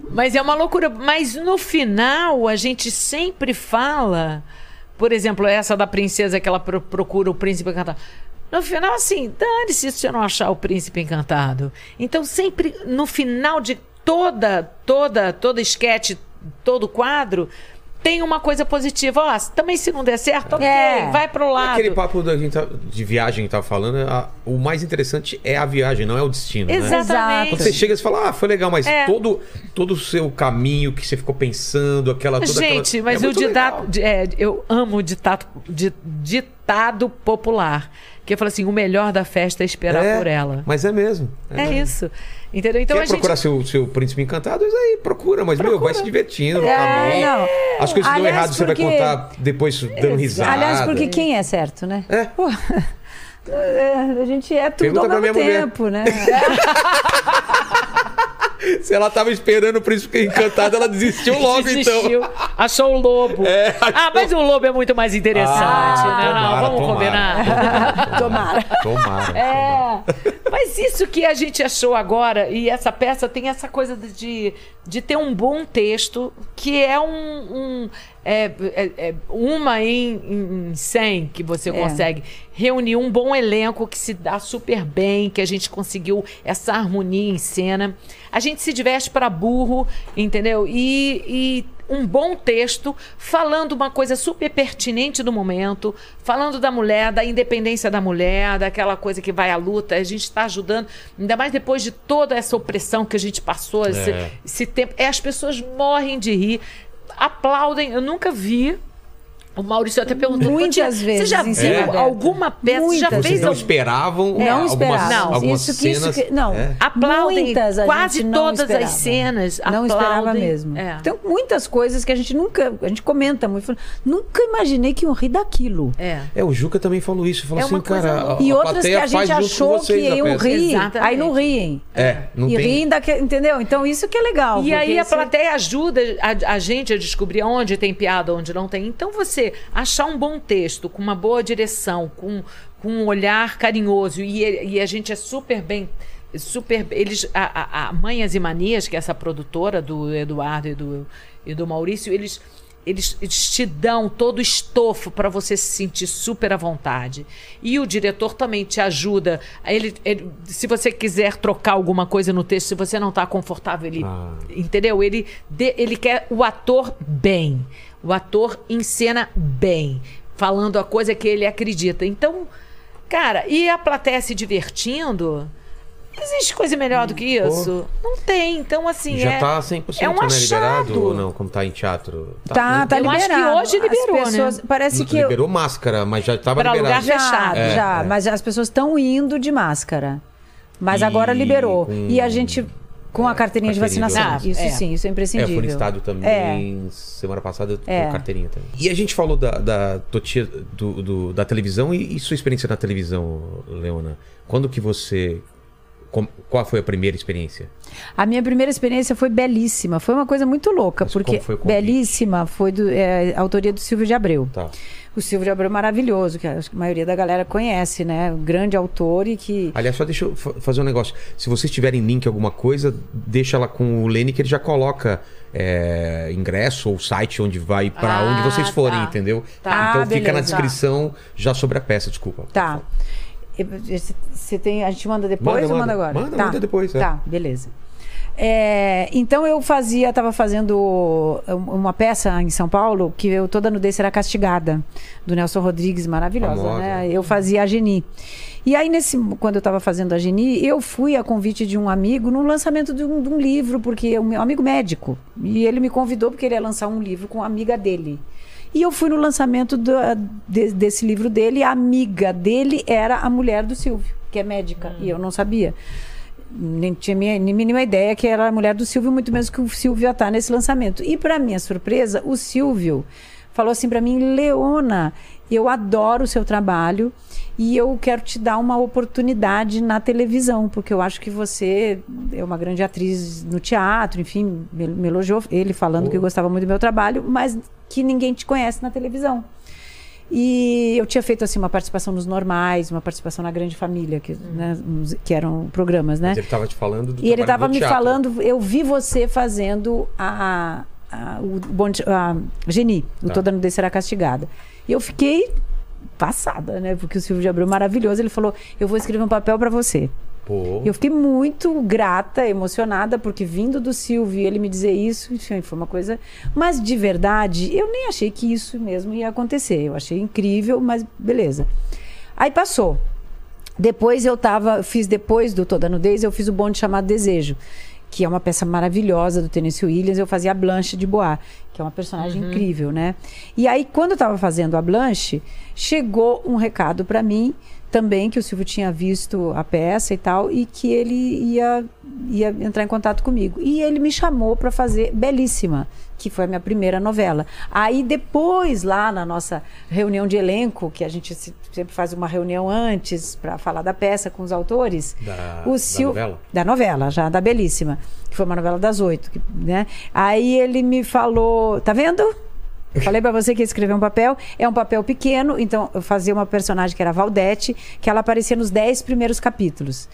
Mas é uma loucura. Mas no final, a gente sempre fala. Por exemplo, essa da princesa que ela pro- procura o príncipe encantado. No final, assim, dane-se se você não achar o príncipe encantado. Então, sempre no final de toda, toda, toda esquete, todo quadro, tem uma coisa positiva. Ó, também se não der certo, ok, É. vai pro lado. Aquele papo da gente tá- de viagem que tava falando, a- o mais interessante é a viagem, não é o destino. né? Exatamente. Quando você chega e fala, ah, foi legal, mas É. todo, todo o seu caminho que você ficou pensando, aquela toda Gente, aquela... mas é o ditado. é, eu amo o ditado, di- ditado popular. Que fala assim: o melhor da festa é esperar É, por ela. Mas é mesmo. É isso. Entendeu? Então Quer a gente. procurar seu, seu príncipe encantado? Aí, procura, mas meu, vai se divertindo. É, caminho. não. As coisas que dão Aliás, errado você vai porque- contar depois dando risada. Aliás, porque quem é certo, né? É. Pô, é, a gente é tudo Pergunta ao mesmo minha mulher. tempo, né? Se ela tava esperando o príncipe encantado, ela desistiu logo, Desistiu, então. achou o lobo. É, achou- Ah, mas o lobo é muito mais interessante, Ah, né? Não, tomara, vamos tomara. combinar. Tomara. Tomara. É, mas isso que a gente achou agora, e essa peça tem essa coisa de, de ter um bom texto, que é um. um- é, é- é uma em, em 100 que você É. consegue reunir um bom elenco que se dá super bem, que a gente conseguiu essa harmonia em cena. A gente se diverte para burro, entendeu? E, e um bom texto falando uma coisa super pertinente do momento, falando da mulher, da independência da mulher, daquela coisa que vai à luta. A gente está ajudando, ainda mais depois de toda essa opressão que a gente passou, esse, É. esse tempo. É, as pessoas morrem de rir, aplaudem. Eu nunca vi O Maurício até perguntou. Muitas "Tia, Você vezes já viu aberta. alguma peça? Você já Muitas. fez Vocês não algum- esperavam Não algumas, esperava. algumas Isso que- isso cenas. que- não. É. Aplaudem Muitas quase não todas esperava. as cenas. Não esperava aplaudem. mesmo. É. Tem muitas coisas que a gente nunca. A gente comenta muito. Nunca imaginei que iam rir daquilo. É. É, o Juca também falou isso. Falou É assim, cara. a- E a outras que a gente achou que iam rir. Exatamente. Aí não riem. É, não e tem. riem daquele. Entendeu? Então isso que é legal. E aí a plateia ajuda a, a gente a descobrir onde tem piada, onde não tem. Então você achar um bom texto, com uma boa direção, com, com um olhar carinhoso, e, e a gente é super bem. Super, eles, a, a, Manhas e Manias, que é essa produtora do Eduardo e do, e do Maurício, eles, eles, eles te dão todo o estofo para você se sentir super à vontade. E o diretor também te ajuda. Ele, ele- se você quiser trocar alguma coisa no texto, se você não está confortável, ele Ah. Entendeu? Ele, ele quer o ator bem. O ator encena bem. Falando a coisa que ele acredita. Então, cara, e a plateia se divertindo? Existe coisa melhor do que isso? Não tem. Então, assim. Já é, tá 100% é um né, liberado ou não? Como tá em teatro? Tá, tá Eu acho que liberado. hoje As liberou, né? pessoas- Parece que. eu- Liberou máscara, mas já tava Pra lugar liberado. fechado. Já, É, já. é. Mas as pessoas estão indo de máscara. Mas E agora liberou. com- E a gente. Com a carteirinha de carteirinha de vacinação. Isso É. sim, isso é É, imprescindível. foi no estádio também. Semana passada É. com carteirinha também. E a gente falou da, da do, do- da televisão e, e sua experiência na televisão, Leona. Quando que você. Com- qual foi a primeira experiência? A minha primeira experiência foi belíssima. Foi uma coisa muito louca, Mas porque foi belíssima foi do, é, a autoria do Silvio de Abreu. Tá. O Silvio de Abreu é maravilhoso, que a maioria da galera conhece, né? Um grande autor e que. Aliás, só deixa eu fa- fazer um negócio. Se vocês tiverem link alguma coisa, deixa lá com o Lene que ele já coloca é, ingresso ou site onde vai pra Ah, onde vocês forem, tá. entendeu? Tá. Então Ah, fica na beleza. descrição já sobre a peça, desculpa. Tá. Você tem. A gente manda depois Manda, ou manda manda. agora? Manda, tá. manda depois, é. Tá, beleza. É, então eu fazia, estava fazendo uma peça em São Paulo que eu toda nudez será castigada do Nelson Rodrigues, maravilhosa, Famosa. né? Eu fazia a Geni. E aí nesse, quando eu estava fazendo a Geni, eu fui a convite de um amigo no lançamento de um, de um livro, porque é um meu amigo médico e ele me convidou porque ele ia lançar um livro com uma amiga dele. E eu fui no lançamento do- de- desse livro dele. e A amiga dele era a mulher do Silvio, que é médica. E eu não sabia. Nem tinha minha, nem mínima ideia que era a mulher do Silvio, muito menos que o Silvio ia estar nesse lançamento. E, para minha surpresa, o Silvio falou assim para mim: Leona, eu adoro o seu trabalho e eu quero te dar uma oportunidade na televisão, porque eu acho que você é uma grande atriz no teatro, enfim, me, me elogiou ele falando que gostava muito do meu trabalho, mas que ninguém te conhece na televisão. E eu tinha feito assim uma participação nos normais, uma participação na Grande Família, que, né, uns- que eram programas, né? Mas ele tava te falando do E ele estava me teatro. falando, eu vi você fazendo a, a, o bonde, a Geni, o Tá. Toda Nudez Será Castigada. E eu fiquei passada, né? Porque o Silvio de Abreu, maravilhoso, ele falou, eu vou escrever um papel para você. Pô. E eu fiquei muito grata, emocionada, porque vindo do Silvio ele me dizer isso, enfim, foi uma coisa. Mas de verdade, eu nem achei que isso mesmo ia acontecer. Eu achei incrível, mas beleza. Aí passou. Depois eu tava, eu fiz depois do Toda Nudez, eu fiz o bonde chamado Desejo, que é uma peça maravilhosa do Tennessee Williams. Eu fazia a Blanche de Bois, que é uma personagem incrível, né? E aí, quando eu tava fazendo a Blanche, chegou um recado para mim também que o Silvio tinha visto a peça e tal e que ele ia ia entrar em contato comigo. E ele me chamou para fazer Belíssima, que foi a minha primeira novela. Aí depois lá na nossa reunião de elenco, que a gente se- sempre faz uma reunião antes para falar da peça com os autores, Da- o da Sil- novela? da novela, já da Belíssima, que foi uma novela das oito, né? Aí ele me falou, tá vendo? Falei pra você que ia escrever um papel. É um papel pequeno, então eu fazia uma personagem que era Valdete, que ela aparecia nos dez primeiros capítulos.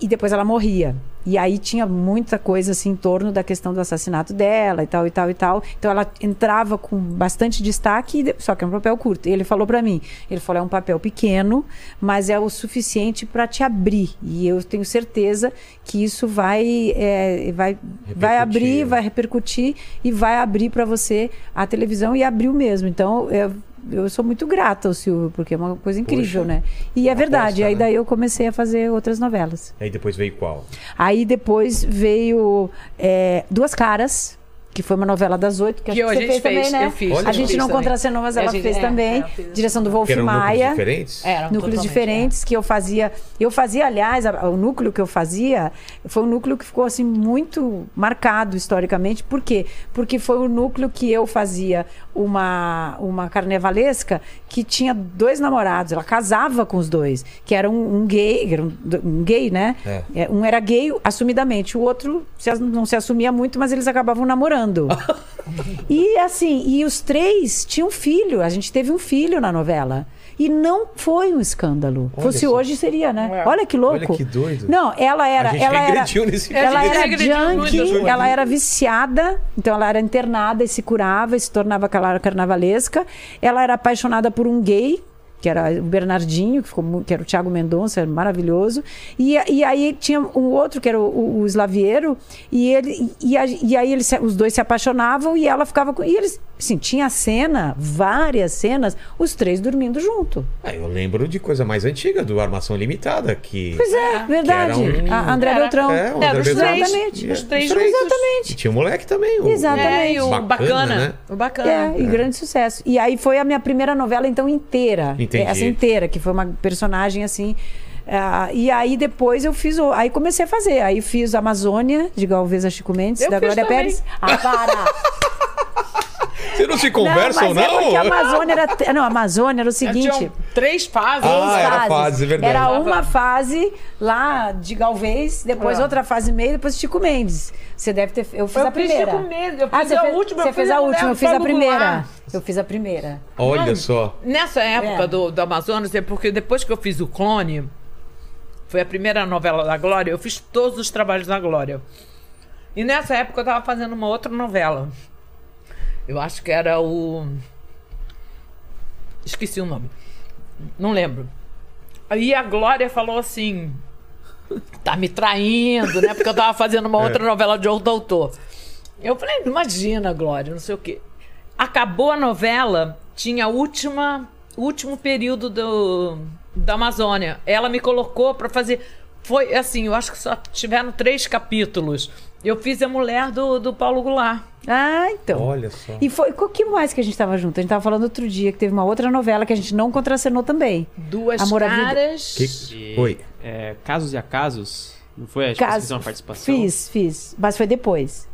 E depois ela morria. E aí tinha muita coisa assim em torno da questão do assassinato dela e tal e tal e tal. Então ela entrava com bastante destaque, de- só que é um papel curto. E ele falou pra mim, ele falou é um papel pequeno, mas é o suficiente pra te abrir. E eu tenho certeza que isso vai é, vai vai abrir, né? vai repercutir e vai abrir pra você a televisão e abriu mesmo. Então eu, eu sou muito grata ao Silvio porque é uma coisa incrível, Poxa, né? E é verdade. aposta, aí né? daí eu comecei a fazer outras novelas. Aí depois veio qual? Aí depois veio é, Duas Caras, que foi uma novela das oito, que, Que a você gente fez, também, fez, né? eu fiz, Olha a eu gente fiz não também. contracenou, mas A ela gente- fez é, também. é, fiz direção do Wolf Que eram núcleos Maia. diferentes? Eram núcleos diferentes que eu fazia. Eu fazia, aliás, a- o núcleo que eu fazia foi um núcleo que ficou assim muito marcado historicamente. Por quê? Porque foi o núcleo que eu fazia uma, uma carnevalesca que tinha dois namorados. Ela casava com os dois, que era um, um gay, era um, um gay, né? É. É, Um era gay assumidamente, o outro não se assumia muito, mas eles acabavam namorando. E assim, e os três tinham filho. A gente teve um filho na novela. E não foi um escândalo. Olha Fosse só. hoje seria, né? É. Olha que louco. Olha que doido. Não, ela era, ela era, regrediu nesse ela era junkie, Ju. ela era viciada, então ela era internada e se curava e se tornava aquela carnavalesca. Ela era apaixonada por um gay que era o Bernardinho, que, ficou, que era o Thiago Mendonça, era maravilhoso. E, e aí tinha um outro, que era o, o, o Slaviero, e, ele, e, a- e aí eles, os dois se apaixonavam e ela ficava com. E eles, assim, tinha cena, várias cenas, os três dormindo junto. Ah, eu lembro de coisa mais antiga, do Armação Limitada, que... Pois é, verdade. que era um- A André Era- Beltrão. É, o É, André dos Beltrão. três. Exatamente. Os três Os três. Exatamente. E tinha o moleque também. O... Exatamente. É, o Bacana, bacana. né? O bacana. É, e grande sucesso. E aí foi a minha primeira novela, então, inteira. Entendi. Essa inteira, que foi uma personagem assim. ah, e aí depois eu fiz. o- Aí comecei a fazer. Aí fiz Amazônia, de Galvez a Chico Mendes, Eu da Glória também. Pérez. Ah, para! Vocês não se conversam, não, mas não? é porque a Amazônia era. Não, a Amazônia era o seguinte. Três fases. Ah, três era fases. fase, é verdade. Era uma fase lá de Galvez, depois Ah. outra fase meio, depois Chico Mendes. Você deve ter. Eu fiz Eu a fiz primeira. Chico Mendes, eu ah, fiz você a fez, última, Você eu fez fiz a última, eu fiz a primeira. Eu fiz a primeira. Olha Mano, só. Nessa época É. do, do Amazonas, é porque depois que eu fiz o Clone, foi a primeira novela da Glória, eu fiz todos os trabalhos da Glória. E nessa época eu tava fazendo uma outra novela. Eu acho que era o. Esqueci o nome. Não lembro. Aí a Glória falou assim. Tá me traindo, né? Porque eu tava fazendo uma outra novela de outro autor. Eu falei, imagina, Glória, não sei o quê. Acabou a novela, tinha a última, o último período do, da Amazônia. Ela me colocou pra fazer. Foi assim, eu acho que só tiveram três capítulos. Eu fiz a mulher do, do Paulo Goulart. Ah, então. Olha só. E foi. O que mais que a gente tava junto? A gente tava falando outro dia que teve uma outra novela que a gente não contracenou também. Duas Amor caras. Que- E, Oi. é, casos e acasos. Não foi? Acho que você Caso- fez uma participação. Fiz, fiz. Mas foi depois.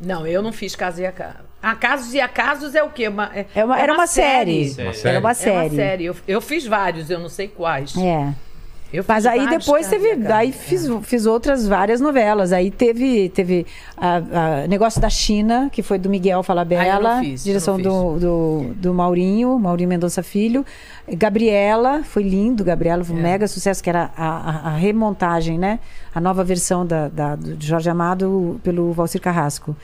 Não, eu não fiz Casos e Acasos. Acasos e Acasos é o quê? Uma, é, É uma- é era uma série. Série. Uma Era uma É série. uma série. Eu, eu fiz vários, eu não sei quais. É. Mas aí depois teve. Acasos. Aí fiz, fiz outras várias novelas. Aí teve, teve a, a Negócio da China, que foi do Miguel Falabella. Fiz, direção do, do, do Maurinho, Maurinho Mendonça Filho. Gabriela, foi lindo, Gabriela, foi um É. mega sucesso, que era a, a- a remontagem, né? A nova versão da, da- do Jorge Amado pelo Valcir Carrasco.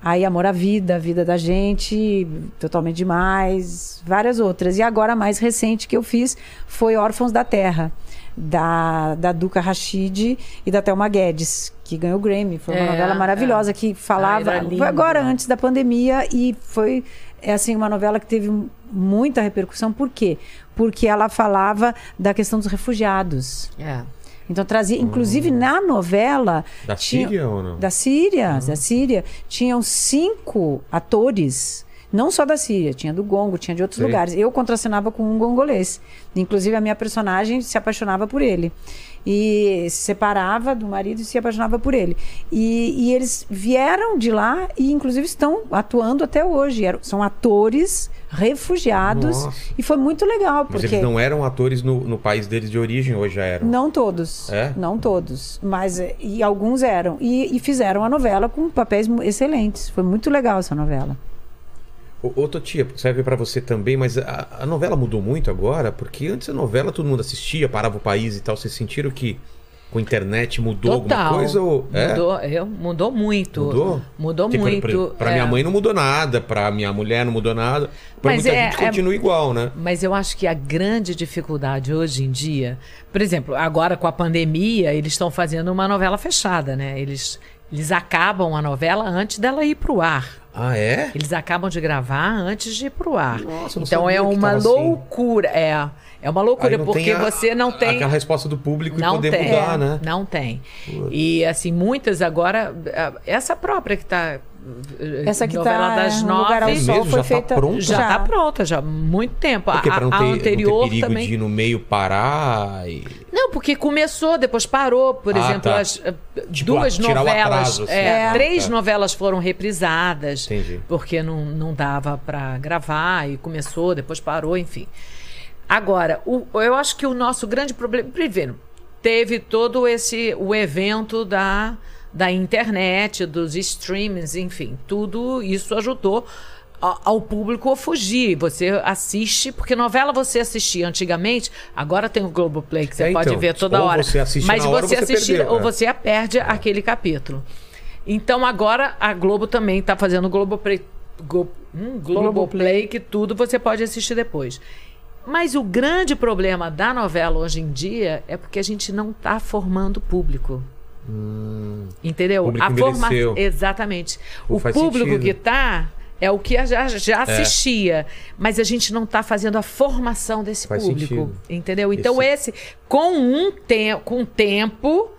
Aí Amor à Vida, A Vida da Gente, Totalmente Demais, várias outras. E agora a mais recente que eu fiz foi Órfãos da Terra, da, da Duca Rachid e da Thelma Guedes, que ganhou o Grammy. Foi uma É, novela maravilhosa é. que falava. Ah, era lindo, foi agora, né? antes da pandemia, e foi é assim uma novela que teve muita repercussão. Por quê? Porque ela falava da questão dos refugiados. É. Então trazia, inclusive na novela. Da tinha- Síria ou não? Da Síria, da Síria. Tinham cinco atores. Não só da Síria, tinha do Gongo, tinha de outros Sei. lugares. Eu contracenava com um gongolês. Inclusive, a minha personagem se apaixonava por ele. E se separava do marido e se apaixonava por ele. E, e eles vieram de lá e, inclusive, estão atuando até hoje. Eram- são atores refugiados. Nossa. E foi muito legal, Mas porque. eles não eram atores no, no país deles de origem, hoje já eram? Não todos. É? Não todos. Mas eh, e alguns eram. E, e fizeram a novela com papéis excelentes. Foi muito legal essa novela. Ô, Totia, serve pra você também, mas a, a novela mudou muito agora, porque antes a novela todo mundo assistia, parava o país e tal. Vocês sentiram que com a internet mudou Total. alguma coisa? Ou, é? Mudou, eu, mudou muito. Mudou? Mudou Tipo, muito. Pra, pra é. minha mãe não mudou nada, pra minha mulher não mudou nada. Pra Mas muita é- gente é- continua igual, né? Mas eu acho que a grande dificuldade hoje em dia, por exemplo, agora com a pandemia, eles estão fazendo uma novela fechada, né? Eles, eles acabam a novela antes dela ir pro ar. Ah, é? Eles acabam de gravar antes de ir pro ar. Nossa, não então é uma assim. loucura. É, é uma loucura, porque a- você não tem. A, a resposta do público e Não poder tem, mudar, né? Não tem. E assim, muitas agora. Essa própria que tá. Essa que novela tá das no nove. Lugar ao É Sol mesmo? foi Já tá feita... pronta? Já, tá pronta, já há muito tempo. Porque a, não a ter, não anterior ter perigo também. de ir no meio parar e... Não, porque começou, depois parou. Por Ah, exemplo, tá. as, eh, Tipo, duas novelas. atraso, assim. é, É. Três Tá. novelas foram reprisadas. Entendi. Porque não, não dava pra gravar e começou, depois parou, enfim. Agora, o- eu acho que o nosso grande problema. Primeiro, teve todo esse. o evento da, da internet, dos streamings, enfim, tudo isso ajudou ao público a fugir. Você assiste, porque novela você assistia antigamente, agora tem o Globoplay que você É, pode então, ver toda ou hora. você assiste Mas na hora, você você assistia, perdeu, ou é. você perde aquele capítulo. Então agora a Globo também está fazendo o Globoplay, Go, hum, Globoplay, que tudo você pode assistir depois. Mas o grande problema da novela hoje em dia é porque a gente não está formando público. Entendeu? O público a forma... envelheceu. Exatamente. Pô, o público sentido. que tá é o que a já, É. já assistia, mas a gente não está fazendo a formação desse Faz público, sentido. entendeu? Então Esse- esse, com um tempo, com tempo,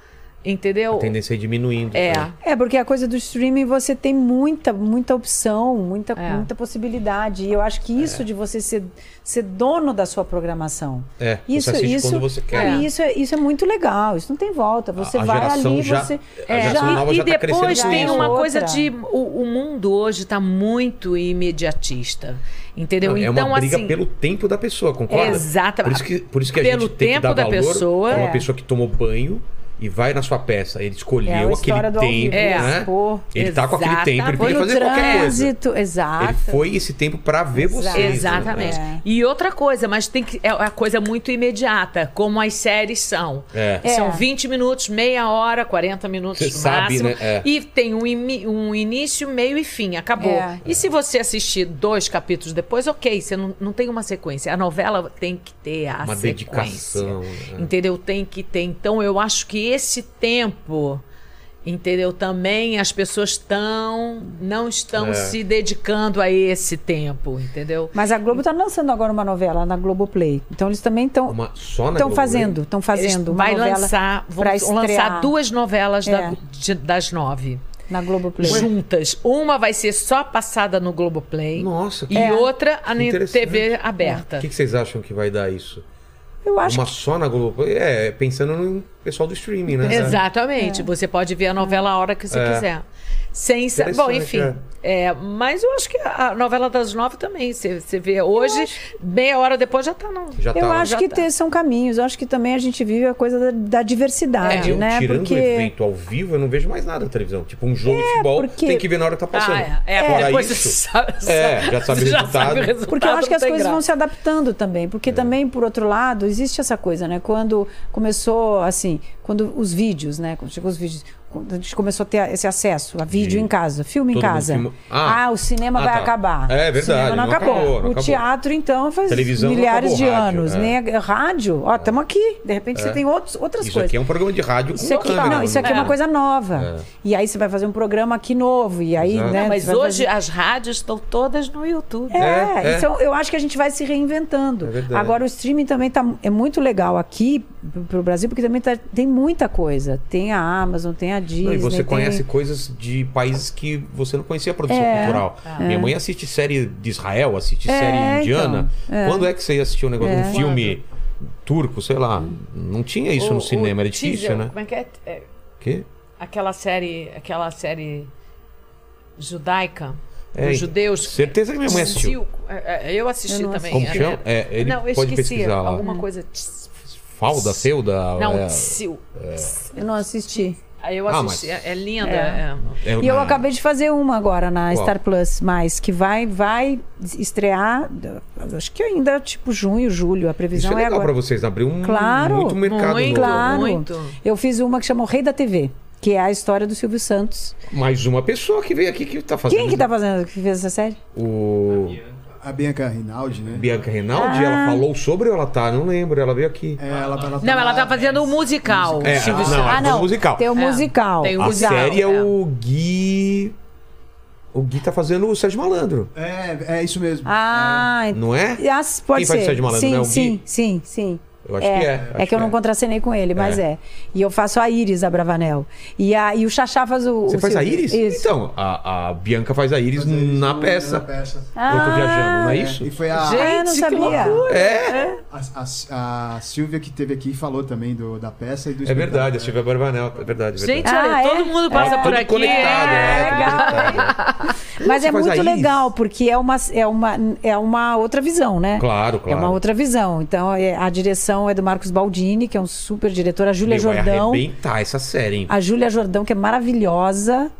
entendeu? A tendência é diminuindo. É. né? É, porque a coisa do streaming você tem muita, muita opção, muita, É. muita possibilidade. E eu acho que isso de você ser, ser dono da sua programação. É, você isso, assiste isso, quando você quer. é, Isso, é, isso é muito legal, isso não tem volta. Você A- a vai ali, já- você. a geração E- nova e, já tá depois tem isso. uma Outra. coisa de o, o mundo hoje está muito imediatista, entendeu? é então uma briga assim, pelo tempo da pessoa, concorda? Exatamente. Por isso que, por isso que a gente tem que tempo dar da valor pessoa. a uma É. pessoa que tomou banho e vai na sua peça. Ele escolheu É a aquele tempo, É. né? Pô, Ele tá com aquele tempo, ele podia no fazer qualquer coisa. trânsito, exato. Ele foi esse tempo pra ver Exato. vocês. Exatamente. né? E outra coisa, mas tem que é uma coisa muito imediata, como as séries são. É. É. São 20 minutos, meia hora, 40 minutos Você sabe, máximo. né? É. E tem um, um início, meio e fim. Acabou. É. E se você assistir dois capítulos depois, ok, você não, não tem uma sequência. A novela tem que ter a Uma sequência. dedicação, né? Entendeu? Tem que ter. Então, eu acho que esse tempo. Entendeu? Também as pessoas estão não estão É. se dedicando a esse tempo, entendeu? Mas a Globo está lançando agora uma novela na Globoplay. Então eles também estão Uma só na estão fazendo, estão fazendo Eles uma vai novela lançar, vão lançar estrear duas novelas da- É. de- das nove. na Globoplay. Juntas. Uma vai ser só passada no Globoplay. Nossa, que E É. outra a ne- interessante. TV aberta. O que, que vocês acham que vai dar isso? Eu acho Uma só na Globoplay? É, pensando no pessoal do streaming, né? Exatamente. Você pode ver a novela a hora que você É. quiser. Sem sa- Bom, enfim. É, mas eu acho que a novela das nove também. Você, você vê hoje, meia hora depois já tá no. Já Eu tá. acho já que tá. são caminhos. Eu acho que também a gente vive a coisa da, da diversidade, Eu, né? tirando Porque o evento ao vivo, eu não vejo mais nada na televisão. Tipo, um jogo de futebol porque- tem que ver na hora que tá passando. Ah, é. é Fora depois isso, sabe, É, já sabe o resultado. o resultado. Porque eu acho que não as coisas vão graça. se adaptando também. Porque também, por outro lado, existe essa coisa, né? Quando começou, assim, quando os vídeos, né? Quando chegou os vídeos, quando a gente começou a ter esse acesso a vídeo De- em casa, filme em todo mundo casa. Ah. Ah, o cinema Ah, vai tá. acabar. É O verdade, cinema não, não acabou. acabou, não o acabou. teatro, então, faz Televisão milhares acabou, de rádio, anos. é. Nem a- rádio, ó, estamos aqui. De repente você tem outros, outras Isso coisas. aqui é um programa de rádio com Isso aqui, câmera. não, isso aqui é. uma É. coisa nova. E aí você vai fazer um programa aqui novo. E aí, Exato. né? Não, mas hoje fazer- as rádios estão todas no YouTube. É, É, é. Então eu acho que a gente vai se reinventando. É verdade. Agora o streaming também tá, é muito legal aqui pro Brasil, porque também tá- tem muita coisa. Tem a Amazon, tem a Disney. Não, e você tem- conhece coisas de países que você não conhecia a produção É. cultural. Minha mãe assiste série de Israel, assiste É, série indiana. então, é. Quando é que você ia assistir um negócio, É. um filme turco, sei lá? Não tinha isso O- no cinema, o era difícil, teaser, né? Como é que é? É, Que? Aquela série, aquela série judaica É, dos judeus. certeza que minha mãe assistiu. É, é, Eu assisti Eu também. Como é, chama? É, ele não, eu pode esqueci. pesquisar lá. Alguma coisa. tss, Falda, Seuda? Não, é, Tsil. Eu não assisti. Aí eu Ah, assisti. mas- É, é linda. É. é. é E eu acabei de fazer uma agora na Qual? Star Plus, mais, que vai, vai estrear, acho que ainda tipo junho, julho. A Isso previsão é é, legal agora. pra vocês, abriu um Claro, muito mercado muito, novo. Claro. Muito. Eu fiz uma que chama O Rei da TV, que é a história do Silvio Santos. Mais uma pessoa que veio aqui que tá fazendo. Quem que tá fazendo, que fez essa série? O A Bianca Rinaldi, né? Bianca Reinaldi, Ah. ela falou sobre ou ela tá? Não lembro, ela veio aqui. É, ela, ela Não, ela tá fazendo o musical. É, Silvio ah, não, ela faz o musical. Tem o É, musical. tem o A musical, série é, é. o Gui. O Gui tá fazendo o Sérgio Malandro, É, é isso mesmo. Ah, não é? ah, pode Quem faz ser. Sérgio Malandro, sim, né? O sim, Gui? sim, sim. Eu acho que é. É acho que eu não contracenei com ele, mas É. é. E eu faço a Iris da Bravanel. E, a, e o Xaxá faz o. Você o faz a Silvio. Iris? Isso. Então, a, a Bianca faz a Iris isso na no- peça. na peça. Eu tô viajando, não é É, isso? E foi a, Ah, eu não Gente, que sabia. loucura. É, a, a, a Silvia que teve aqui falou também do, da peça e do é verdade, a. Silvia Barbanel, é verdade. é Gente, verdade. olha, Ah, é? todo mundo passa É. por aqui. conectado, é, tudo legal, é. Mas é muito legal, porque é uma, é, uma, é uma outra visão, né? Claro, É claro. uma outra visão. Então, é- a direção é do Marcos Baldini, que é um super diretor. A Júlia Meu, vai Jordão. arrebentar essa série, hein? A Júlia Jordão, que é maravilhosa.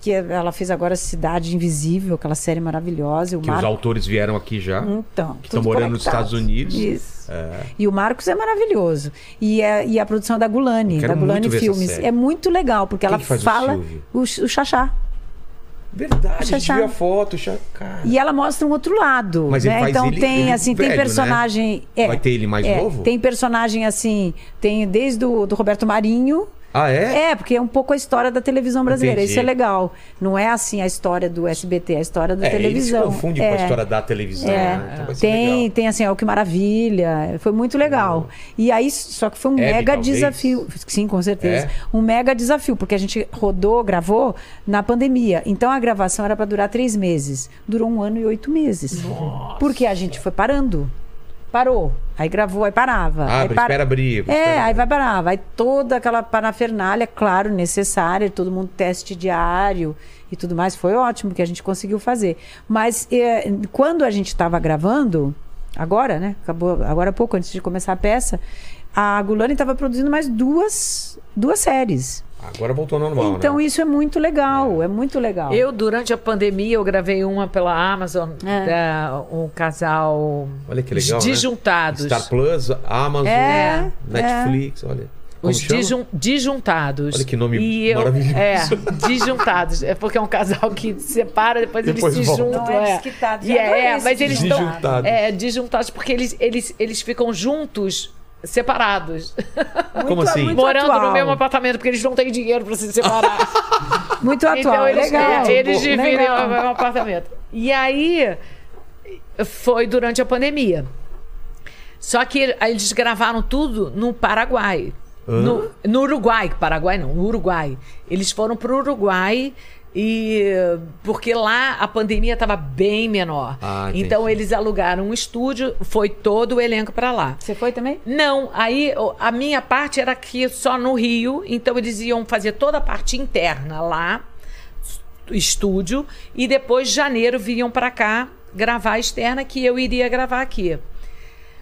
Que ela fez agora Cidade Invisível, aquela série maravilhosa. Que os autores vieram aqui já. Então, que estão morando nos. Estados Unidos. Isso. É. E o Marcos é maravilhoso. E, é, e a produção é da Gulani, da Gulani Filmes. É muito legal, porque Quem ela fala o, o Xaxá. Verdade, a gente viu a foto, já, cara. E ela mostra um outro lado. Mas né? então ele- tem, ele assim, velho, tem né? personagem. é, Vai ter ele mais é, novo? Tem personagem assim, tem desde o do Roberto Marinho. Ah, é? É, porque é um pouco a história da televisão brasileira. Entendi. Isso é legal. Não é assim a história do SBT, é a história da É, ele se televisão. confunde com a É. história da televisão, É. né? Então tem, legal. tem assim, ó, que maravilha. Foi muito legal. E aí, só que foi um Hebe, mega talvez? desafio. Sim, com certeza. É? Um mega desafio, porque a gente rodou, gravou na pandemia. Então a gravação era para durar três meses. Durou um ano e oito meses. Porque a gente foi parando. Parou. Aí gravou, aí parava. aí Abre, espera abrir, É, espera aí vai parar. Vai toda aquela parafernália, claro, necessária, todo mundo teste diário e tudo mais. Foi ótimo que a gente conseguiu fazer. Mas é, quando a gente estava gravando, agora, né? Acabou agora há pouco, antes de começar a peça, a Gulani estava produzindo mais duas, duas séries. Agora voltou ao normal, então né? isso é muito legal, é, muito legal. Eu, durante a pandemia, eu gravei uma pela Amazon, É. da- um casal Olha que legal, Os né? Disjuntados. Star Plus, Amazon, É, Netflix, olha. Como Os disjun- disjuntados. Olha que nome E eu- maravilhoso. É, disjuntados. É porque é um casal que se separa, depois, Depois eles se volta. juntam. Não é é. desquitados, E é, é, mas eles estão. Disjuntados. É, disjuntados, porque eles, eles, eles ficam juntos, separados. Como assim? muito morando atual. no mesmo apartamento, porque eles não têm dinheiro para se separar. Muito atual, Então eles, legal. eles dividem Legal. o mesmo apartamento. E aí foi durante a pandemia. Só que eles gravaram tudo no Paraguai. No, no Uruguai, Paraguai não, no Uruguai. Eles foram para o Uruguai e porque lá a pandemia estava bem menor. Ah, então eles alugaram um estúdio, foi todo o elenco para lá. Você foi também? Não, aí a minha parte era aqui só no Rio, então eles iam fazer toda a parte interna lá, estúdio, e depois de janeiro vinham para cá gravar a externa, que eu iria gravar aqui.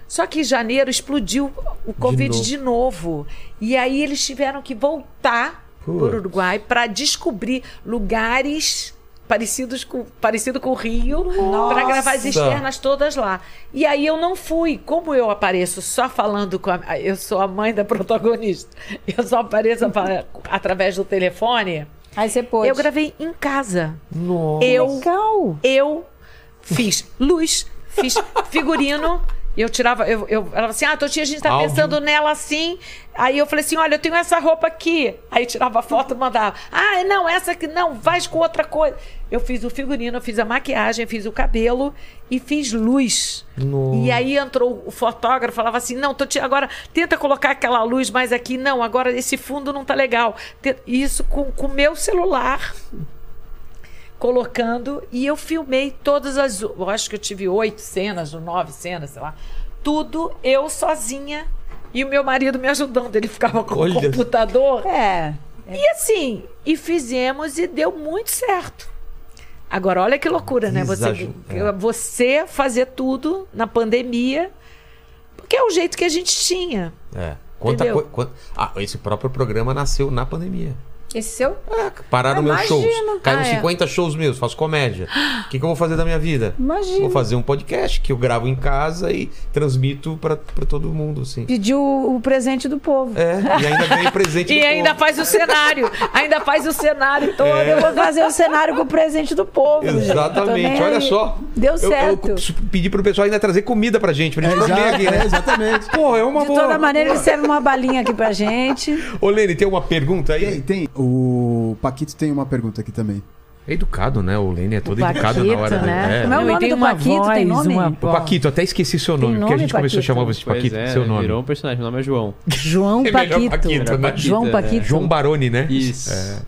Só que em janeiro explodiu o Covid novo. de novo. E aí eles tiveram que voltar para o. Uruguai para descobrir lugares parecidos com, parecido com o Rio para gravar as Nossa. externas todas lá. E aí eu não fui. Como eu apareço só falando com a. Eu sou a mãe da protagonista. Eu só apareço apa- através do telefone. Aí você pôde. Eu gravei em casa. Nossa. Eu Legal. eu fiz luz, fiz figurino. Eu tirava, eu, eu ela falava assim: ah, Totinha, a gente tá Áudio. pensando nela assim. Aí eu falei assim: olha, eu tenho essa roupa aqui. Aí tirava a foto e mandava: ah, não, essa aqui não, vai com outra coisa. Eu fiz o figurino, eu fiz a maquiagem, fiz o cabelo e fiz luz. Nossa. E aí entrou o fotógrafo, falava assim: não, Totinha, agora tenta colocar aquela luz mais aqui. Não, agora esse fundo não tá legal. Isso com o meu celular colocando e eu filmei todas as. Eu acho que eu tive oito cenas, ou nove cenas, sei lá. Tudo eu sozinha e o meu marido me ajudando. Ele ficava com Olha. o computador. É. E assim, e fizemos e deu muito certo. Agora, olha que loucura, né? Você, é. você fazer tudo na pandemia, porque é o jeito que a gente tinha. É. Quanta quan- Ah, esse próprio programa nasceu na pandemia. Esse seu? É, pararam Eu meus shows. Caíram Ah, é. 50 shows meus, faço comédia. O que, que eu vou fazer da minha vida? Imagina. Vou fazer um podcast que eu gravo em casa e transmito pra, pra todo mundo, assim. Pediu o presente do povo. É, e ainda ganhei presente E ainda povo. faz o cenário, ainda faz o cenário todo. É. Eu vou fazer o cenário com o presente do povo. Exatamente, olha aí. só. Deu Eu- certo. Eu, pedi pro pessoal ainda trazer comida pra gente, pra É, gente comer aqui, é, né? exatamente. Pô, é uma De boa. toda maneira, ele serve uma balinha aqui pra gente. Ô, Lene, tem uma pergunta aí? Tem, tem. O Paquito tem uma pergunta aqui também. É educado, né? O Lene é todo educado na hora. Paquito, né? É. Como é o nome tem do Paquito? Tem voz, nome? uma O Paquito, até esqueci seu nome, porque a nome, gente começou a Paquito? chamar você de Paquito, é, seu nome. virou um personagem. Meu nome é João. João É Paquito. Paquito, né? João É. Paquito. João Baroni, né? Isso. É.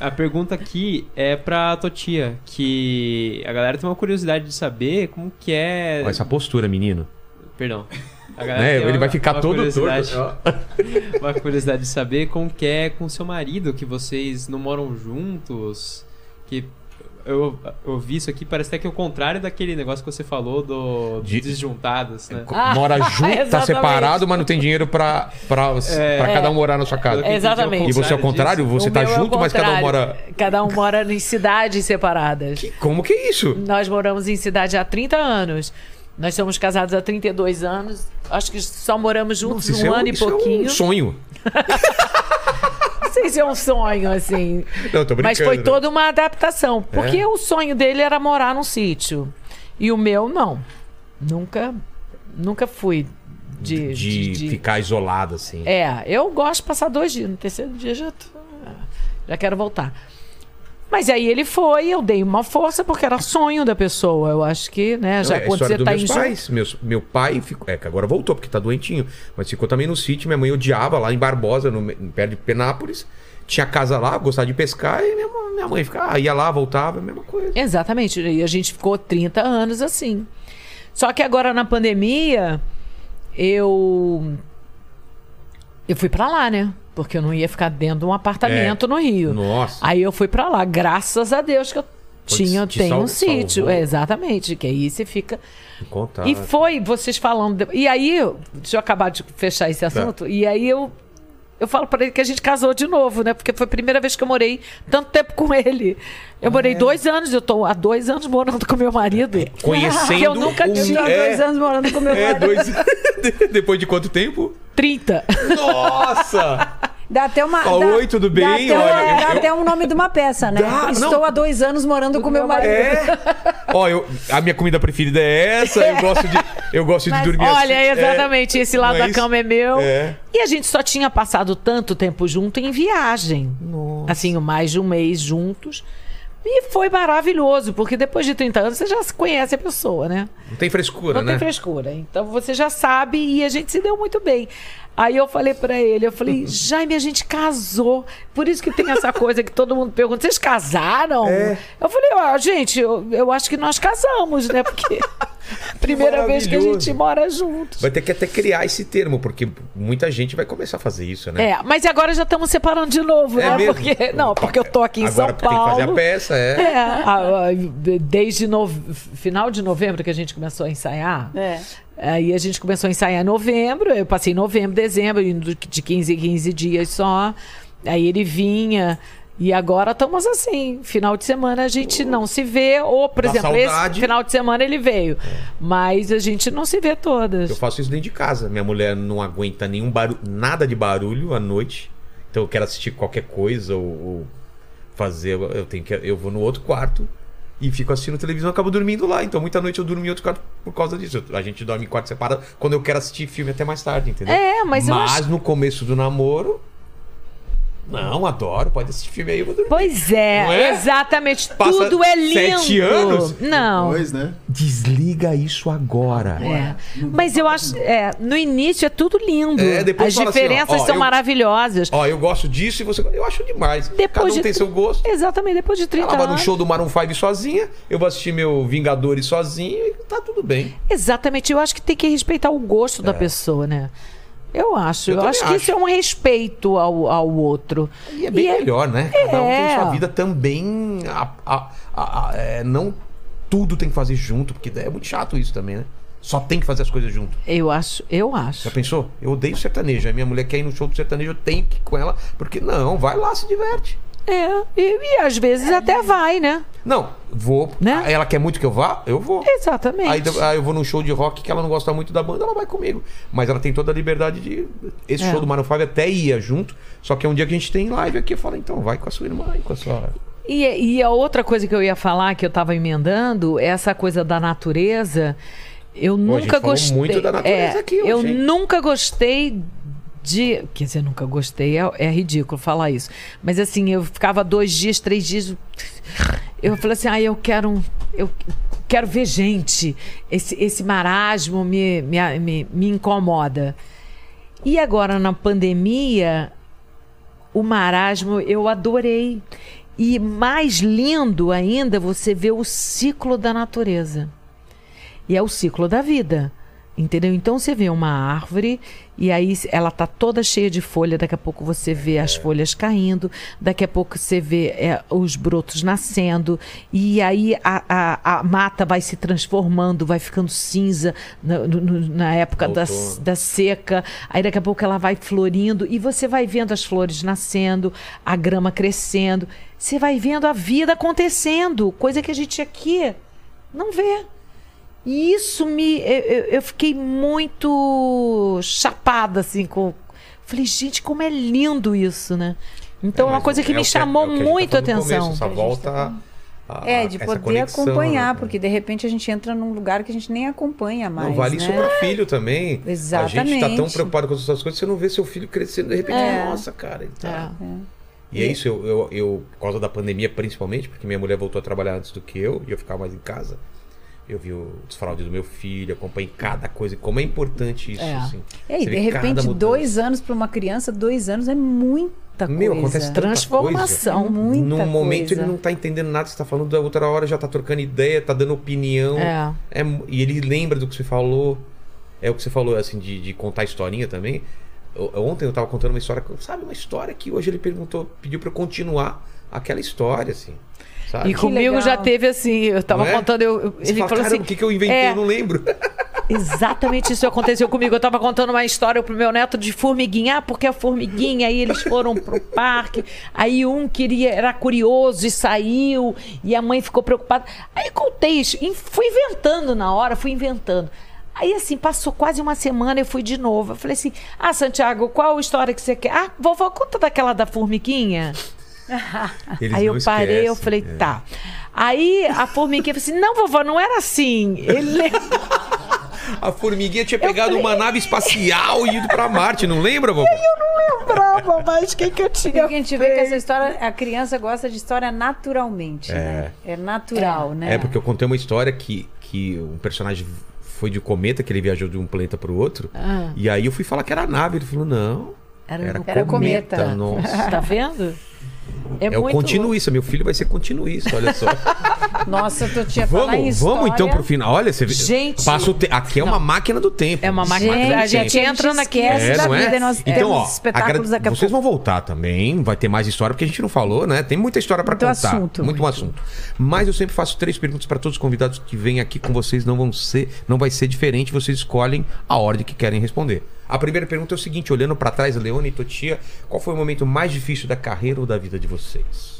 A pergunta aqui é pra Totia, que a galera tem uma curiosidade de saber como que é... Olha essa postura, menino. Perdão. Né? Ele uma- vai ficar todo curiosidade- torto. Uma curiosidade de saber como que é com seu marido, que vocês não moram juntos, que... Eu, eu vi isso aqui, parece até que é o contrário daquele negócio que você falou do De- desjuntados, né? Ah, Mora junto, tá separado, mas não tem dinheiro pra, pra, pra cada um morar na sua casa. Exatamente. E você ao contrário, disso. você O tá é junto, mas cada um mora. Cada um mora em cidades separadas. Que- Como que é isso? Nós moramos em cidade há 30 anos. Nós somos casados há 32 anos. Acho que só moramos juntos Nossa, isso um é ano e isso é pouquinho. um sonho. Não sei se é um sonho, assim. Não, tô brincando. Mas foi né? toda uma adaptação. Porque É? o sonho dele era morar num sítio. E o meu, não. Nunca, nunca fui de... de, de- de- ficar isolado, assim. É, eu gosto de passar dois dias. No terceiro dia já, tô- já quero voltar. Mas aí ele foi, eu dei uma força porque era sonho da pessoa. Eu acho que, né, já Não, é a quando história você dos tá meus em pais. Meus, meu pai ficou. É, que agora voltou, porque tá doentinho. Mas ficou também no sítio. Minha mãe odiava lá em Barbosa, no, perto de Penápolis. Tinha casa lá, gostava de pescar. E minha, mãe- minha mãe ficava, ia lá, voltava, a mesma coisa. Exatamente. E a gente ficou 30 anos assim. Só que agora na pandemia, eu. Eu fui pra lá, né? Porque eu não ia ficar dentro de um apartamento no Rio. Nossa. Aí eu fui pra lá, graças a Deus que eu Pode tinha, te tenho sal- um sítio. É, exatamente. Que aí você fica. Conta. E foi, vocês falando. de- E aí, deixa eu acabar de fechar Tá. esse assunto. E aí eu. Eu falo pra ele que a gente casou de novo, né? Porque foi a primeira vez que eu morei tanto tempo com ele. Eu morei dois anos, eu tô há dois anos morando com meu marido. Conhecendo Que eu nunca tinha É. dois anos morando com meu É, marido. dois. Depois de quanto tempo? 30. Nossa! Dá até uma. Dá- oi, tudo Dá bem? até, Olha, dá eu- até um nome de uma peça, né? Dá, Estou não. há dois anos morando com meu marido. É. Ó, eu, a minha comida preferida é essa. Eu gosto de, eu gosto de Mas dormir Olha, assim. exatamente, esse lado é da cama é meu. É. E a gente só tinha passado tanto tempo junto em viagem. Assim, mais de um mês juntos. E foi maravilhoso, porque depois de 30 anos você já conhece a pessoa, né? Não tem frescura, Não né? tem frescura. Então você já sabe e a gente se deu muito bem. Aí eu falei pra ele, eu falei, Jaime, a gente casou. Por isso que tem essa coisa que todo mundo pergunta, vocês casaram? É. Eu falei, ó, gente, eu, eu acho que nós casamos, né? Porque primeira vez que a gente mora juntos. Vai ter que até criar esse termo, porque muita gente vai começar a fazer isso, né? É, mas agora já estamos separando de novo, É né? mesmo? Porque, não, porque eu tô aqui em Agora São porque tem que Paulo. fazer a peça, é. É, a- a- desde nove- final de novembro que a gente começou a ensaiar. É. Aí a gente começou a ensaiar em novembro, eu passei novembro, dezembro, de 15 em 15 dias só. Aí ele vinha. E agora estamos assim, final de semana a gente não se vê, ou, por Dá exemplo, saudade. esse final de semana ele veio. Mas a gente não se vê todas. Eu faço isso dentro de casa. Minha mulher não aguenta nenhum barulho, nada de barulho à noite. Então eu quero assistir qualquer coisa ou, ou fazer. Eu tenho que. Eu vou no outro quarto e fico assistindo televisão e acabo dormindo lá. Então muita noite eu durmo em outro quarto por causa disso. A gente dorme em quarto separado quando eu quero assistir filme até mais tarde, entendeu? É, mas eu Mas acho- no começo do namoro. Não, adoro. Pode assistir filme aí, eu vou dormir. Pois é, é? exatamente. Passa Tudo é lindo. sete anos? Não. Pois, né? Desliga isso agora. É. Mas eu acho, é, no início é tudo lindo. É, depois As fala assim, ó, diferenças ó, são eu- maravilhosas. Ó, eu gosto disso e você. Eu acho demais. Depois Cada um de tem seu gosto. Exatamente, depois de 30 Ela vai no anos. show do Maroon 5 sozinha, eu vou assistir meu Vingadores sozinho e tá tudo bem. Exatamente, eu acho que tem que respeitar o gosto da pessoa, né? Eu acho. Eu Eu, acho que isso é acho. um respeito ao, ao outro. E é bem melhor, né? Cada um tem É. sua vida também. a- a- a- é, não tudo tem que fazer junto, porque é muito chato isso também, né? Só tem que fazer as coisas junto. Eu acho, eu Já acho. pensou? Eu odeio sertanejo. A minha mulher quer ir no show do sertanejo, eu tenho que ir com ela, porque não, vai lá, se diverte. É, e, e às vezes até vai, né? Não, vou. Né? Ela quer muito que eu vá, eu vou. Exatamente. Aí, aí eu vou num show de rock que ela não gosta muito da banda, ela vai comigo. Mas ela tem toda a liberdade de. Esse É. show do Maroon 5 até ia junto. Só que é um dia que a gente tem live aqui, eu falo, então, vai com a sua irmã e com a sua. E, e a outra coisa que eu ia falar, que eu tava emendando, é essa coisa da natureza. Eu gente nunca gostei. muito da natureza é, aqui hoje, Eu hein? nunca gostei de. Quer dizer, nunca gostei, é, é ridículo falar isso. Mas assim, eu ficava dois dias, três dias. Eu falei assim, ah, eu quero um. Eu quero ver gente. Esse, esse marasmo me, me, me, me incomoda. E agora, na pandemia, o marasmo eu adorei. E mais lindo ainda você vê o ciclo da natureza. E é o ciclo da vida. Entendeu? Então você vê uma árvore e aí ela tá toda cheia de folha, daqui a pouco você vê as folhas caindo, daqui a pouco você vê é, os brotos nascendo, e aí a, a, a, mata vai se transformando, vai ficando cinza na, no, na época da, da seca, aí daqui a pouco ela vai florindo e você vai vendo as flores nascendo, a grama crescendo, você vai vendo a vida acontecendo, coisa que a gente aqui não vê. E isso me. Eu, eu fiquei muito chapada, assim, com. Falei, gente, como é lindo isso, né? Então, é uma coisa que é me que- chamou é a gente tá muito a atenção. começo, essa volta. a- É, a- de poder conexão, acompanhar, né? porque de repente a gente entra num lugar que a gente nem acompanha mais. Não vale né? isso pra filho também. A gente tá tão Exatamente. preocupado com as outras coisas, você não vê seu filho crescendo, de repente, É. nossa, cara. ele tá- É. E é isso, eu, eu, eu, por causa da pandemia, principalmente, porque minha mulher voltou a trabalhar antes do que eu, e eu ficava mais em casa. Eu vi o desfraude do meu filho, acompanhei cada coisa, como é importante isso, É. assim. E Você de repente, dois anos para uma criança, dois anos é muita Meu, coisa. acontece tanta Transformação. É muita Num momento coisa. ele não tá entendendo nada que você tá falando, da outra hora já tá trocando ideia, tá dando opinião. É. É e ele lembra do que você falou. É o que você falou, assim, de, de contar historinha também. Ontem eu tava contando uma história, sabe, uma história que hoje ele perguntou, pediu pra eu continuar aquela história, assim. Sabe? E comigo já teve assim, eu tava é? contando, eu, ele fala, falou "Caramba, assim. o que, que eu inventei? é, Eu não lembro. Exatamente isso aconteceu comigo. Eu tava contando uma história pro meu neto de formiguinha. Ah, porque a formiguinha, aí eles foram pro parque. Aí um queria, era curioso e saiu. E a mãe ficou preocupada. Aí contei isso. E fui inventando na hora, fui inventando. Aí, assim, passou quase uma semana, eu fui de novo. Eu falei assim: Ah, Santiago, qual história que você quer? Ah, vovó, conta daquela da formiguinha. Eles Aí eu não parei, eu esquecem, falei, é. tá. Aí a formiguinha falou assim: não, vovó, não era assim. Ele A formiguinha tinha pegado uma nave espacial e ido pra Marte, não lembra, vovó? lembrava mais quem que eu tinha. Porque a gente vê que essa história, a criança gosta de história naturalmente, né? É natural, né? É, porque eu contei uma história que, que um personagem foi de cometa, que ele viajou de um planeta pro outro. Ah. E aí eu fui falar que era nave. Ele falou, não. Era Era cometa. cometa. Nossa. Tá vendo? É, o continuista, meu filho vai ser continuista, olha só. Nossa, tu tinha falar em vamos, história. vamos então pro final. Olha, você vê. Gente, passa o te- Aqui é uma não. máquina do tempo. É uma máquina Gente, A gente entra naquele. É, da não é? vida, e nós então, temos ó, espetáculos agra- vocês vão voltar também, vai ter mais história, porque a gente não falou, né? Tem muita história pra Muito contar. assunto, muito, muito. assunto. Mas eu sempre faço três perguntas pra todos os convidados que vêm aqui com vocês, não vão ser, não vai ser diferente, vocês escolhem a ordem que querem responder. A primeira pergunta é o seguinte, olhando pra trás, Leone e Totia, qual foi o momento mais difícil da carreira ou da vida de vocês?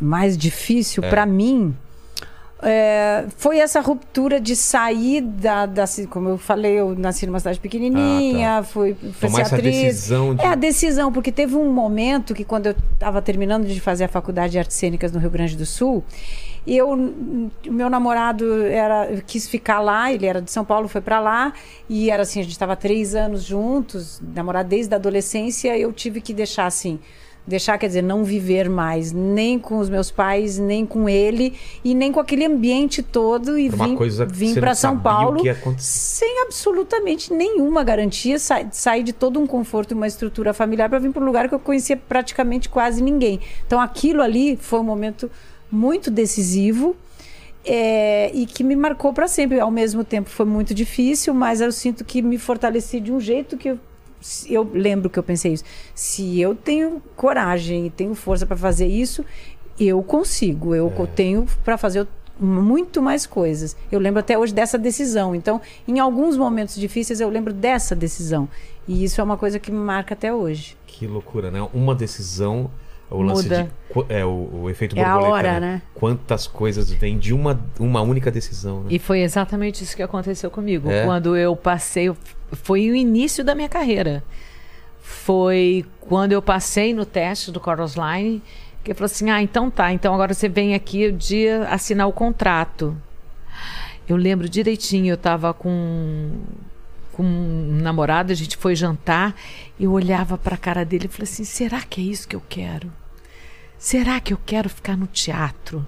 mais difícil É. pra mim é, foi essa ruptura de sair da, da como eu falei, eu nasci numa cidade pequenininha, fui, fui Ah, Tomar ser essa atriz. decisão de- É a decisão, porque teve um momento que quando eu estava terminando de fazer a faculdade de artes cênicas no Rio Grande do Sul, eu, o meu namorado era, quis ficar lá, ele era de São Paulo, foi para lá, e era assim, a gente estava três anos juntos, namorado desde a adolescência, eu tive que deixar assim, deixar, quer dizer, não viver mais, nem com os meus pais, nem com ele, e nem com aquele ambiente todo, e vim, coisa que vim para São Paulo sem absolutamente nenhuma garantia, sa sair de todo um conforto e uma estrutura familiar para vir para um lugar que eu conhecia praticamente quase ninguém. Então aquilo ali foi um momento muito decisivo. é, e que me marcou para sempre. Ao mesmo tempo foi muito difícil, mas eu sinto que me fortaleci de um jeito que eu, eu lembro que eu pensei isso. Se eu tenho coragem e tenho força para fazer isso, eu consigo. Eu co- tenho para fazer muito mais coisas. Eu lembro até hoje dessa decisão. Então, em alguns momentos difíceis, eu lembro dessa decisão. E isso é uma coisa que me marca até hoje. Que loucura, né? Uma decisão, o lance Muda. de. É, o, o efeito É a borboleta. hora, né? Quantas coisas vêm de uma, uma única decisão, né? E foi exatamente isso que aconteceu comigo. É? Quando eu passei. Foi o início da minha carreira. Foi quando eu passei no teste do Chorus Line, que falou assim: ah, então tá, então agora você vem aqui o dia assinar o contrato. Eu lembro direitinho, eu tava com, com um namorado, a gente foi jantar, eu olhava pra cara dele e falei assim: será que é isso que eu quero? Será que eu quero ficar no teatro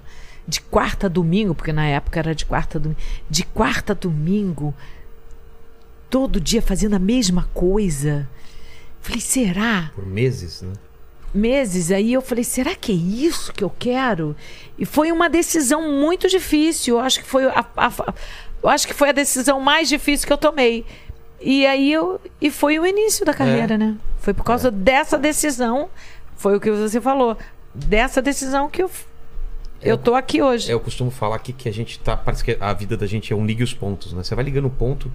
de quarta a domingo, porque na época era de quarta a domingo, de quarta a domingo, todo dia fazendo a mesma coisa? Falei, será? Por meses, né? meses, aí eu falei, será que é isso que eu quero? E foi uma decisão muito difícil. Eu acho que foi a, a- eu acho que foi a decisão mais difícil que eu tomei. E aí eu e foi o início da carreira, né? Foi por causa dessa decisão, foi o que você falou, dessa decisão que eu eu tô aqui hoje. Eu costumo falar aqui que a gente tá. Parece que a vida da gente é um ligue os pontos, né? Você vai ligando o ponto,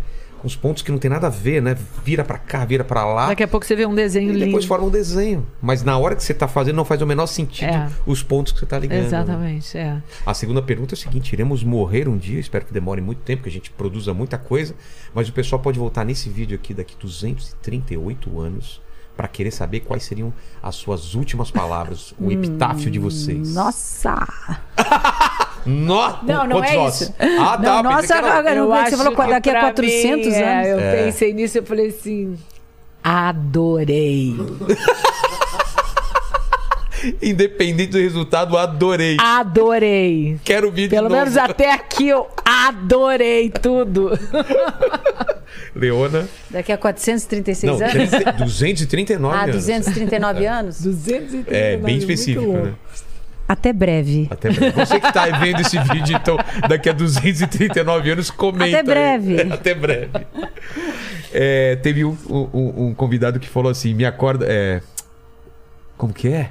uns pontos que não tem nada a ver, né? Vira pra cá, vira pra lá. Daqui a pouco você vê um desenho E lindo. depois forma um desenho. Mas na hora que você tá fazendo, não faz o menor sentido É. os pontos que você tá ligando. né? Exatamente, é. A segunda pergunta é o seguinte: iremos morrer um dia? Espero que demore muito tempo, que a gente produza muita coisa. Mas o pessoal pode voltar nesse vídeo aqui daqui 238 anos para querer saber quais seriam as suas últimas palavras, o epitáfio de vocês. Nossa! No... Não, não Quantos é nós? isso. Ah, tá. Não, nossa, que era- Eu você falou que daqui a pra 400 mim, é, anos. eu É. pensei nisso, eu falei assim, adorei. Independente do resultado, adorei. Adorei. Quero o vídeo Pelo novo. menos até aqui eu adorei tudo. Leona. Daqui a 436 Não, anos? 30 239 Ah, anos. 239 anos? 239. É, bem específico, né? Até breve. Até breve. Você que tá vendo esse vídeo, então, daqui a 239 anos, comenta. Até breve. aí. Até breve. É, teve um, um- um convidado que falou assim: me acorda. É... Como que é?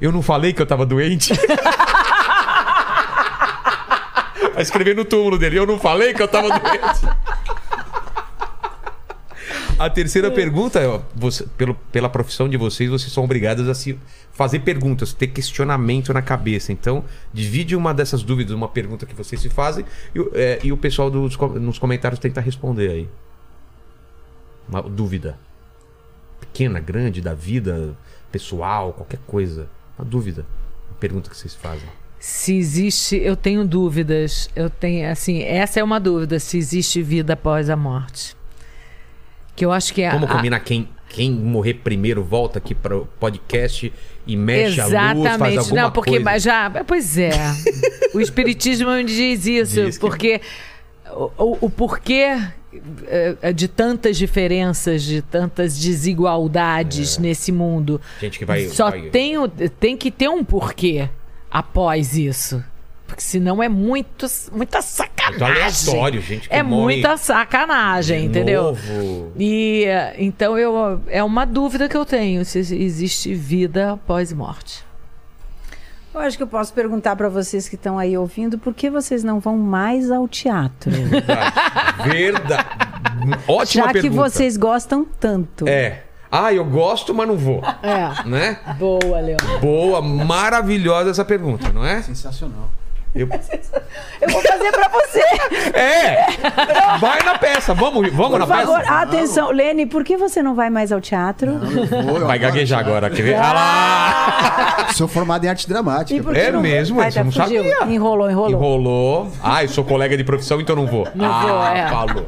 Eu não falei que eu tava doente? Vai escrever no túmulo dele: Eu não falei que eu tava doente. A terceira pergunta é: você, pelo, pela profissão de vocês, vocês são obrigadas a se fazer perguntas, ter questionamento na cabeça. Então, divide uma dessas dúvidas, uma pergunta que vocês se fazem, e, o- é, e o pessoal dos nos comentários tenta responder aí. Uma dúvida. Pequena, grande, da vida, pessoal, qualquer coisa. Uma dúvida. Uma pergunta que vocês fazem. Se existe, eu tenho dúvidas. Eu tenho, assim, essa é uma dúvida, se existe vida após a morte. Que eu acho que é Como a- combinar quem, quem morrer primeiro volta aqui para o podcast e mexe a luz, faz Exatamente. alguma Não, porque coisa. já. Pois é. o Espiritismo me diz isso. Diz que- Porque o, o, porquê eh, de tantas diferenças, de tantas desigualdades nesse mundo. Gente que vai. Só vai- tem, tem que ter um porquê após isso. Porque senão é muito, muita Muito sacanagem. aleatório, gente que É morre muita sacanagem, entendeu? Novo. E eh, então eu é uma dúvida que eu tenho se existe vida após morte. Eu acho que eu posso perguntar para vocês que estão aí ouvindo por que vocês não vão mais ao teatro? Verdade. Ótima Já que pergunta. vocês gostam tanto. É. Ah, eu gosto, mas não vou. É. Né? Boa, Leon. Boa, maravilhosa essa pergunta, não é? Sensacional. Eu- Eu vou fazer para você. É! Vai na peça, vamos, vamos na Por favor, peça? atenção. Lene, por que você não vai mais ao teatro? Não, eu vou, eu Vai gaguejar teatro. agora, quer ver? Ah lá! Sou formado em arte dramática. É não- mesmo? Vai, Você tá, não fugiu. sabia? Enrolou, enrolou. Enrolou. Ah, eu sou colega de profissão, então não vou. Não ah, vou, é. falou.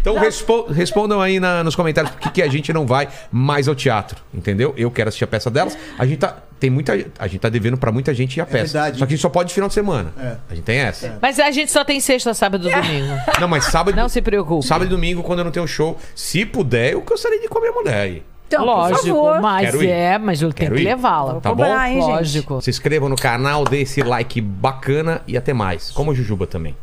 Então respo- respondam aí na- nos comentários por que a gente não vai mais ao teatro, entendeu? Eu quero assistir a peça delas. A gente tá, tem muita, a gente tá devendo pra muita gente ir à peça. verdade. Só que a gente só pode final de semana. É. A gente tem essa. Mas a gente só tem sexta, sábado e domingo. Não, mas sábado, Não se preocupe. sábado e domingo quando eu não tenho show, se puder, eu gostaria de ir com a minha mulher aí. Então, por Lógico, favor. mas Quero ir. é, mas eu tenho que levá-la. Tá cobrar, bom? hein? Lógico. Se inscrevam no canal, dê esse like bacana e até mais. Como o Jujuba também.